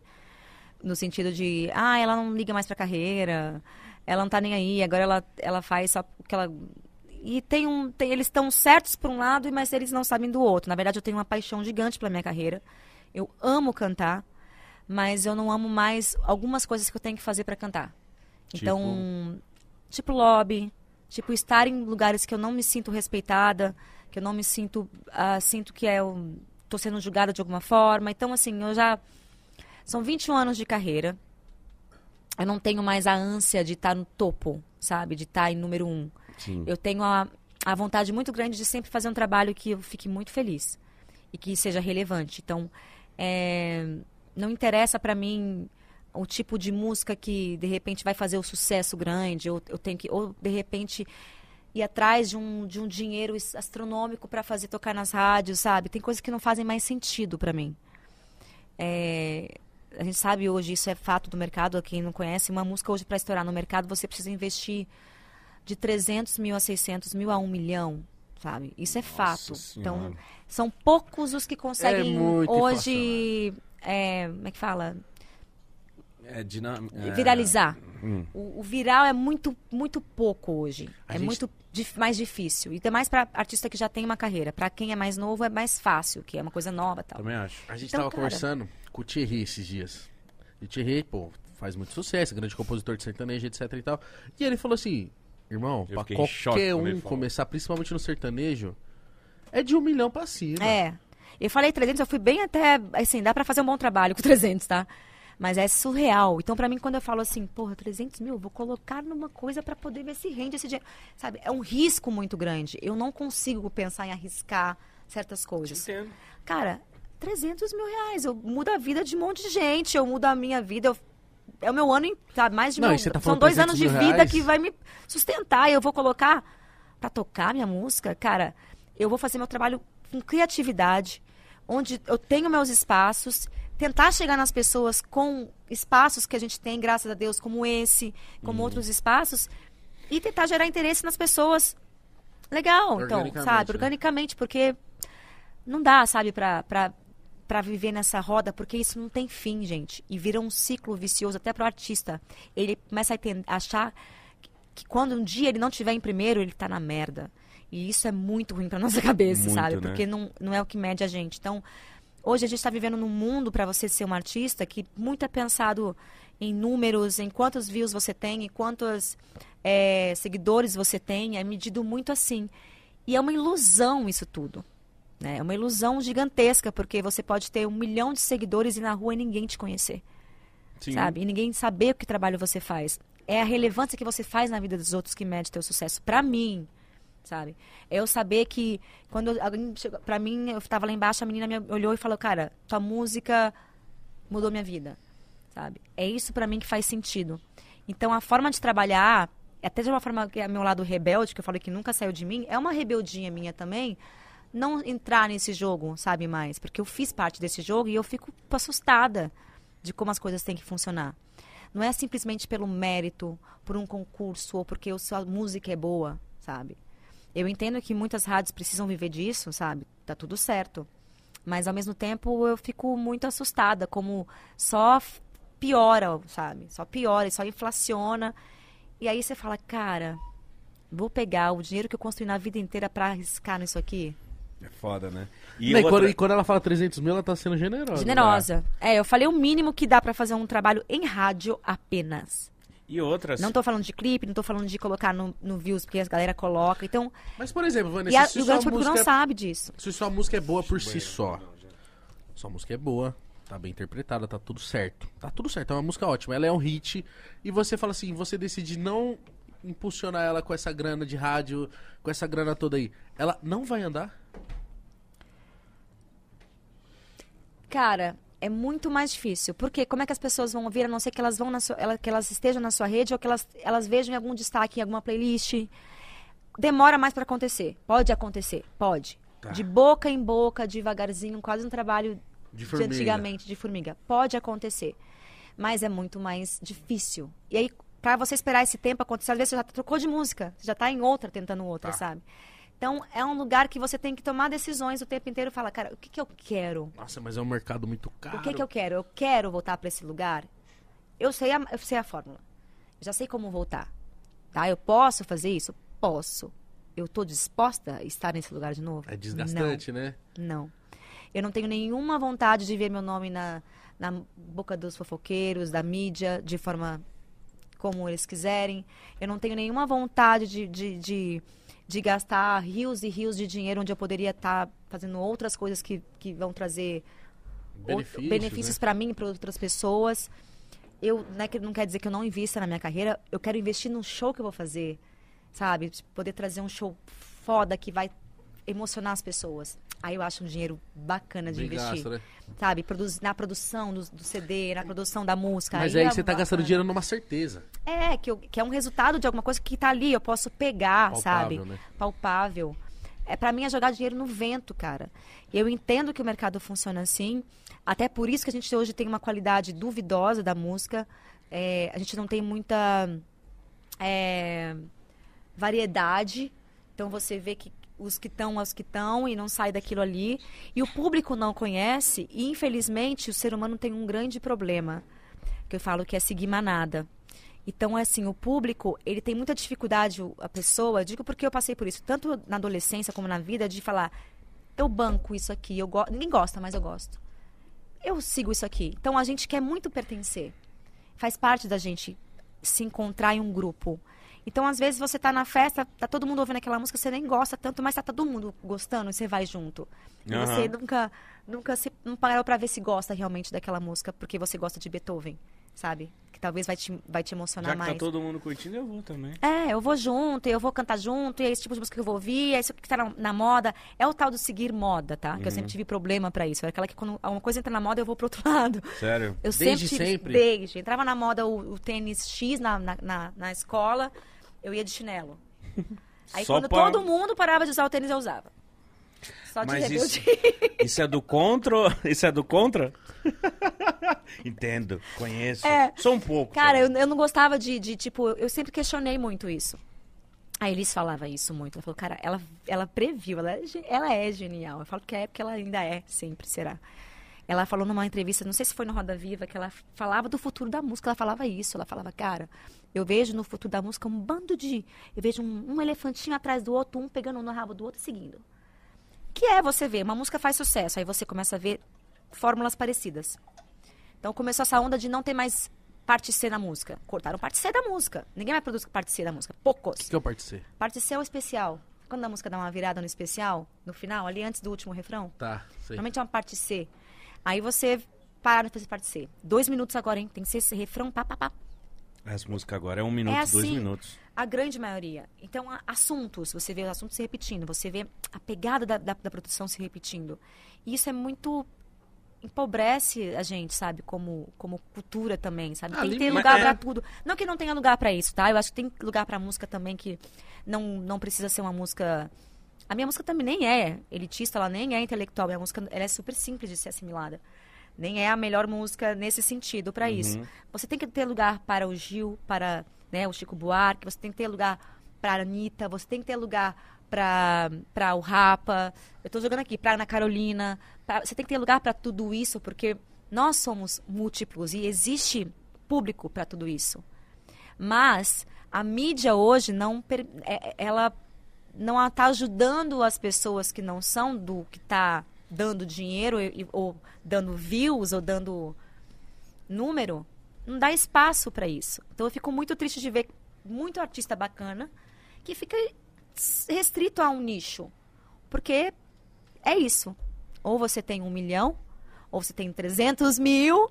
No sentido de, ah, ela não liga mais pra carreira, ela não tá nem aí, agora ela, ela faz só o que ela. E tem um. tem- eles estão certos por um lado, mas eles não sabem do outro. Na verdade, eu tenho uma paixão gigante pela minha carreira. Eu amo cantar, mas eu não amo mais algumas coisas que eu tenho que fazer pra cantar. Então, tipo lobby, tipo estar em lugares que eu não me sinto respeitada, que eu não me sinto, ah, sinto que é um, tô sendo julgada de alguma forma. Então, assim, eu já são 21 anos de carreira. Eu não tenho mais a ânsia de estar no topo, sabe? De estar em número um.
Sim.
Eu tenho a, a vontade muito grande de sempre fazer um trabalho que eu fique muito feliz e que seja relevante. Então, é, não interessa pra mim o tipo de música que de repente vai fazer o sucesso grande, ou eu tenho que, ou de repente ir atrás de um, de um dinheiro astronômico pra fazer tocar nas rádios, sabe? Tem coisas que não fazem mais sentido pra mim. É, a gente sabe hoje, isso é fato do mercado, quem não conhece, uma música hoje para estourar no mercado, você precisa investir de 300 mil a 600 mil a 1 milhão, sabe? Isso é fato.
Senhora.
Então, são poucos os que conseguem
muito
hoje, é, como é que fala?
É dinâmico.
Viralizar.
Hum.
O, o viral é muito, muito pouco hoje.
A
é
gente-
muito dif- mais difícil. E até mais para artista que já tem uma carreira. Para quem é mais novo é mais fácil, que é uma coisa nova, e tal.
Também acho.
A gente
Então,
tava
cara-
conversando com o Thierry esses dias. E o Thierry, pô, faz muito sucesso, grande compositor de sertanejo, etc e tal. E ele falou assim, irmão,
Eu
pra
fiquei em choque
qualquer
quando ele
um
falou.
começar, principalmente no sertanejo, é de um milhão pra cima.
É. Eu falei 300, eu fui bem até, assim, dá pra fazer um bom trabalho com 300, tá? Mas é surreal. Então, pra mim, quando eu falo assim, porra, 300 mil, eu vou colocar numa coisa pra poder ver se rende esse dinheiro. Sabe, é um risco muito grande. Eu não consigo pensar em arriscar certas coisas.
Entendo.
Cara, 300 mil reais, eu mudo a vida de um monte de gente, eu mudo a minha vida, eu- é o meu ano, em- sabe, mais de
Não, você tá
são dois
300
anos de
mil
vida
reais?
que vai me sustentar e eu vou colocar pra tocar minha música, cara, eu vou fazer meu trabalho com criatividade, onde eu tenho meus espaços, tentar chegar nas pessoas com espaços que a gente tem, graças a Deus, como esse, como
Uhum.
outros espaços, e tentar gerar interesse nas pessoas. Legal, então, sabe,
né?
organicamente, porque não dá, sabe, pra, pra, pra viver nessa roda, porque isso não tem fim, gente. E vira um ciclo vicioso até pro artista. Ele começa a achar que, que quando um dia ele não tiver em primeiro, ele tá na merda. E isso é muito ruim pra nossa cabeça,
Muito,
sabe?
né?
Porque não, não é o que mede a gente. Então, hoje a gente está vivendo num mundo para você ser um artista que muito é pensado em números, em quantos views você tem, em quantos é, seguidores você tem, é medido muito assim. E é uma ilusão isso tudo. Né? É uma ilusão gigantesca, porque você pode ter um milhão de seguidores e na rua ninguém te conhecer
Sim.
sabe? E ninguém saber o que trabalho você faz. É a relevância que você faz na vida dos outros que mede teu sucesso. Pra mim, sabe? É eu saber que quando alguém chegou pra mim, eu tava lá embaixo, a menina me olhou e falou: "Cara, tua música mudou minha vida". Sabe? É isso pra mim que faz sentido. Então a forma de trabalhar, até de uma forma que é meu lado rebelde, que eu falei que nunca saiu de mim, é uma rebeldinha minha também. Não entrar nesse jogo, sabe mais? Porque eu fiz parte desse jogo e eu fico assustada de como as coisas têm que funcionar. Não é simplesmente pelo mérito, por um concurso ou porque a sua música é boa, sabe? Eu entendo que muitas rádios precisam viver disso, sabe? Tá tudo certo. Mas ao mesmo tempo eu fico muito assustada, como só piora, sabe? Só piora e só inflaciona. E aí você fala, cara, vou pegar o dinheiro que eu construí na vida inteira pra arriscar nisso aqui?
É foda, né?
E,
E, outra-
quando, e quando ela fala 300 mil, ela tá sendo generosa.
Generosa. É, eu falei o mínimo que dá pra fazer um trabalho em rádio apenas.
E outras.
Não tô falando de clipe, não tô falando de colocar no, no views, porque a galera coloca. Então,
Mas, por exemplo, Vanessa,
e, a,
se,
e o grande público não
música,
sabe disso.
se sua música é boa por si só, sua música é boa, tá bem interpretada, tá tudo certo. Tá tudo certo, é uma música ótima. Ela é um hit. E você fala assim, você decide não impulsionar ela com essa grana de rádio, com essa grana toda aí. Ela não vai andar?
Cara, é muito mais difícil. Porque como é que as pessoas vão ouvir, a não ser que elas vão sua, ela- que elas estejam na sua rede ou que elas, elas vejam em algum destaque, em alguma playlist. Demora mais para acontecer. Pode acontecer, pode.
Tá.
De boca em boca, devagarzinho, quase um trabalho
De
de antigamente de formiga. Pode acontecer, mas é muito mais difícil. E aí, pra você esperar esse tempo acontecer, às vezes você já trocou de música, você já tá em outra tentando outra,
Tá.
sabe? Então, é um lugar que você tem que tomar decisões o tempo inteiro e falar, cara, o que, que eu quero?
Nossa, mas é um mercado muito caro.
O que, que eu quero? Eu quero voltar para esse lugar? Eu sei, a, eu sei a fórmula. Eu já sei como voltar. Tá? Eu posso fazer isso? Posso. Eu tô disposta a estar nesse lugar de novo?
É desgastante, né?
Não. Eu não tenho nenhuma vontade de ver meu nome na, na boca dos fofoqueiros, da mídia, de forma como eles quiserem. Eu não tenho nenhuma vontade de, de, de, de gastar rios e rios de dinheiro onde eu poderia estar fazendo outras coisas que, que vão trazer
Benefícios,
benefícios
né?
para mim e para outras pessoas. Eu, né, que não quer dizer que eu não invista na minha carreira, eu quero investir no show que eu vou fazer, sabe? Poder trazer um show foda que vai emocionar as pessoas. Aí eu acho um dinheiro bacana de
Bem
investir,
gasto, né?
sabe? Produz, na produção do, do CD, na produção da música.
Mas
aí
aí
é
você tá gastando
bacana.
dinheiro numa certeza.
É, que, eu- que é um resultado de alguma coisa que tá ali, eu posso pegar,
Palpável,
sabe?
né?
Palpável. É, para mim é jogar dinheiro no vento, cara. Eu entendo que o mercado funciona assim. Até por isso que a gente hoje tem uma qualidade duvidosa da música. É, a gente não tem muita é, variedade. Então você vê que os que estão, os que estão e não sai daquilo ali. E o público não conhece. E infelizmente o ser humano tem um grande problema que eu falo que é seguir manada. Então, assim, o público, ele tem muita dificuldade, a pessoa, digo porque eu passei por isso, tanto na adolescência como na vida, de falar, eu banco isso aqui, eu go... ninguém gosta, mas eu gosto. Eu sigo isso aqui. Então, a gente quer muito pertencer. Faz parte da gente se encontrar em um grupo. Então, às vezes, você tá na festa, tá todo mundo ouvindo aquela música, você nem gosta tanto, mas tá todo mundo gostando e você vai junto. E
Aham.
você nunca, nunca se, não parou pra ver se gosta realmente daquela música, porque você gosta de Beethoven, sabe? Que talvez vai te, vai te emocionar
Já que
mais.
tá todo mundo curtindo, eu vou também.
É, eu vou junto, eu vou cantar junto, e é esse tipo de música que eu vou ouvir, é isso que tá na, na moda. É o tal do seguir moda, tá? Que eu sempre tive problema pra isso. É aquela que quando uma coisa entra na moda, eu vou pro outro lado.
Sério.
Eu
Desde
sempre tive,
sempre?
Desde. Entrava na moda o, o tênis X na, na, na, na escola, eu ia de chinelo. Aí
Só
quando
pra-
todo mundo parava de usar o tênis, eu usava. Só de
Mas isso,
rebelde.
isso é do contra? Isso é do contra? Entendo, conheço.
É.
Só um pouco.
Cara, eu, eu não gostava de, de, tipo, eu sempre questionei muito isso. A Elis falava isso muito. Ela falou, cara, ela, ela previu, ela é, ela é genial. Eu falo que é porque ela ainda é, sempre será. Ela falou numa entrevista, não sei se foi no Roda Viva, que ela falava do futuro da música. Ela falava isso. Ela falava, cara, eu vejo no futuro da música um bando de. Eu vejo um, um elefantinho atrás do outro, um pegando no rabo do outro e seguindo. Que é você ver, uma música faz sucesso, aí você começa a ver fórmulas parecidas. Então começou essa onda de não ter mais parte C na música. Cortaram parte C da música. Ninguém mais produz parte C da música. Poucos.
O que, que eu participei?
Parte C é o especial. Quando a música dá uma virada no especial, no final, ali antes do último refrão,
Tá, sei.
normalmente é uma parte C. Aí você para de fazer parte C. Dois minutos agora, hein? Tem que ser esse refrão, pá, pá, pá.
Essa música agora é um minuto,
É
dois
assim.
minutos.
A grande maioria. Então, assuntos, você vê os assuntos se repetindo, você vê a pegada da, da, da produção se repetindo. E isso é muito. empobrece a gente, sabe? Como, como cultura também, sabe?
Ah,
tem que ter lugar
é.
pra tudo. Não que não tenha lugar pra isso, tá? Eu acho que tem lugar pra música também que não, não precisa ser uma música. A minha música também nem é elitista, ela nem é intelectual. Minha música ela é super simples de ser assimilada. Nem é a melhor música nesse sentido pra isso. Você tem que ter lugar para o Gil, para né, o Chico Buarque, você tem que ter lugar para Anitta, você tem que ter lugar para o Rapa. Eu tô jogando aqui para Ana Carolina. pra- você tem que ter lugar para tudo isso, porque nós somos múltiplos e existe público para tudo isso. Mas a mídia hoje não é- ela não está ajudando as pessoas que não são do que está dando dinheiro ou dando views ou dando número, não dá espaço para isso. Então eu fico muito triste de ver muito artista bacana que fica restrito a um nicho. Porque é isso. Ou você tem um milhão, ou você tem 300 mil,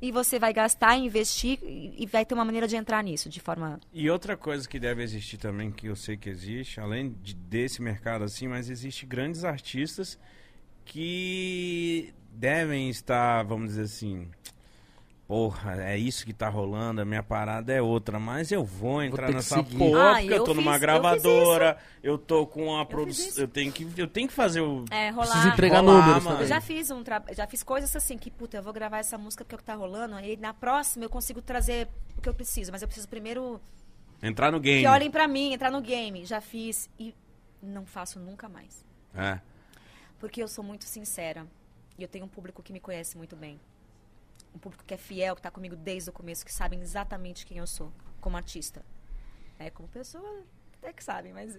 e você vai gastar, investir, e vai ter uma maneira de entrar nisso, de forma...
E outra coisa que deve existir também, que eu sei que existe, além de- desse mercado assim, mas existe grandes artistas que devem estar, vamos dizer assim, porra, é isso que tá rolando, a minha parada é outra, mas eu vou entrar
que
nessa porra,
Ah,
porque eu
eu
tô numa
fiz- eu fiz
gravadora, eu, tô com a
fiz
produção, eu tenho que eu tenho que fazer o
É, rolar.
Precisa entregar
Rolar,
números
mano.
Eu já fiz um tra... já fiz coisas assim que, puta, eu vou gravar essa música porque é o que tá rolando, e na próxima eu consigo trazer o que eu preciso, mas eu preciso primeiro
entrar no game.
que olhem pra mim, entrar no game. Já fiz e não faço nunca mais.
É.
Porque eu sou muito sincera. E eu tenho um público que me conhece muito bem. Um público que é fiel, que tá comigo desde o começo, que sabem exatamente quem eu sou como artista. É, como pessoa, até que sabem, mas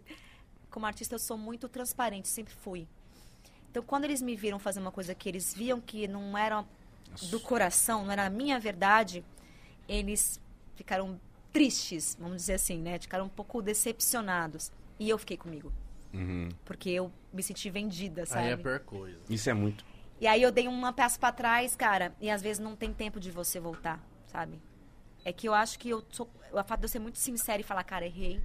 como artista eu sou muito transparente, sempre fui. Então, quando eles me viram fazer uma coisa que eles viam que não era do coração, não era a minha verdade, eles ficaram tristes, vamos dizer assim, né? Ficaram um pouco decepcionados. E eu fiquei comigo.
Uhum.
Porque eu me senti vendida, sabe?
Aí é a pior coisa.
Isso é muito.
E aí eu dei uma peça pra trás, cara, e às vezes não tem tempo de você voltar, sabe? É que eu acho que eu sou. O fato de eu ser muito sincera e falar, cara, errei.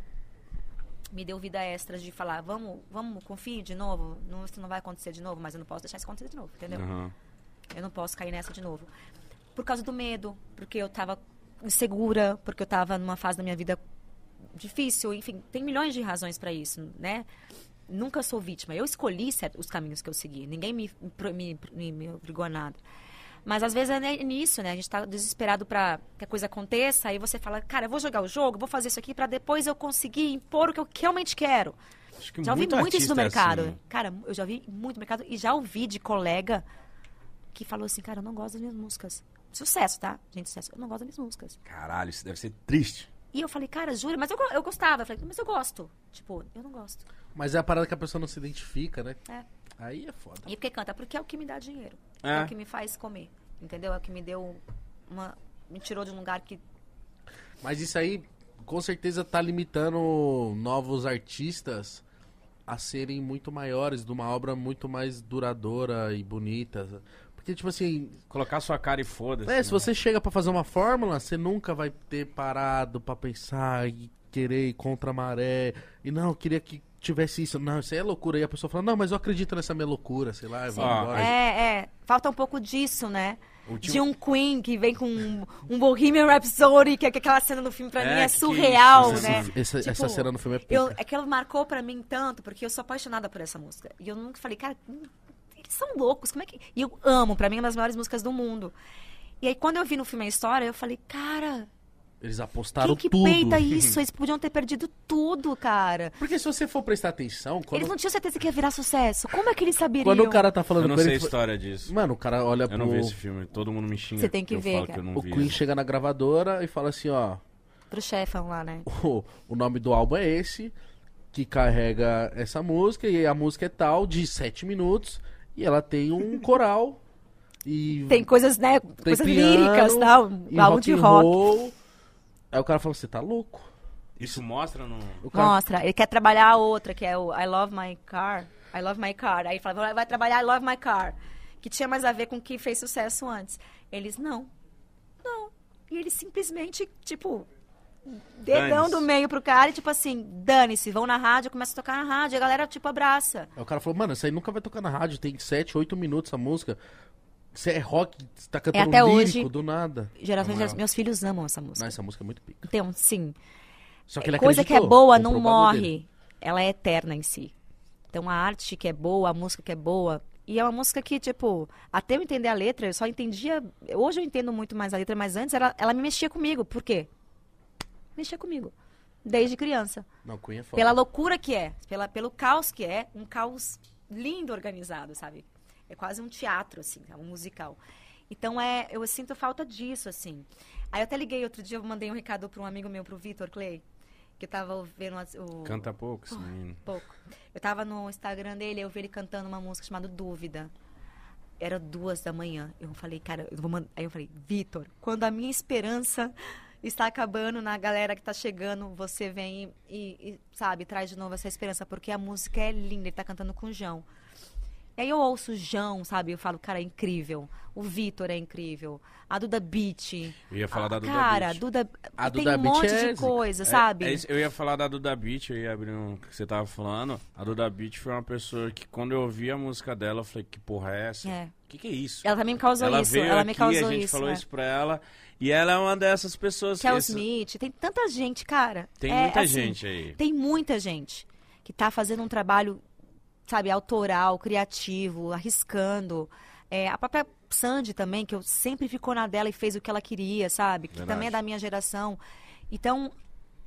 Me deu vida extra de falar, vamos, vamos, confie de novo. Não, isso não vai acontecer de novo, mas eu não posso deixar isso acontecer de novo, entendeu?
Uhum.
Eu não posso cair nessa de novo. Por causa do medo, porque eu tava insegura, porque eu tava numa fase da minha vida difícil, enfim, tem milhões de razões pra isso, né? Nunca sou vítima. Eu escolhi certo- os caminhos que eu segui. Ninguém me, me, me, me obrigou a nada. Mas às vezes é nisso, né? A gente tá desesperado pra que a coisa aconteça, aí você fala, cara, eu vou jogar o jogo, vou fazer isso aqui pra depois eu conseguir impor o que eu realmente quero.
Que
Já ouvi
muito
isso no
é
mercado.
assim.
Cara, eu já ouvi muito no mercado e já ouvi de colega que falou assim, cara, eu não gosto das minhas músicas. Sucesso, tá? Gente, sucesso. Eu não gosto das minhas músicas.
Caralho, isso deve ser triste.
E eu falei, cara, jura? Mas eu, eu gostava. Eu falei, mas eu gosto. Tipo, eu não gosto.
Mas é a parada que a pessoa não se identifica, né?
É.
Aí é foda.
E porque canta? Porque é o que me dá dinheiro. É,
É.
o que me faz comer. Entendeu? É o que me deu uma... Me tirou de um lugar que...
Mas isso aí, com certeza, tá limitando novos artistas a serem muito maiores, de uma obra muito mais duradoura e bonita. Porque, tipo assim,
Colocar sua cara e foda-se.
é,
né?
se você chega pra fazer uma fórmula, você nunca vai ter parado pra pensar e querer ir contra a maré. E não, eu queria que tivesse isso. Não, isso aí é loucura. E a pessoa fala, não, mas eu acredito nessa minha loucura, sei lá, vai
Ah,
embora.
É, é. Falta um pouco disso, né?
Último-
De um Queen que vem com um, um Bohemian Rhapsody, que, que aquela cena no filme pra
É,
mim é
que
surreal,
isso,
né?
Essa, essa cena no filme é
eu,
pica.
Aquilo marcou pra mim tanto, porque eu sou apaixonada por essa música. E eu nunca falei, cara, eles são loucos, como é que. E eu amo, pra mim é uma das maiores músicas do mundo. E aí, quando eu vi no filme a história, eu falei, cara,
Eles apostaram
quem que
tudo.
peita isso? Eles podiam ter perdido tudo, cara.
Porque se você for prestar atenção, quando,
Eles não tinham certeza que ia virar sucesso. Como é que eles saberiam?
quando o cara tá falando
Eu não sei a história disso.
Mano, o cara olha
Eu
pro.
não vi esse filme. Todo mundo me xinga.
Você tem que
eu
ver,
que eu não
O
vi.
Queen chega na gravadora e fala assim, ó.
Pro chefão lá, né?
O, o nome do álbum é esse, que carrega essa música, e a música é tal, de sete minutos, e ela tem um coral. E
Tem coisas, né?
tem
coisas
piano,
líricas tal. Álbum de
and
rock.
roll. Aí o cara fala, você tá louco?
Isso mostra no...
O cara,
Mostra. Ele quer trabalhar a outra, que é o I Love My Car. I Love My Car. Aí ele fala, vai trabalhar I Love My Car. Que tinha mais a ver com o que fez sucesso antes. Eles, não. Não. E eles simplesmente, tipo, dedão
Dane-se.
do meio pro cara e, tipo assim, dane-se, vão na rádio, começa a tocar na rádio. E a galera, tipo, abraça.
Aí o cara falou, mano, isso aí nunca vai tocar na rádio, tem sete, oito minutos a música. Você é rock, você tá cantando
até
lírico
hoje-
do nada.
Gerações,
é.
meus filhos amam essa música.
Não, essa música é muito pica.
Então, sim.
Só que ele
coisa que é boa não morre.
dele.
Ela é eterna em si. Então a arte que é boa, a música que é boa. E é uma música que, tipo, até eu entender a letra, eu só entendia. Hoje eu entendo muito mais a letra, mas antes ela, ela me mexia comigo. Por quê? Mexia comigo. Desde criança.
Não, Queen é foda.
Pela loucura que é, pela, pelo caos que é, um caos lindo organizado, sabe? É quase um teatro, assim, é um musical. Então é, eu sinto falta disso, assim. Aí eu até liguei outro dia, eu mandei um recado para um amigo meu, pro Vitor Clay, que eu tava vendo o.
Canta pouco esse menino.
pouco. Eu tava no Instagram dele, eu vi ele cantando uma música chamada Dúvida. Era duas da manhã. Eu falei, cara, eu vou mandar. Aí eu falei, Vitor, quando a minha esperança está acabando na galera que tá chegando, você vem e, e, sabe, traz de novo essa esperança, porque a música é linda, ele tá cantando com o João. E aí eu ouço o João, sabe? Eu falo, cara, é incrível. O Vitor é incrível. A Duda Beat.
Eu ia falar
Ah,
da Duda
Cara,
Beat.
Duda.
A
tem
Duda
um
Beat
monte
é
de coisa,
É-
sabe?
é isso, eu ia falar da Duda Beat, eu ia abrir um que você tava falando. A Duda Beat foi uma pessoa que, quando eu ouvi a música dela, eu falei, que porra é essa?
É.
O que, que é isso?
Ela também me causou
ela
isso. Ela
aqui,
me causou
a gente
isso.
falou
é.
isso pra ela. E ela é uma dessas pessoas
Que o
esse-
Smith. Tem tanta gente, cara.
Tem
É,
muita
assim,
gente aí.
Tem muita gente que tá fazendo um trabalho, sabe, autoral, criativo, arriscando. É, a própria Sandy também, que eu sempre ficou na dela e fez o que ela queria, sabe? Que
Verdade.
também é da minha geração. Então,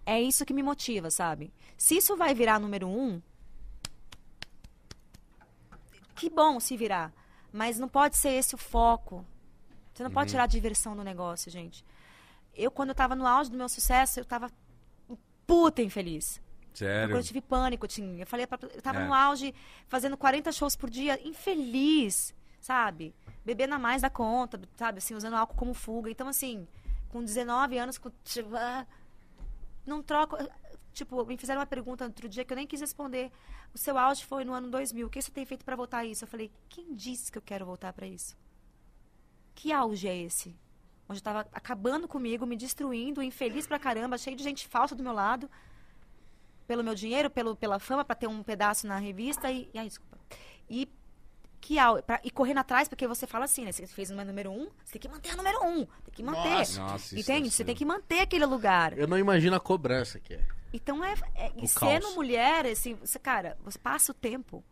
é isso que me motiva, sabe? Se isso vai virar número um, que bom se virar. Mas não pode ser esse o foco. Você não
Uhum.
pode tirar a diversão do negócio, gente. Eu, quando eu tava no auge do meu sucesso, eu tava puta infeliz.
Sério.
Quando eu tive pânico, tinha. Eu falei, pra- eu tava
É.
no auge, fazendo 40 shows por dia, infeliz, sabe? Bebendo a mais da conta, sabe? Assim, usando álcool como fuga. Então, assim, com 19 anos, com, tipo, ah, não troco. Tipo, me fizeram uma pergunta outro dia que eu nem quis responder. O seu auge foi no ano 2000. O que você tem feito pra voltar a isso? Eu falei, quem disse que eu quero voltar pra isso? Que auge é esse? Onde eu tava acabando comigo, me destruindo, infeliz pra caramba, cheio de gente falsa do meu lado pelo meu dinheiro, pelo, pela fama, para ter um pedaço na revista e, e ai, desculpa. E que pra- e correndo atrás, porque você fala assim, né? Você fez uma número um, você tem que manter a número um, tem que manter.
Nossa.
Nossa, isso
Entende? Você
ser-
tem que manter aquele lugar.
Eu não imagino a cobrança que é.
Então é, é e
O
sendo
caos.
mulher, assim, você, cara, você passa o tempo,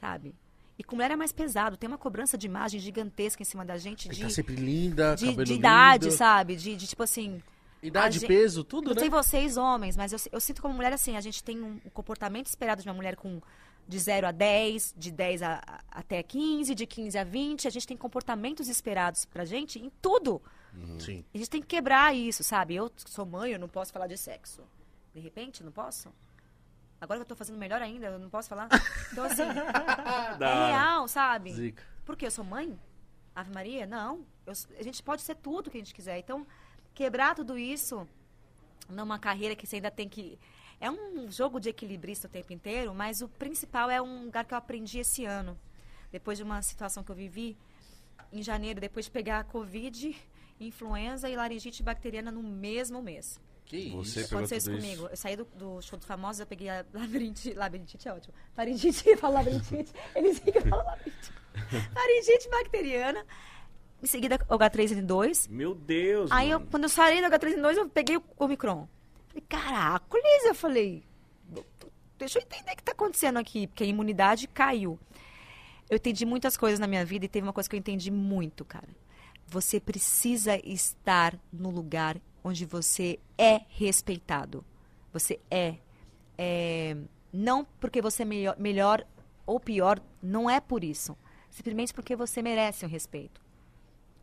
sabe? E com mulher é mais pesado, tem uma cobrança de imagem gigantesca em cima da gente,
Tem
de,
tá sempre linda,
de, de idade,
lindo.
sabe? De, de tipo assim,
Idade,
gente-
peso, tudo,
Não
né?
sei vocês, homens, mas eu, eu sinto como mulher assim, a gente tem um, um comportamento esperado de uma mulher com de 0 a 10, de 10 a, a- até 15, de 15 a 20. A gente tem comportamentos esperados pra gente em tudo.
Sim.
A gente tem que quebrar isso, sabe? Eu sou mãe, eu não posso falar de sexo. De repente, não posso? Agora que eu tô fazendo melhor ainda, eu não posso falar? Então, assim, é real, sabe?
Zica.
Porque eu sou mãe? Ave Maria? Não. Eu- a gente pode ser tudo que a gente quiser. Então, quebrar tudo isso numa carreira que você ainda tem que. É um jogo de equilibrista o tempo inteiro, mas o principal é um lugar que eu aprendi esse ano. Depois de uma situação que eu vivi em janeiro, depois de pegar a Covid, influenza e laringite bacteriana no mesmo mês.
Que
Você
isso?
Aconteceu isso comigo.
isso?
Eu saí do, do show dos famosos, eu peguei a labirintite. Labirintite é ótimo. Faringite, fala labirintite. Eles ficam falando labirintite. Faringite bacteriana. Em seguida, o H3N2.
Meu Deus,
Aí, eu, quando eu saí do H3N2, eu peguei o Omicron. Falei, caracoles, eu falei, deixa eu entender o que tá acontecendo aqui, porque a imunidade caiu. Eu entendi muitas coisas na minha vida e teve uma coisa que eu entendi muito, cara. Você precisa estar no lugar onde você é respeitado. Você é. é não porque você é melhor, melhor ou pior, não é por isso. Simplesmente porque você merece um respeito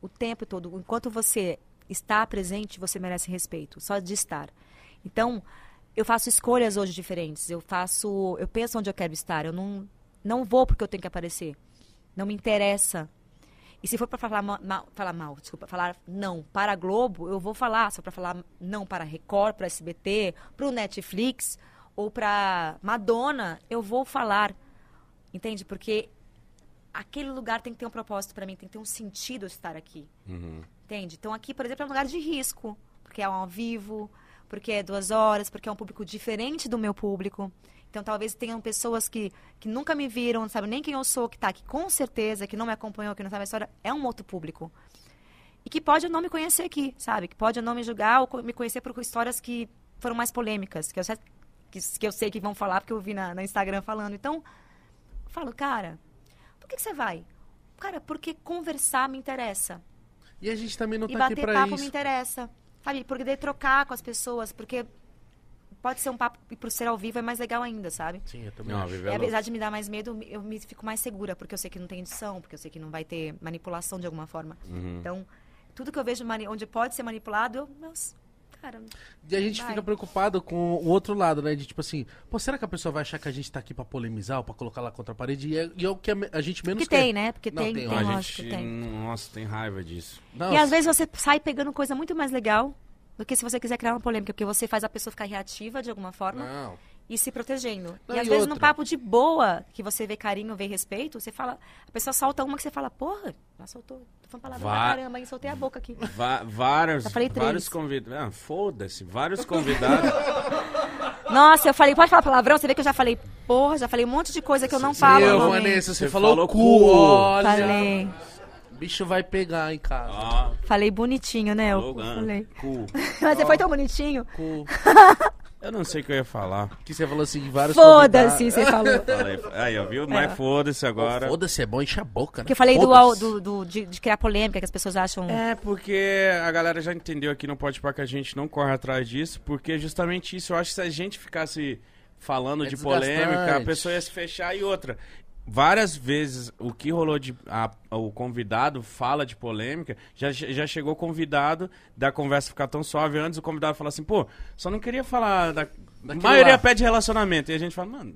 o tempo todo. Enquanto você está presente, você merece respeito, só de estar. Então, eu faço escolhas hoje diferentes. Eu faço, eu penso onde eu quero estar. Eu não não vou porque eu tenho que aparecer. Não me interessa. E se for para falar ma- mal, falar mal, desculpa, falar não para a Globo, eu vou falar. For para falar não para a Record, para SBT, para o Netflix ou para Madonna, eu vou falar. Entende? Porque aquele lugar tem que ter um propósito para mim, tem que ter um sentido estar aqui.
Uhum.
Entende? Então aqui, por exemplo, é um lugar de risco, porque é um ao vivo, porque é duas horas, porque é um público diferente do meu público. Então talvez tenham pessoas que, que nunca me viram, não sabem nem quem eu sou, que está aqui com certeza, que não me acompanhou, que não sabe a história, é um outro público. E que pode não me conhecer aqui, sabe? Que pode não me julgar ou me conhecer por histórias que foram mais polêmicas, que eu, sei- que, que eu sei que vão falar, porque eu vi na, na Instagram falando. Então, eu falo, cara, por que, que você vai? Cara, porque conversar me interessa
E a gente também não
e
tá aqui
bater
pra
papo me
isso.
interessa. Sabe? Poder trocar com as pessoas, porque pode ser um papo e por ser ao vivo é mais legal ainda, sabe?
Sim, eu também
Não,
acho.
E
é
apesar de me dar mais medo, eu me fico mais segura, porque eu sei que não tem edição, porque eu sei que não vai ter manipulação de alguma forma.
Uhum.
Então, tudo que eu vejo onde pode ser manipulado, eu, meus, cara,
E a gente
Vai.
fica preocupado com o outro lado, né? De tipo assim, pô, será que a pessoa vai achar que a gente tá aqui pra polemizar ou pra colocar lá contra a parede? E é, e é o que a, gente menos
que
quer.
tem, né? Porque
Não,
tem,
tem,
tem,
a
lógico
gente,
que tem.
nossa, tem raiva disso.
Não,
E às vezes você sai pegando coisa muito mais legal do que se você quiser criar uma polêmica, porque você faz a pessoa ficar reativa de alguma forma.
Não.
E se protegendo.
Não,
e às
e
vezes num
outra?
papo de boa, que você vê carinho, vê respeito, você fala, a pessoa solta uma que você fala, porra, já soltou, tô falando palavrão pra
Vá-
caramba, hein, soltei a boca aqui.
Va- vários,
Já falei três.
vários convidados. Ah, foda-se, vários convidados.
Nossa, eu falei, pode falar palavrão? Você vê que eu já falei, porra, já falei um monte de coisa que eu não falo.
Meu. Vanessa, você,
Você
falou,
falou
cu,
cu.
olha.
Falei.
O bicho vai pegar em casa.
Ah,
Falei bonitinho, né? Eu
Logan,
falei.
cu.
Mas você foi tão bonitinho.
Cu.
Eu não sei o que eu ia falar.
Que você falou assim, vários
Foda-se,
convidados.
você falou.
Falei, aí, ó, viu? Mas foda-se agora.
Foda-se, é bom encher a boca, né?
Porque eu falei do,
Foda-se.
do, do- de, de criar polêmica, que as pessoas acham.
É, porque a galera já entendeu aqui no Pode Pá que a gente não corre atrás disso, porque justamente isso, eu acho que se a gente ficasse falando
É
de polêmica, a
desgastante.
pessoa ia se fechar e outra. Várias vezes o que rolou de. a- o convidado fala de polêmica, já, já chegou o convidado da conversa ficar tão suave. Antes o convidado fala assim, pô, só não queria falar da. A
Daquilo
maioria
lá.
pede relacionamento. E a gente fala, mano,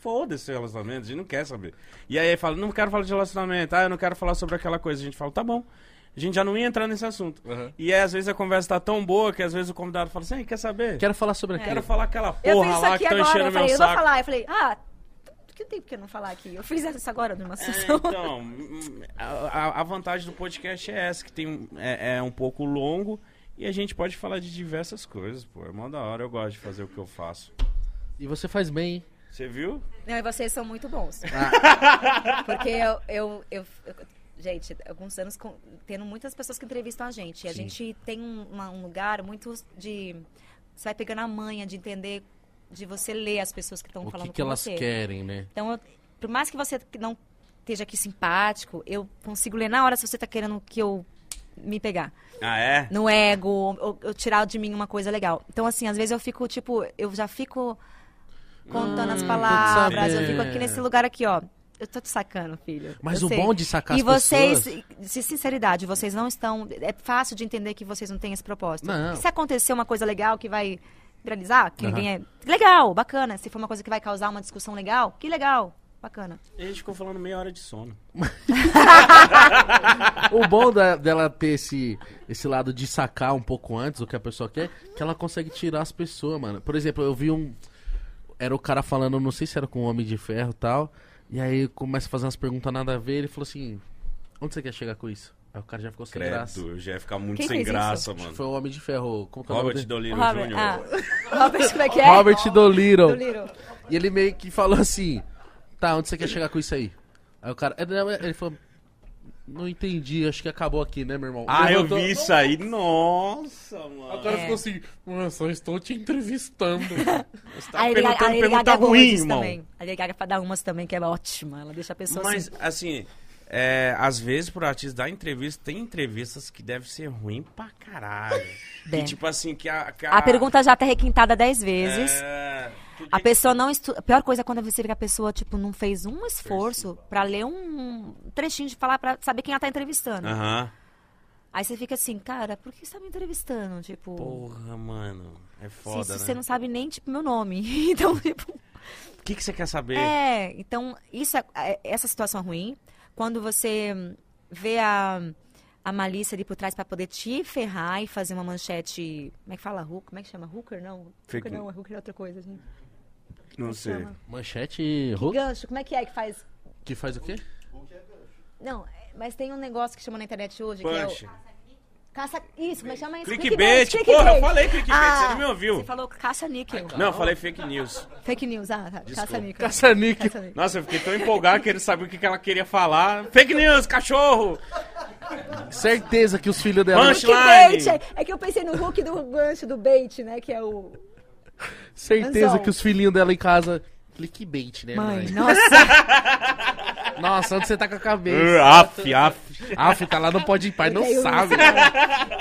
foda-se o relacionamento, a gente não quer saber. E aí fala, não quero falar de relacionamento, ah, eu não quero falar sobre aquela coisa. A gente fala, tá bom. A gente já não ia entrar nesse assunto.
Uhum.
E aí, às vezes a conversa tá tão boa que às vezes o convidado fala assim, "Ei, quer saber?
Quero falar sobre aquilo.
Quero falar aquela
eu
porra lá que tá enchendo
Eu
meu
falei, eu vou
saco.
falar. Eu falei, ah, que tempo que eu não falar aqui? Eu fiz isso agora numa
É,
sessão.
então, hum, a, a- vantagem do podcast é essa, que tem, é, é um pouco longo e a gente pode falar de diversas coisas, pô. É mó da hora, eu gosto de fazer o que eu faço.
E você faz bem, hein?
Você viu?
Não, e vocês são muito bons.
Ah.
Porque eu, eu, eu- eu- Gente, alguns anos com- tendo muitas pessoas que entrevistam a gente. E a
Sim.
gente tem um, uma- um lugar muito de. Você vai pegando a manha de entender, de você ler as pessoas que estão falando
que, que
com
elas
você.
querem, né?
Então, eu- por mais que você não esteja aqui simpático, eu consigo ler na hora se você tá querendo que eu me pegar.
Ah, é?
No ego, ou, ou- tirar de mim uma coisa legal. Então, assim, às vezes eu fico, tipo, eu já fico contando as palavras, eu fico aqui nesse lugar aqui, ó. Eu tô te sacando, filho.
Mas
Eu
o
sei.
bom de sacar
E
as
vocês,
pessoas...
de sinceridade, vocês não estão. É fácil de entender que vocês não têm esse propósito.
Não.
E se acontecer uma coisa legal que vai viralizar, que
Aham.
ninguém é. Legal, bacana. Se for uma coisa que vai causar uma discussão legal, que legal, bacana.
E a gente ficou falando meia hora de sono.
O bom da- dela ter esse, esse lado de sacar um pouco antes o que a pessoa quer, que ela consegue tirar as pessoas, mano. Por exemplo, eu vi um. Era o cara falando, não sei se era com o Homem de Ferro e tal. E aí começa a fazer umas perguntas nada a ver. Ele falou assim: Onde você quer chegar com isso? Aí o cara já ficou sem graça.
Credo, eu já ia ficar muito
Quem
sem
fez
graça, mano.
Foi o Homem de Ferro. Como que é o nome
Robert
dele?
Doliro
Robert,
Jr.
ah, Robert, como é que é?
Robert Dolittle.
Dolittle.
E ele meio que falou assim: Tá, onde você quer chegar com isso aí? Aí o cara. Ele falou: Não entendi, acho que acabou aqui, né, meu irmão?
Ah, eu vi isso aí. Nossa, mano.
O cara
É.
ficou assim: "Eu só estou te entrevistando.
Você tá
A a
perguntando
Lady
pergunta
Gaga
ruim, irmão.
também. A Lady Gaga dá umas também que é ótima. Ela deixa a pessoa
Mas,
assim.
assim, é, às vezes pro artista dar entrevista, tem entrevistas que devem ser ruim pra caralho. que tipo assim, que a... Que
A pergunta já tá requintada dez vezes.
É,
A pessoa não estuda. A pior coisa é quando você vê que a pessoa, tipo, não fez um esforço pra ler um trechinho de falar pra saber quem ela tá entrevistando.
Aham.
Aí você fica assim, cara, por que você tá me entrevistando? Tipo,
Porra, mano. É foda,
se
né?
você não sabe nem, tipo, meu nome. então, tipo.
O que, que você quer saber?
É, então, isso é, é- essa situação é ruim. Quando você vê a, a malícia ali por trás pra poder te ferrar e fazer uma manchete. Como é que fala? Hook? Como é que chama? Hooker? Não.
Fake
Hooker não, é Hooker é outra coisa, gente.
não sei.
chama?
Manchete Hulk?
Gancho, como é que é que faz.
Que faz o quê?
Não, é- mas tem um negócio que chama na internet hoje
Punch.
que é o. Caça. Isso, como é que chama isso?
Clickbait. Porra, eu falei clickbait, você não me ouviu.
Você falou caça níquel.
Não, eu falei fake news.
Fake news, ah, tá. Caça níquel.
Caça-níquel.
Caça.
Nossa, eu fiquei tão empolgado que ele sabia o que, que ela queria falar. Fake news, cachorro!
Certeza que os filhos dela.
Clickbait,
Punchline.
é, é que eu pensei no hook do gancho do bait, né? Que é o.
Certeza
Anzol.
que os filhinhos dela em casa. Clickbait, né,
Mãe,
mãe?
nossa.
Nossa, onde você tá com a
Uh,
cabeça?
af, af.
Ah, fica lá, não pode ir, pai, não
Eu-
sabe.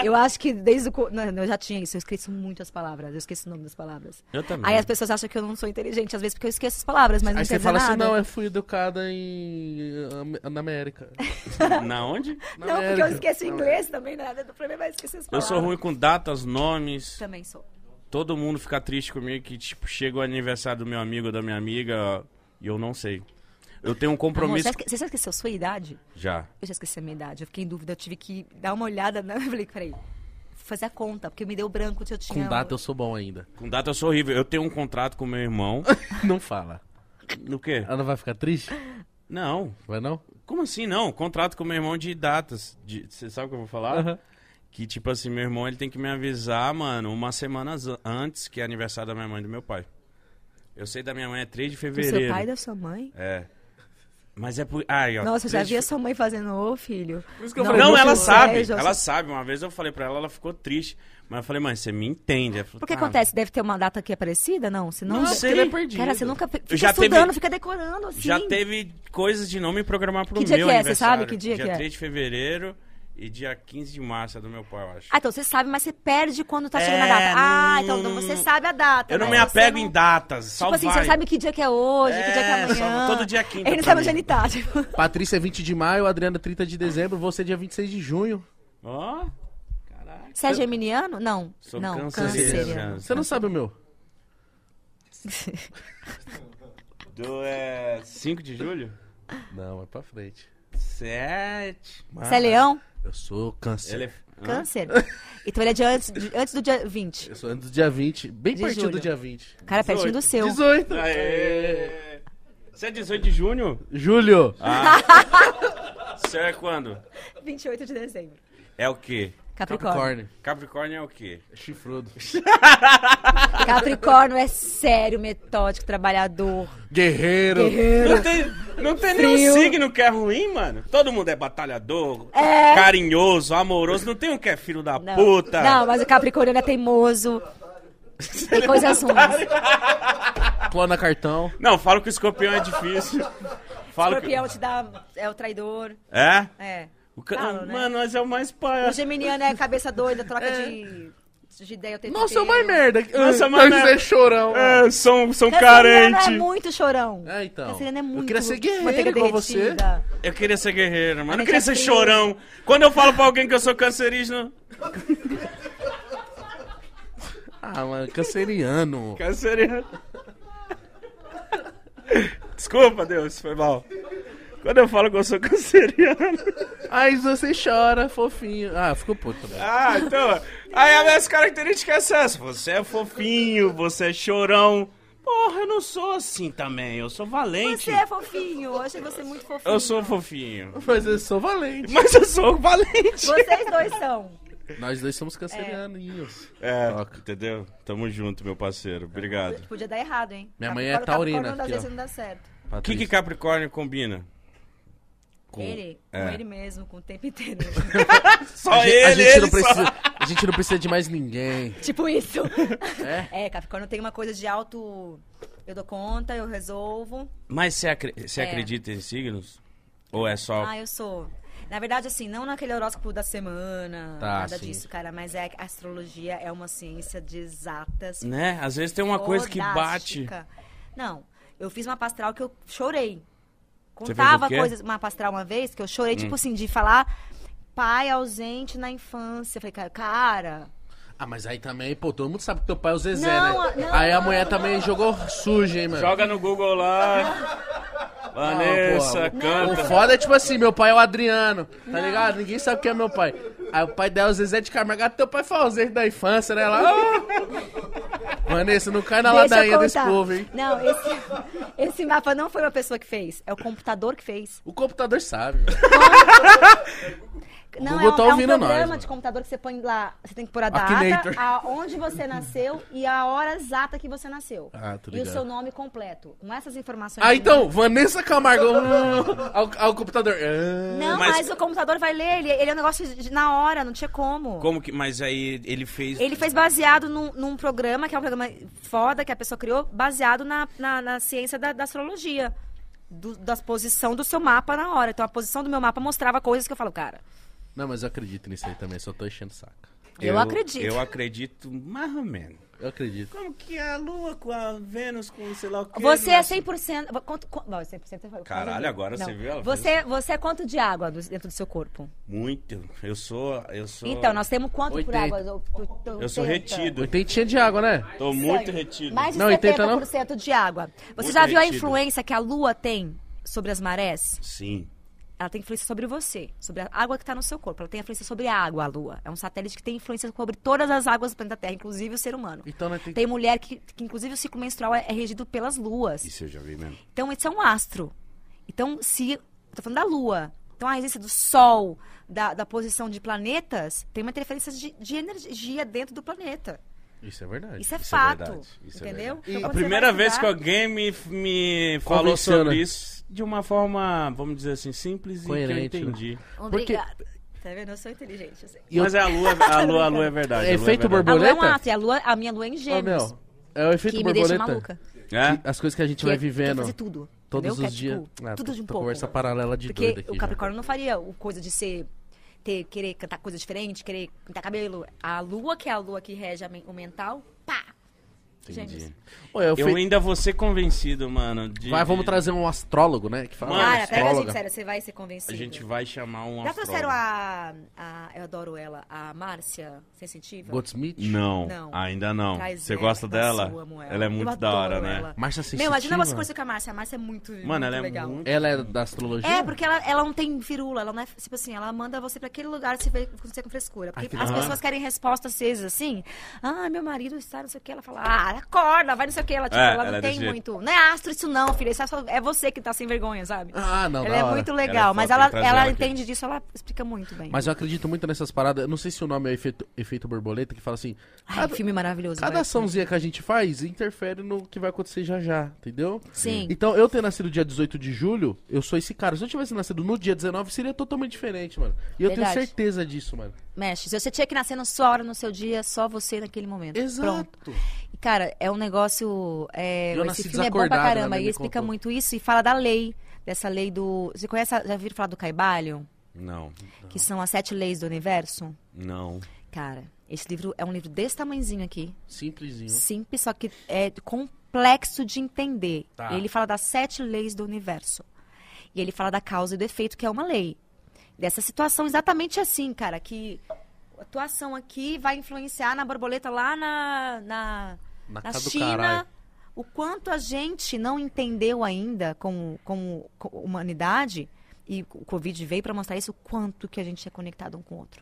Eu acho que desde o. Não, eu já tinha isso, eu esqueço muito as palavras, eu esqueço o nome das palavras.
Eu também.
Aí as pessoas acham que eu não sou inteligente, às vezes, porque eu esqueço as palavras, mas não
Aí
quer
você fala assim,
nada.
não, eu fui educada em... Na América.
Na onde?
Na
Não, porque eu
América.
esqueço inglês também, nada. O problema é esquecer as
Eu
palavras.
sou ruim com datas, nomes.
Também sou.
Todo mundo fica triste comigo que, tipo, chega o aniversário do meu amigo ou da minha amiga e eu não sei. Eu tenho um
Amor,
compromisso.
você, esque- você já esqueceu a sua idade?
Já.
Eu já esqueci a minha idade. Eu fiquei em dúvida, eu tive que dar uma olhada. Na... Eu falei, peraí. fazer a conta, porque me deu branco que eu tinha.
Com data eu sou bom ainda.
Com data eu sou horrível. Eu tenho um contrato com meu irmão.
Não fala.
No quê?
Ela não vai ficar triste?
Não.
Vai não?
Como assim não? Contrato com meu irmão de datas. De- Você sabe o que eu vou falar?
Aham.
Que, tipo assim, meu irmão ele tem que me avisar, mano, umas semanas an- antes que é aniversário da minha mãe e do meu pai. Eu sei da minha mãe é 3 de
Do
fevereiro.
seu pai e da sua mãe?
É. Mas é por. Ai, ó,
Nossa, eu já
3 de
vi a sua mãe fazendo, ô filho.
Por isso que eu
Não,
falei,
Não, ela sabe,
já-
ela sabe. Uma vez eu falei pra ela, ela ficou triste. Mas eu falei, mãe, você me entende. Ela falou,
Porque
"Tá,
acontece, deve ter uma data que é parecida, não? Se não,
Não
de-
sei.
Ele é perdido.
Cara, você nunca fica
Já teve-
estudando, fica decorando, assim.
Já teve coisas de não me programar pro
Que dia
meu
que é? Você sabe que dia que é?
3 de fevereiro e dia 15 de março é do meu pai, eu acho.
Ah, então você sabe, mas você perde quando tá chegando
É,
a data. Ah,
não-
então você sabe a data.
eu não
mas
me apego
não-
em datas, só
Tipo assim,
vai.
você sabe que dia que é hoje, que dia que é
É, só-
amanhã.
todo dia é quinta
Ele não sabe onde ele tá. Tipo.
Patrícia é 20 de maio, Adriana 30 de dezembro, você é dia 26 de junho.
Ó, caraca.
Você é geminiano? Não.
Sou
não,
canceriano.
canceriano.
Você não sabe o meu?
Do é 5 de julho?
Não, é pra frente.
7.
Você é leão?
Eu sou câncer.
Ele é...
Câncer. Então ele é de antes, de- antes do dia 20.
Eu sou do dia 20, bem
De
pertinho
julho.
do dia 20.
Cara, pertinho do seu.
18.
Aê! Você é 18 de junho?
Julho.
Você é quando?
28 de dezembro.
É o quê?
Capricórnio.
Capricórnio.
Capricórnio é o quê?
Chifrudo.
Capricórnio é sério, metódico, trabalhador.
Guerreiro.
Guerreiro.
Não tem, não tem
Frio.
nenhum signo que é ruim, mano. Todo mundo é batalhador,
É.
carinhoso, amoroso. Não tem um que é filho da
Não.
puta.
Não, mas o Capricórnio é teimoso. Tem coisas ruins.
Clona cartão.
Não, falo que o escorpião é difícil. Falo
Escorpião te dá. É o traidor.
que... É?
É.
O ca...
Falo, né?
Mano, mas é o mais
O
pai.
geminiano é cabeça doida, troca de, de ideia o tempo
Nossa, é mais merda.
Nossa,
Ah,
merda.
chorão.
É, são, são carentes.
é muito chorão.
É, então.
É muito
Eu queria ser guerreiro igual você.
Eu queria ser guerreiro. Eu
gente
queria
é
ser
frio.
chorão. Quando eu falo pra alguém que eu sou cancerígeno...
Ah, mano, canceriano.
Canceriano. Desculpa, Deus, foi mal. Quando eu falo que eu sou canceriano...
Aí você chora, fofinho. Ah, ficou puto.
Ah, então. Aí as minhas características são essas. Você é fofinho, você é chorão. Porra, eu não sou assim também. Eu sou valente.
Você é fofinho. Eu achei você muito fofinho.
Eu sou fofinho.
Mas eu sou valente.
Mas eu sou valente.
Vocês dois são.
Nós dois somos cancerianinhos.
É,
Toca.
entendeu? Tamo junto, meu parceiro. Obrigado.
Podia dar errado, hein?
Minha mãe é
Capricórnio-
taurina,
Capricórnio,
aqui,
às vezes
ó.
não dá certo.
O que, que Capricórnio combina? Com-
Ele,
É.
com ele mesmo, com o tempo inteiro.
Só
A
ele,
a gente
ele
não
só.
precisa, a gente não precisa de mais ninguém.
tipo isso.
É?
É, Capricórnio tem uma coisa de auto... Eu dou conta, eu resolvo.
Mas você, acre-
É.
acredita em signos? Ou é só.
Ah, eu sou. Na verdade, assim, não naquele horóscopo da semana,
Tá,
nada
sim.
disso, cara. Mas é que a astrologia é uma ciência de exatas.
Né? Às vezes tem uma coisa que bate.
Não, eu fiz uma pastral que eu chorei. Contava coisas, uma pastral uma vez que eu chorei,
Hum.
tipo assim, de falar pai ausente na infância. Eu falei, cara, cara,
Ah, mas aí também, pô, todo mundo sabe que teu pai é o Zezé,
Não,
né?
não,
aí a mulher
não.
também jogou suja, hein, mano?
Joga no Google lá. Vanessa,
Não, pô, O
canta.
foda é tipo assim, meu pai é o Adriano, tá ligado? Ninguém sabe quem é meu pai. Aí o pai dela é o Zezé de Camargo, ah, teu pai foi ausente da infância, né? Ela, ah. Vanessa, não cai na
deixa
ladainha desse povo, hein?
Não, esse, esse mapa não foi uma pessoa que fez, é o computador que fez.
O computador sabe.
Não,
Google
é um,
tá
é um
nós,
programa
mano.
de computador que você põe lá, você tem que pôr a data, a, onde você nasceu e a hora exata que você nasceu.
Ah, tô
e o seu nome completo. Com essas informações.
Ah, então, Vanessa Camargo. hum, ao, ao computador. ah.
Não, mas...
Mas-
o computador vai ler, ele, ele é um negócio de- na hora, não tinha como.
Como que. Mas aí ele fez.
Ele fez baseado num, num programa, que é um programa foda que a pessoa criou, baseado na, na, na ciência da, da astrologia. Do, da posição do seu mapa na hora. Então a posição do meu mapa mostrava coisas que eu falo, cara.
Não, mas eu acredito nisso aí também, só tô enchendo o saco.
Eu acredito.
Eu acredito mais ou menos.
Eu acredito.
Como que a Lua com a Vênus com sei lá o quê?
Você é
Nossa.
100%. Quanto, quanto, não, 100% é
Caralho, agora
Não.
você viu ela
Você, você é quanto de água dentro do seu corpo?
Muito. Eu sou. Eu sou.
Então, nós temos quanto por
80.
água? Eu, eu-
Eu sou
80.
retido.
Oitentinha de água, né?
Tô muito retido.
Mais de
Não, 80 não?
70% de água. Você
Muito
já viu a
retido.
influência que a Lua tem sobre as marés?
Sim.
Ela tem influência sobre você, sobre a água que está no seu corpo. Ela tem influência sobre a água, a Lua. É um satélite que tem influência sobre todas as águas do planeta Terra, inclusive o ser humano.
Então, né, tem...
Tem mulher que, que inclusive, o ciclo menstrual é, é regido pelas luas.
Isso eu já vi mesmo.
Então, isso é um astro. Então, se. Tô falando da Lua. Então, a resistência do Sol, da, da posição de planetas, tem uma interferência de, de energia dentro do planeta.
Isso é verdade.
Isso é
Isso é
fato.
verdade, isso é
entendeu? Então,
A primeira vez que alguém me, me falou sobre isso de uma forma, vamos dizer assim, simples
Coerente,
e que eu entendi.
Obrigada. Tá vendo? Eu sou inteligente. Eu.
E
Mas é a lua, a lua, a lua é verdade.
É efeito
verdade.
A Lua é um
Borboleta?
A, lua, a minha Lua é em
Ô,
gêmeos.
meu, é o efeito
que me deixa
borboleta.
maluca.
É?
Que- As coisas que a gente
Que
vai
é- Quer
vivendo
fazer tudo.
todos
entendeu?
os
Que é,
dias.
tipo,
Ah,
tudo de um pouco.
Conversa paralela de
Porque
doido aqui.
o
já.
Capricórnio não faria o coisa de ser. Ter, querer cantar coisa diferente, querer pintar cabelo. A lua, que é a lua que rege o mental, pá!
Entendi.
Ô, o
Eu
fe-
ainda vou ser convencido, mano. de-
Vai, vamos trazer um astrólogo, né? Que fala
Mano,
Cara, pega a
astróloga.
gente, sério, você vai ser convencido.
A gente vai chamar um
Já
astrólogo.
trouxeram a, a. Eu adoro ela, a Márcia Sensitiva?
Goldsmith?
Não,
Não.
ainda não.
Traz
Você
ela,
gosta
nossa,
dela?
eu amo ela.
Ela é
Eu
muito da hora, né?
ela.
Marcia
Meu, imagina
Sensitiva?
você conhecer com a Márcia. A Márcia é muito,
Mano,
muito
ela é
legal.
muito...
Ela é da astrologia?
É, porque ela, ela não tem firula, ela não é, tipo assim, ela manda você pra aquele lugar vê você com frescura. Porque
Ai, que
as
da hora.
pessoas querem respostas às vezes assim, ah, meu marido está não sei o que, ela fala, ah, acorda, vai não sei o que, ela, tipo,
É,
ela
ela
não
é
tem
jeito.
muito, não é astro isso não, filha, isso é, só- é você que tá sem vergonha, sabe?
Ah, não,
ela é
hora.
muito
Ela é
legal,
foda,
mas ela, ela
ela aqui.
entende disso, ela explica muito bem.
Mas eu acredito muito nessas paradas. Eu não sei se o nome é efeito, efeito borboleta, que fala assim.
Ai,
cada-
filme maravilhoso.
Cada
vai.
açãozinha que a gente faz interfere no que vai acontecer já já, entendeu?
Sim.
Então, eu ter nascido dia 18 de julho, eu sou esse cara. Se eu tivesse nascido no dia 19, seria totalmente diferente, mano. E eu
Verdade.
tenho certeza disso, mano.
Mexe, se você tinha que nascer na sua hora, no seu dia, só você naquele momento. Pronto.
Exato.
E, cara, é um negócio. É, esse filme é bom pra
né,
caramba. E explica
contou.
muito isso e fala da lei. Dessa lei do. Você conhece, já ouviram falar do Caibalion?
Não,
Que são as sete leis do universo?
não.
Cara, esse livro é um livro desse tamanhozinho aqui.
Simplesinho.
Simples, só que é complexo de entender.
Tá.
Ele fala das sete leis do universo. E ele fala da causa e do efeito, que é uma lei. Dessa situação exatamente assim, cara, que a atuação aqui vai influenciar na borboleta lá na, na,
Na
na China. O quanto a gente não entendeu ainda como, como co- humanidade, e o Covid veio para mostrar isso, o quanto que a gente é conectado um com o outro.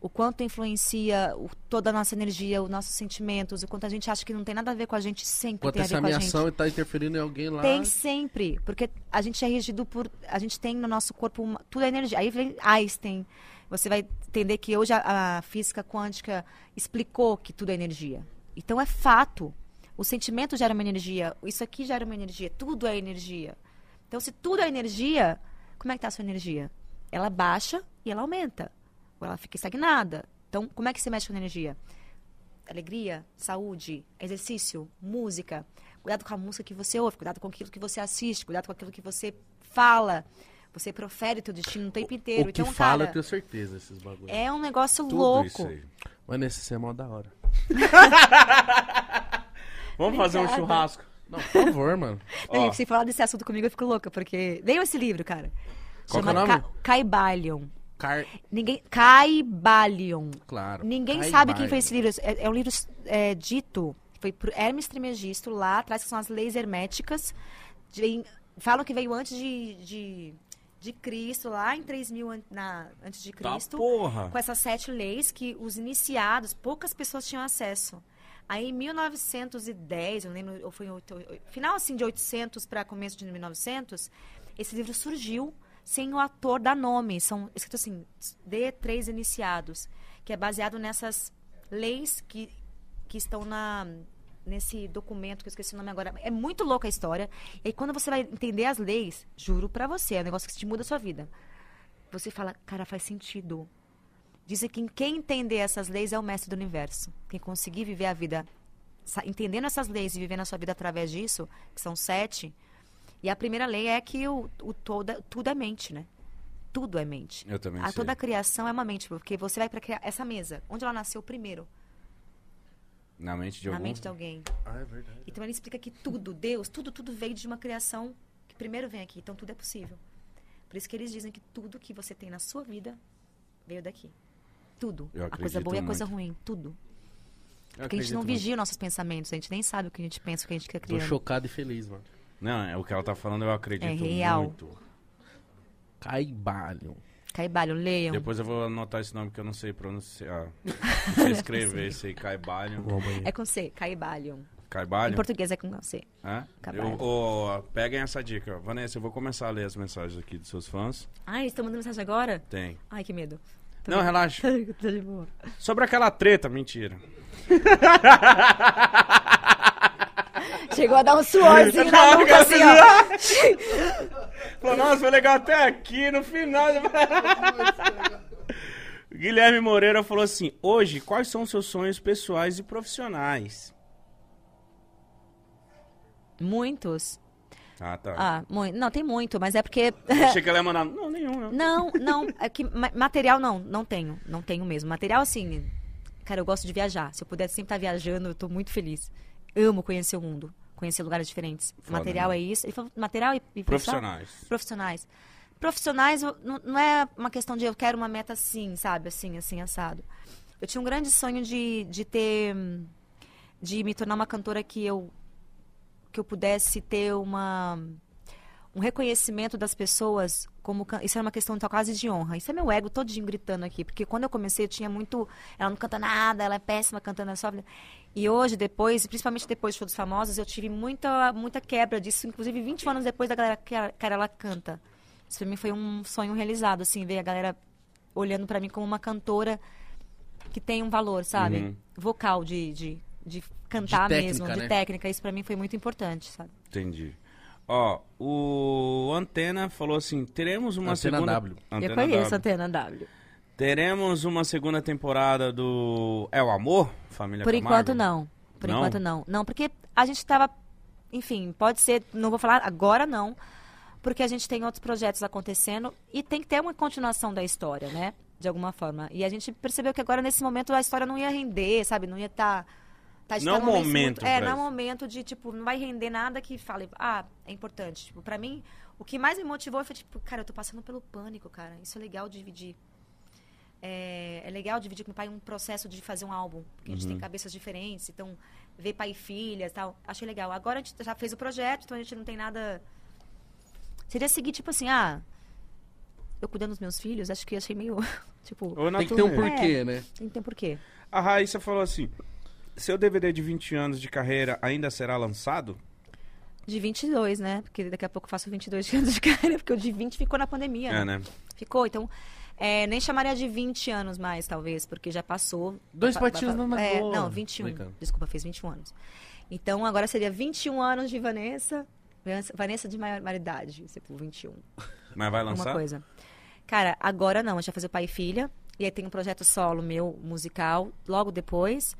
O quanto influencia o- toda a nossa energia, os nossos sentimentos, o quanto a gente acha que não tem nada a ver com a gente, sempre
Enquanto
tem a ver com a
minha
gente.
ação está interferindo em alguém lá.
Tem sempre, porque a gente é regido por. A gente tem no nosso corpo uma- tudo é energia. Aí vem Einstein. Você vai entender que hoje a, a física quântica explicou que tudo é energia. Então é fato. O sentimento gera uma energia, isso aqui gera uma energia, tudo é energia. Então, se tudo é energia, como é que está a sua energia? Ela baixa e ela aumenta. Ou ela fica estagnada. Então, como é que você mexe com energia? alegria, saúde, exercício, música. Cuidado com a música que você ouve, cuidado com aquilo que você assiste, cuidado com aquilo que você fala. Você profere o teu destino o tempo inteiro.
O que
então,
fala, eu
cara,
tenho certeza, esses bagulhos.
é um negócio
Tudo
louco.
isso aí.
Mas nesse é mó da hora.
Vamos fazer um
Obrigada.
churrasco.
Não, por favor, mano.
Não,
Ó.
Se falar desse assunto comigo, eu fico louca, porque. Leiam esse livro, cara.
Qual que é o
Chama
nome?
Ca Caibalion.
Car...
Ninguém. Caibalion.
Claro.
Ninguém
Caibalion.
sabe quem fez esse livro. É, é um livro é, dito, foi por Hermes Trismegisto, lá atrás, que são as leis herméticas. De- falam que veio antes de, de, de Cristo, lá em 3000 an- na, antes de
Tá
Cristo.
porra.
com essas sete leis que os iniciados, poucas pessoas tinham acesso. Aí em 1910, eu lembro, ou foi em oito- oito- final assim de 800 para começo de 1900, esse livro surgiu sem o ator dar nome. São escrito assim, de três iniciados, que é baseado nessas leis que, que estão na nesse documento que eu esqueci o nome agora. É muito louca a história. E quando você vai entender as leis, juro pra você, é um negócio que te muda a sua vida. Você fala, cara, faz sentido. Dizem que quem entender essas leis é o mestre do universo. Quem conseguir viver a vida entendendo essas leis e vivendo a sua vida através disso, que são sete. E a primeira lei é que o, o toda, tudo é mente, né? Tudo é mente.
Eu também
A
sei.
toda a criação é uma mente, porque você vai para criar essa mesa. Onde ela nasceu primeiro?
Na mente de
Na
algum?
mente de alguém.
Ah, é verdade.
Então ele explica que tudo, Deus, tudo, tudo veio de uma criação que primeiro vem aqui. Então tudo é possível. Por isso que eles dizem que tudo que você tem na sua vida veio daqui. Tudo.
Eu
a coisa boa e a coisa
muito.
ruim. Tudo.
Eu
Porque a gente não
muito.
vigia nossos pensamentos. A gente nem sabe o que a gente pensa, o que a gente quer
Tô
criando.
chocado e feliz, mano.
Não, é o que ela tá falando, eu acredito
É real.
muito.
Caibalho.
Caibalho, leiam.
Depois eu vou anotar esse nome que eu não sei pronunciar. Não sei escrever esse aí, Caibalho.
É com C, Caibalho. Em
Caibalho?
português é com C.
É? Eu, ô, peguem essa dica. Vanessa, eu vou começar a ler as mensagens aqui dos seus fãs.
Ai, eles estão mandando mensagem agora?
Tem.
Ai, que medo. Tô
Não,
bem.
relaxa.
Tô de boa.
Sobre aquela treta, mentira.
Chegou a dar um suorzinho na nuca, assim, ó.
Falou, nossa, foi legal até aqui no final. Guilherme Moreira falou assim: Hoje, quais são os seus sonhos pessoais e profissionais?
Muitos.
Ah, tá.
Ah, muito. Não, tem muito, mas é porque.
Achei que ela ia mandar. Não, nenhum, não.
Não, não. É que ma- material não, não tenho. Não tenho mesmo. Material, assim. Cara, eu gosto de viajar. Se eu puder sempre estar viajando, eu tô muito feliz. Amo conhecer o mundo. Conhecer lugares diferentes.
Foda,
material
né?
é isso. Ele falou material e, e
Profissionais.
profissionais. Profissionais eu- não, não é uma questão de eu quero uma meta assim, sabe? Assim, assim, assado. Eu tinha um grande sonho de, de ter. de me tornar uma cantora que eu. que eu pudesse ter uma. um reconhecimento das pessoas como. Isso era uma questão então, quase de honra. Isso é meu ego todinho gritando aqui. Porque quando eu comecei, eu tinha muito. Ela não canta nada, ela é péssima cantando, é só. E hoje, depois, principalmente depois do show dos famosos, eu tive muita, muita quebra disso. Inclusive, 20 anos depois da galera que a- cara, ela canta. Isso pra mim foi um sonho realizado, assim, ver a galera olhando pra mim como uma cantora que tem um valor, sabe?
Uhum.
Vocal, de, de, de cantar
De
mesmo,
técnica,
de
né?
técnica. Isso pra mim foi muito importante, sabe?
Entendi. Ó, o Antena falou assim: teremos uma
Antena
segunda.
W.
Antena
eu conheço a
W.
Antena W.
Teremos uma segunda temporada do É o Amor? Família
Por
Camargo?
enquanto, não. Por
Não?
enquanto, não. Não, porque a gente tava. Enfim, pode ser. Não vou falar agora, não. Porque a gente tem outros projetos acontecendo e tem que ter uma continuação da história, né? De alguma forma. E a gente percebeu que agora, nesse momento, a história não ia render, sabe? Não ia estar. Tá, gente
Não
tá
é
momento É, não é momento de, tipo, não vai render nada que fale, ah, é importante. Tipo, pra mim, o que mais me motivou foi, tipo, cara, eu tô passando pelo pânico, cara. Isso é legal dividir. É, é legal dividir com o pai um processo de fazer um álbum. Porque a gente tem
Uhum.
cabeças diferentes, então ver pai e filha e tal. Achei legal. Agora a gente já fez o projeto, então a gente não tem nada. Seria seguir, tipo assim, ah, eu cuidando dos meus filhos, acho que achei meio. tipo,
Ou
Tem que ter um porquê, né?
não tem porquê.
A Raíssa falou assim: seu DVD de 20 anos de carreira ainda será lançado?
De 22, né? Porque daqui a pouco eu faço 22 anos de carreira, porque o de 20 ficou na pandemia.
É,
né?
né?
Ficou, então. É, nem chamaria de 20 anos mais, talvez, porque já passou.
Dois patinhos
vai-
na
é. Não, 21.
Brincando.
Desculpa, fez 21 anos. Então agora seria 21 anos de Vanessa. Vanessa- de maioridade, tipo, 21.
Mas vai lançar?
coisa. Cara, agora não, a gente vai fazer o pai e filha. E aí tem um projeto solo meu, musical, logo depois.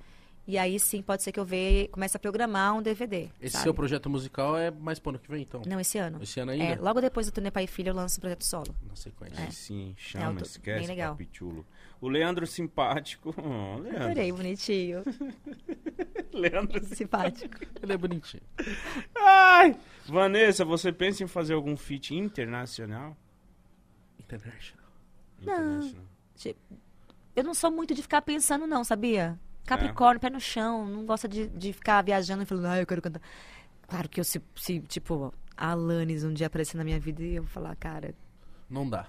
E aí sim, pode ser que eu veja, comece a programar um DVD.
Esse
sabe?
seu projeto musical é mais pro ano que vem, então?
Não, esse ano.
Esse ano
É,
ainda?
logo depois do turnê pai e filha, eu lanço o projeto solo.
Na sequência.
Aí sim,
É,
chama,
eu tô-
esquece,
bem legal.
papichulo. O Leandro Simpático. Oh, Leandro.
Adorei, bonitinho.
Leandro
Simpático.
Ele é bonitinho.
Ai! Vanessa, você pensa em fazer algum feat internacional?
International.
Não.
Internacional.
Eu não sou muito de ficar pensando, não, sabia? Capricórnio, pé no chão, não gosta de, de ficar viajando e falando, ah, eu quero cantar. Claro que eu, se, se, tipo, a Alanis um dia aparecer na minha vida e eu vou falar, cara,
Não dá.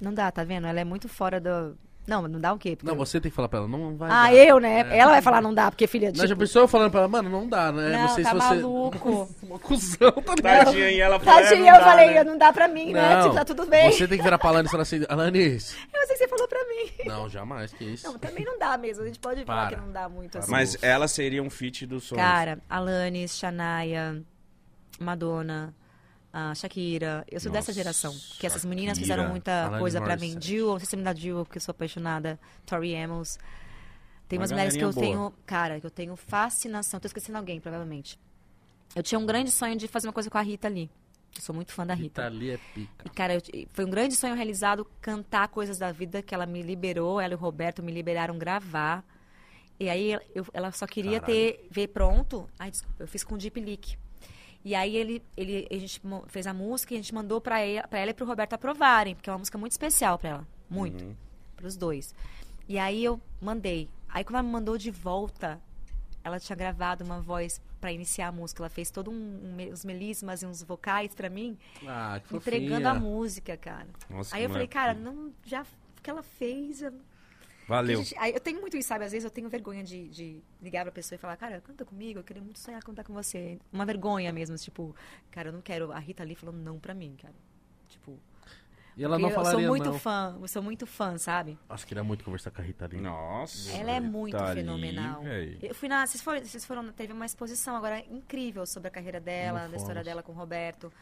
não dá, tá vendo? Ela é muito fora do. Não, não dá o quê? Porque
Não,
eu-
você tem que falar pra ela, não vai
Ah,
dar.
eu, né?
É.
Ela vai falar não dá, porque filha,
Não,
tipo...
já pensou eu falando pra ela, mano, não dá, né?
Não,
sei
tá
se você.
maluco.
Uma cuzão, tá ligado?
Tadinha, e ela falou, é,
Tadinha,
não
eu
dá,
falei,
né?
não dá pra mim, né?
Não,
Tipo, tá tudo bem.
Você tem que virar pra Alanis e falar assim, Alanis.
Eu sei que você falou pra mim.
Não, jamais, que isso.
Não, também não dá mesmo. A gente pode falar
Para.
que não dá muito assim.
Mas ela seria um feat dos sonhos.
Cara, Alanis, Shania, Madonna, a Shakira. Eu sou dessa
Nossa,
geração. Que essas meninas
Shakira,
fizeram muita coisa pra mim. Jill, não sei se me dá Jill, porque eu sou apaixonada. Tori Amos. Tem
Uma
umas mulheres que eu
boa.
tenho... Cara, que eu tenho fascinação. Tô esquecendo alguém, provavelmente. Eu tinha um grande sonho de fazer uma coisa com a Rita ali. Eu sou muito fã da Rita.
Rita Lee é pica.
E, cara, eu- foi um grande sonho realizado cantar coisas da vida que ela me liberou, ela e o Roberto me liberaram gravar. E aí eu- ela só queria
Caralho.
ter ver pronto. Ai, desculpa, eu fiz com o Deep Leak. E aí ele, ele, a gente fez a música e a gente mandou pra ela, pra ela e pro Roberto aprovarem, porque é uma música muito especial pra ela. Muito.
Uhum.
Pros dois. E aí eu mandei. Aí quando ela me mandou de volta, ela tinha gravado uma voz pra iniciar a música. Ela fez todos um, um, os melismas e uns vocais pra mim,
Ah, que
entregando a
fofinha.
música, cara.
Nossa,
Aí eu falei, cara, não, já o que ela fez. eu-
Valeu.
Gente- aí eu tenho muito isso, sabe? Às vezes eu tenho vergonha de, de ligar pra pessoa e falar, cara, canta comigo, eu queria muito sonhar cantar com você. Uma vergonha mesmo, tipo, cara, eu não quero. A Rita ali falando não pra mim, cara. Tipo,
E ela não
eu
falaria
sou muito
não.
fã, eu sou muito fã, sabe?
Acho que queria muito conversar com a Rita ali.
Nossa.
Ela é muito
ali,
fenomenal. Eu fui na. Vocês foram, vocês foram. Teve uma exposição agora incrível sobre a carreira dela,
Não
da história dela com o Roberto.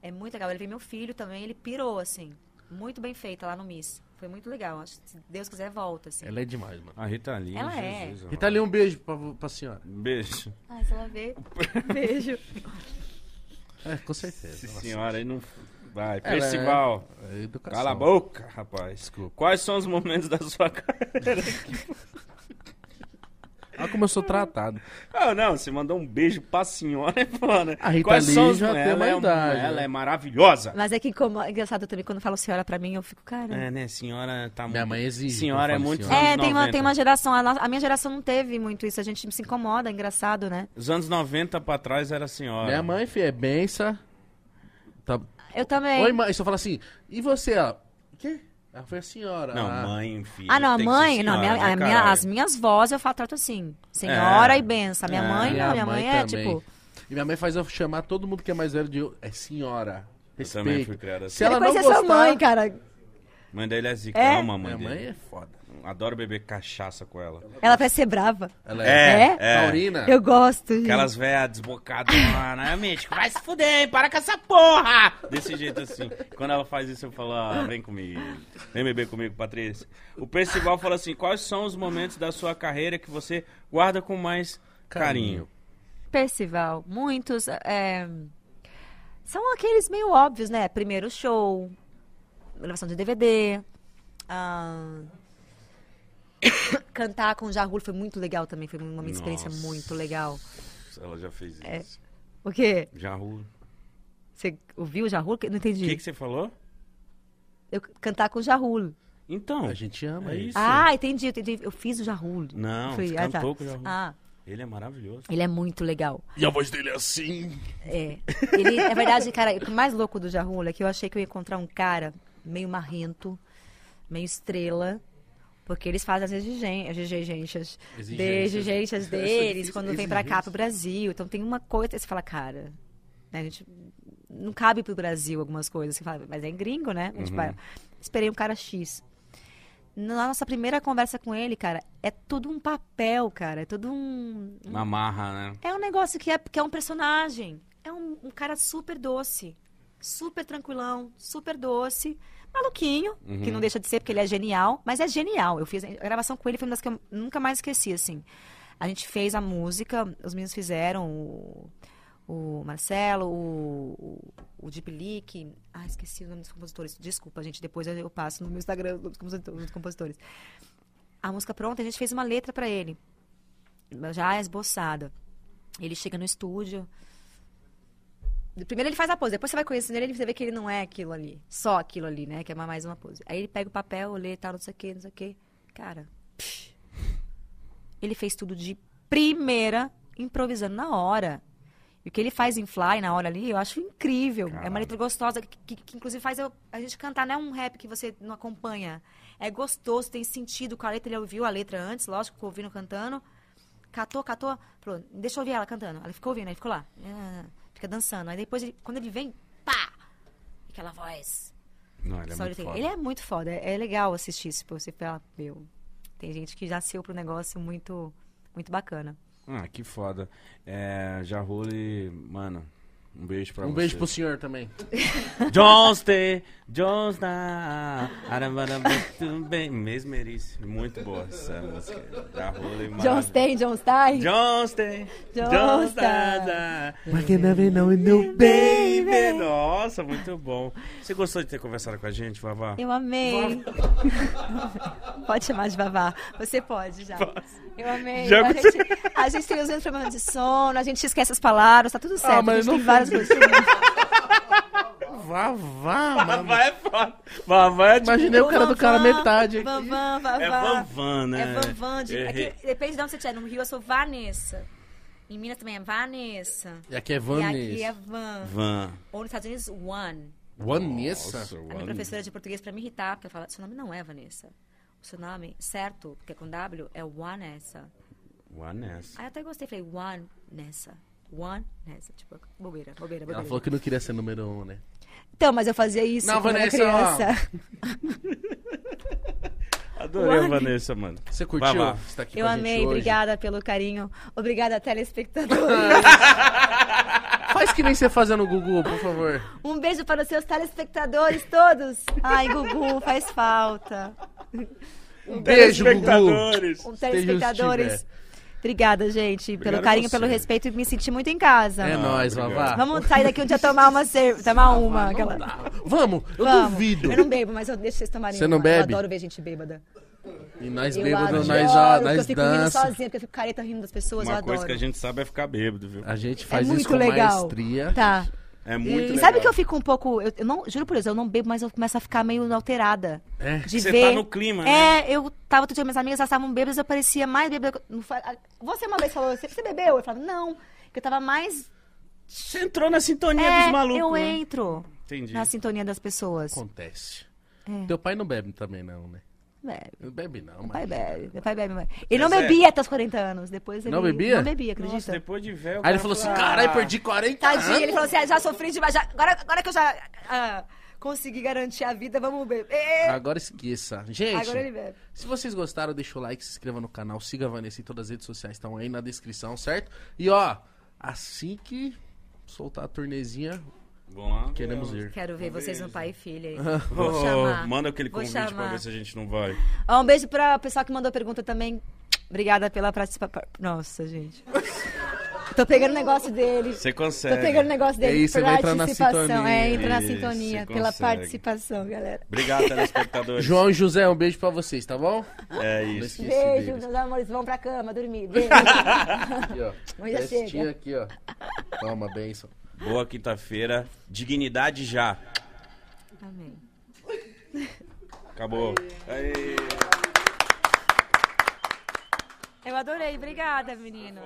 É muito legal. Ele veio meu filho também, ele pirou, assim. Muito bem feita lá no Miss. Foi muito legal. Acho que se Deus quiser, volta, assim.
Ela é demais, mano.
A Rita Lee,
Ela é.
Jesus,
Rita ali, um beijo pra, pra senhora.
Um beijo.
Ai, se ela ver. Beijo.
É, com certeza.
Essa
Nossa.
senhora aí não... Vai,
Ela é-
Percival.
É educação.
Cala a boca, rapaz.
Desculpa.
Quais são os momentos da sua carreira?
Olha como eu sou tratado.
Ah, não, você mandou um beijo pra senhora, é foda.
A Rita
Quais
Lee
são
já tem
ela
uma
é,
idade,
Ela
né?
é maravilhosa.
Mas é que, como, é engraçado também, quando fala senhora pra mim, eu fico, cara.
É, né, senhora tá
Minha
muito...
mãe exige
Senhora é muito
senhora.
É, tem uma,
90.
tem uma geração. A, a minha geração não teve muito isso. A gente se incomoda, é engraçado, né?
Os anos 90 pra trás era senhora.
Minha mãe, filha, é benção. Tá...
Eu também.
Oi, mãe. E só fala assim, e você? Ela, o quê? Ela foi a senhora.
Não,
Ah.
mãe, filho.
Ah, não, a mãe, não,
senhora,
minha-
né,
a minha- as minhas vozes eu falo, trato assim. Senhora
É.
e benção. A minha
É.
mãe, não, minha mãe, é
também.
tipo.
E minha mãe faz eu chamar todo mundo que é mais velho de... É senhora.
Eu também
Respeito.
fui criado assim.
Se ela
Depois
não
é sua
gostar...
mãe, cara.
Mãe dele é zica,
É?
ama a mãe
Minha
dele.
mãe é foda.
Adoro beber cachaça com ela.
Ela parece ser brava.
Ela
É,
É?
é.
Taurina.
Eu gosto. gente.
Aquelas velhas desbocadonas, né, mítico? Vai se fuder, hein? Para com essa porra! Desse jeito assim. Quando ela faz isso, eu falo, ah, vem comigo. Vem beber comigo, Patrícia. O Percival fala assim, quais são os momentos da sua carreira que você guarda com mais carinho?
Percival, muitos. é, São aqueles meio óbvios, né? Primeiro show, gravação de DVD. ah, Cantar com o Jarul foi muito legal também. Foi uma experiência
Nossa.
muito legal.
Ela já fez
É.
isso.
O quê?
Já Ru.
Você ouviu o Jarul? Não
O
entendi.
que, que você falou?
Eu cantar com o Jarul.
Então.
A gente ama
É isso.
Ah, entendi, entendi. Eu fiz o Jarul.
Não, você
ah, tá.
cantou com o Jarul.
Ah,
Ele é maravilhoso.
ele é muito legal.
E a voz dele é assim.
É. Ele, é verdade, cara, o mais louco do Jarul é que eu achei que eu ia encontrar um cara meio marrento, meio estrela. Porque eles fazem as exigên- as exigências,
Exigências.
de- exigências deles
difícil,
quando vem pra cá pro Brasil. Então tem uma coisa que você fala, cara, né, a gente não cabe pro Brasil algumas coisas. Você fala, mas é gringo, né? A gente vai- esperei um cara X. Na nossa primeira conversa com ele, cara, é tudo um papel, cara. É tudo um, um
Uma marra, né?
é um negócio que é, que é um personagem. É um, um cara super doce. Super tranquilão, super doce. Maluquinho, que não deixa de ser, porque ele é genial. Mas é genial. Eu fiz a gravação com ele, foi uma das que eu nunca mais esqueci, assim. A gente fez a música, os meninos fizeram, o, o Marcelo, o, o, o Deep Leak. Ah, esqueci o nome dos compositores. Desculpa, gente, depois eu, passo no meu Instagram dos compositores. A música pronta, a gente fez uma letra pra ele. Já esboçada. Ele chega no estúdio. Primeiro ele faz a pose, depois você vai conhecendo ele e você vê que ele não é aquilo ali. Só aquilo ali, né? Que é mais uma pose. Aí ele pega o papel, lê, tal, não sei o que, não sei o que. Cara, psh, ele fez tudo de primeira, improvisando na hora. E o que ele faz em Fly na hora ali, eu acho incrível. É
Caralho.
uma letra gostosa, que, que- que inclusive faz eu- a gente cantar, não é um rap que você não acompanha. É gostoso, tem sentido com a letra. Ele ouviu a letra antes, lógico, ouvindo cantando. Catou, catou, falou, deixa eu ouvir ela cantando. Ela ficou ouvindo, aí ficou lá. ah, fica dançando. Aí depois, ele- quando ele vem, pá! Aquela voz.
Não, ele é muito
tem-
foda.
ele é muito foda. É, é legal assistir isso. Você fala, meu, tem gente que já saiu pro negócio muito, muito bacana.
Ah, que foda. É, Jarrule, mano, um beijo pra
Um
você.
beijo pro senhor também.
Johnste, Johnsna, tudo bem, mesmerice. Muito boa essa música. Jarrule,
John Stein, John Stein.
Johnste,
Johnston.
Mas quem never know it, no
baby. Nossa, muito bom. Você gostou de ter conversado com a gente, Vavá?
Eu amei. pode chamar de Vavá. Você pode já. Eu amei.
Já
a, gente, a gente tem os mesmos problemas de sono, a gente esquece as palavras, tá tudo certo. a
Ah, mas
gente
não
tem várias coisas.
Vá, vá, mano.
Vavá é foda. Vavá é tipo...
Imaginei o cara do cara metade aqui.
Vanvan, Vavá.
É Vanvan, né?
É Vanvan. De, é
Errei.
que depende de onde você estiver. No Rio eu sou Vanessa. Em Minas também é Vanessa.
E aqui é
E
Vanessa.
aqui é Van.
Van.
Ou nos Estados Unidos, One.
Vanessa?
Nossa,
A minha professora de português, pra me irritar, porque ela fala, seu nome não é Vanessa. O seu nome certo, porque é com W, é Vanessa.
Vanessa.
Aí eu até gostei, falei, Vanessa. Vanessa. Tipo, bobeira, bobeira, bobeira.
Ela falou que não queria ser número um, né?
Então, mas eu fazia isso
Não,
quando
Vanessa,
era criança.
Adorei a
One.
Vanessa, mano.
Você curtiu?
Vai.
Você tá aqui
Eu
com a gente
amei,
hoje?
obrigada pelo carinho. Obrigada, telespectadores.
Faz que nem você fazia no Google, por favor.
um beijo para os seus telespectadores todos. Ai, Gugu, faz falta.
Um beijo, Gugu.
Espectadores.
Um telespectadores. Obrigada, gente, pelo
Obrigado a
carinho,
você.
pelo respeito e me senti muito em casa.
É nóis,
obrigado.
Vavá.
Vamos sair daqui um dia tomar uma cerveja, tomar uma. Aquela...
Vamos, eu
Vamos.
duvido.
Eu não bebo, mas eu deixo vocês tomarem
Você não
uma.
bebe?
Eu adoro ver gente bêbada.
E nós
Eu
bêbados, nós, ó,
porque eu
nós
fico rindo
dança.
sozinha, porque eu fico careta rindo das pessoas, eu
Uma
adoro.
coisa que a gente sabe é ficar bêbado, viu?
A gente
É
faz isso
muito
com
legal.
maestria.
Tá.
É muito
E
legal.
sabe que eu fico um pouco. Eu, eu não, juro por Deus, eu não bebo, mas eu começo a ficar meio alterada.
É.
De
Você
ver.
tá no clima, né?
É, eu tava outro dia minhas amigas, elas estavam bêbadas, eu parecia mais bêbada. Você uma vez falou, você, você bebeu? Eu falava, não. Que eu tava mais.
Você entrou na sintonia
É,
dos malucos,
eu
né?
entro
Entendi.
na sintonia das pessoas.
Acontece.
É.
Teu pai não bebe também, não, né?
Bebe.
Não bebe, não.
Meu pai bebe, meu pai bebe. pai- Ele não
Mas é-
bebia até os 40 anos. Depois ele
Não bebia?
Não bebia, acredita?
Nossa, depois de velho. o
Aí ele falou assim, caralho,
"Ah,
perdi 40
Tadinho,
anos.
ele falou assim: ah, já sofri demais. Já, agora, agora que eu já ah, consegui garantir a vida, vamos beber.
Agora esqueça. Gente,
Agora ele bebe.
se vocês gostaram, deixa o like, se inscreva no canal, siga a Vanessa em todas as redes sociais, estão aí na descrição, certo? E ó, assim que soltar a turnezinha,
Vamos lá.
queremos ir.
Quero ver vocês no pai e filha aí. Vou chamar.
Manda aquele
Vou
convite pra
chamar.
ver se a gente não vai.
Ó, um beijo pra pessoal que mandou pergunta também. Obrigada pela participação. Nossa, gente. Tô pegando o negócio dele.
Você
Tô
consegue.
pegando o negócio dele
É isso, vai entrar na
participação.
sintonia.
É, entra na sintonia pela
consegue.
participação, galera.
Obrigado, telespectadores.
João e José, um beijo pra vocês, tá bom?
É isso.
Beijo,
deles.
meus amores. Vão pra cama dormir. Beijo.
Aqui, ó.
Chega.
aqui, ó. Toma, benção.
Boa quinta-feira. Dignidade já.
Amém.
Acabou. Aê.
Eu adorei. Obrigada, meninos.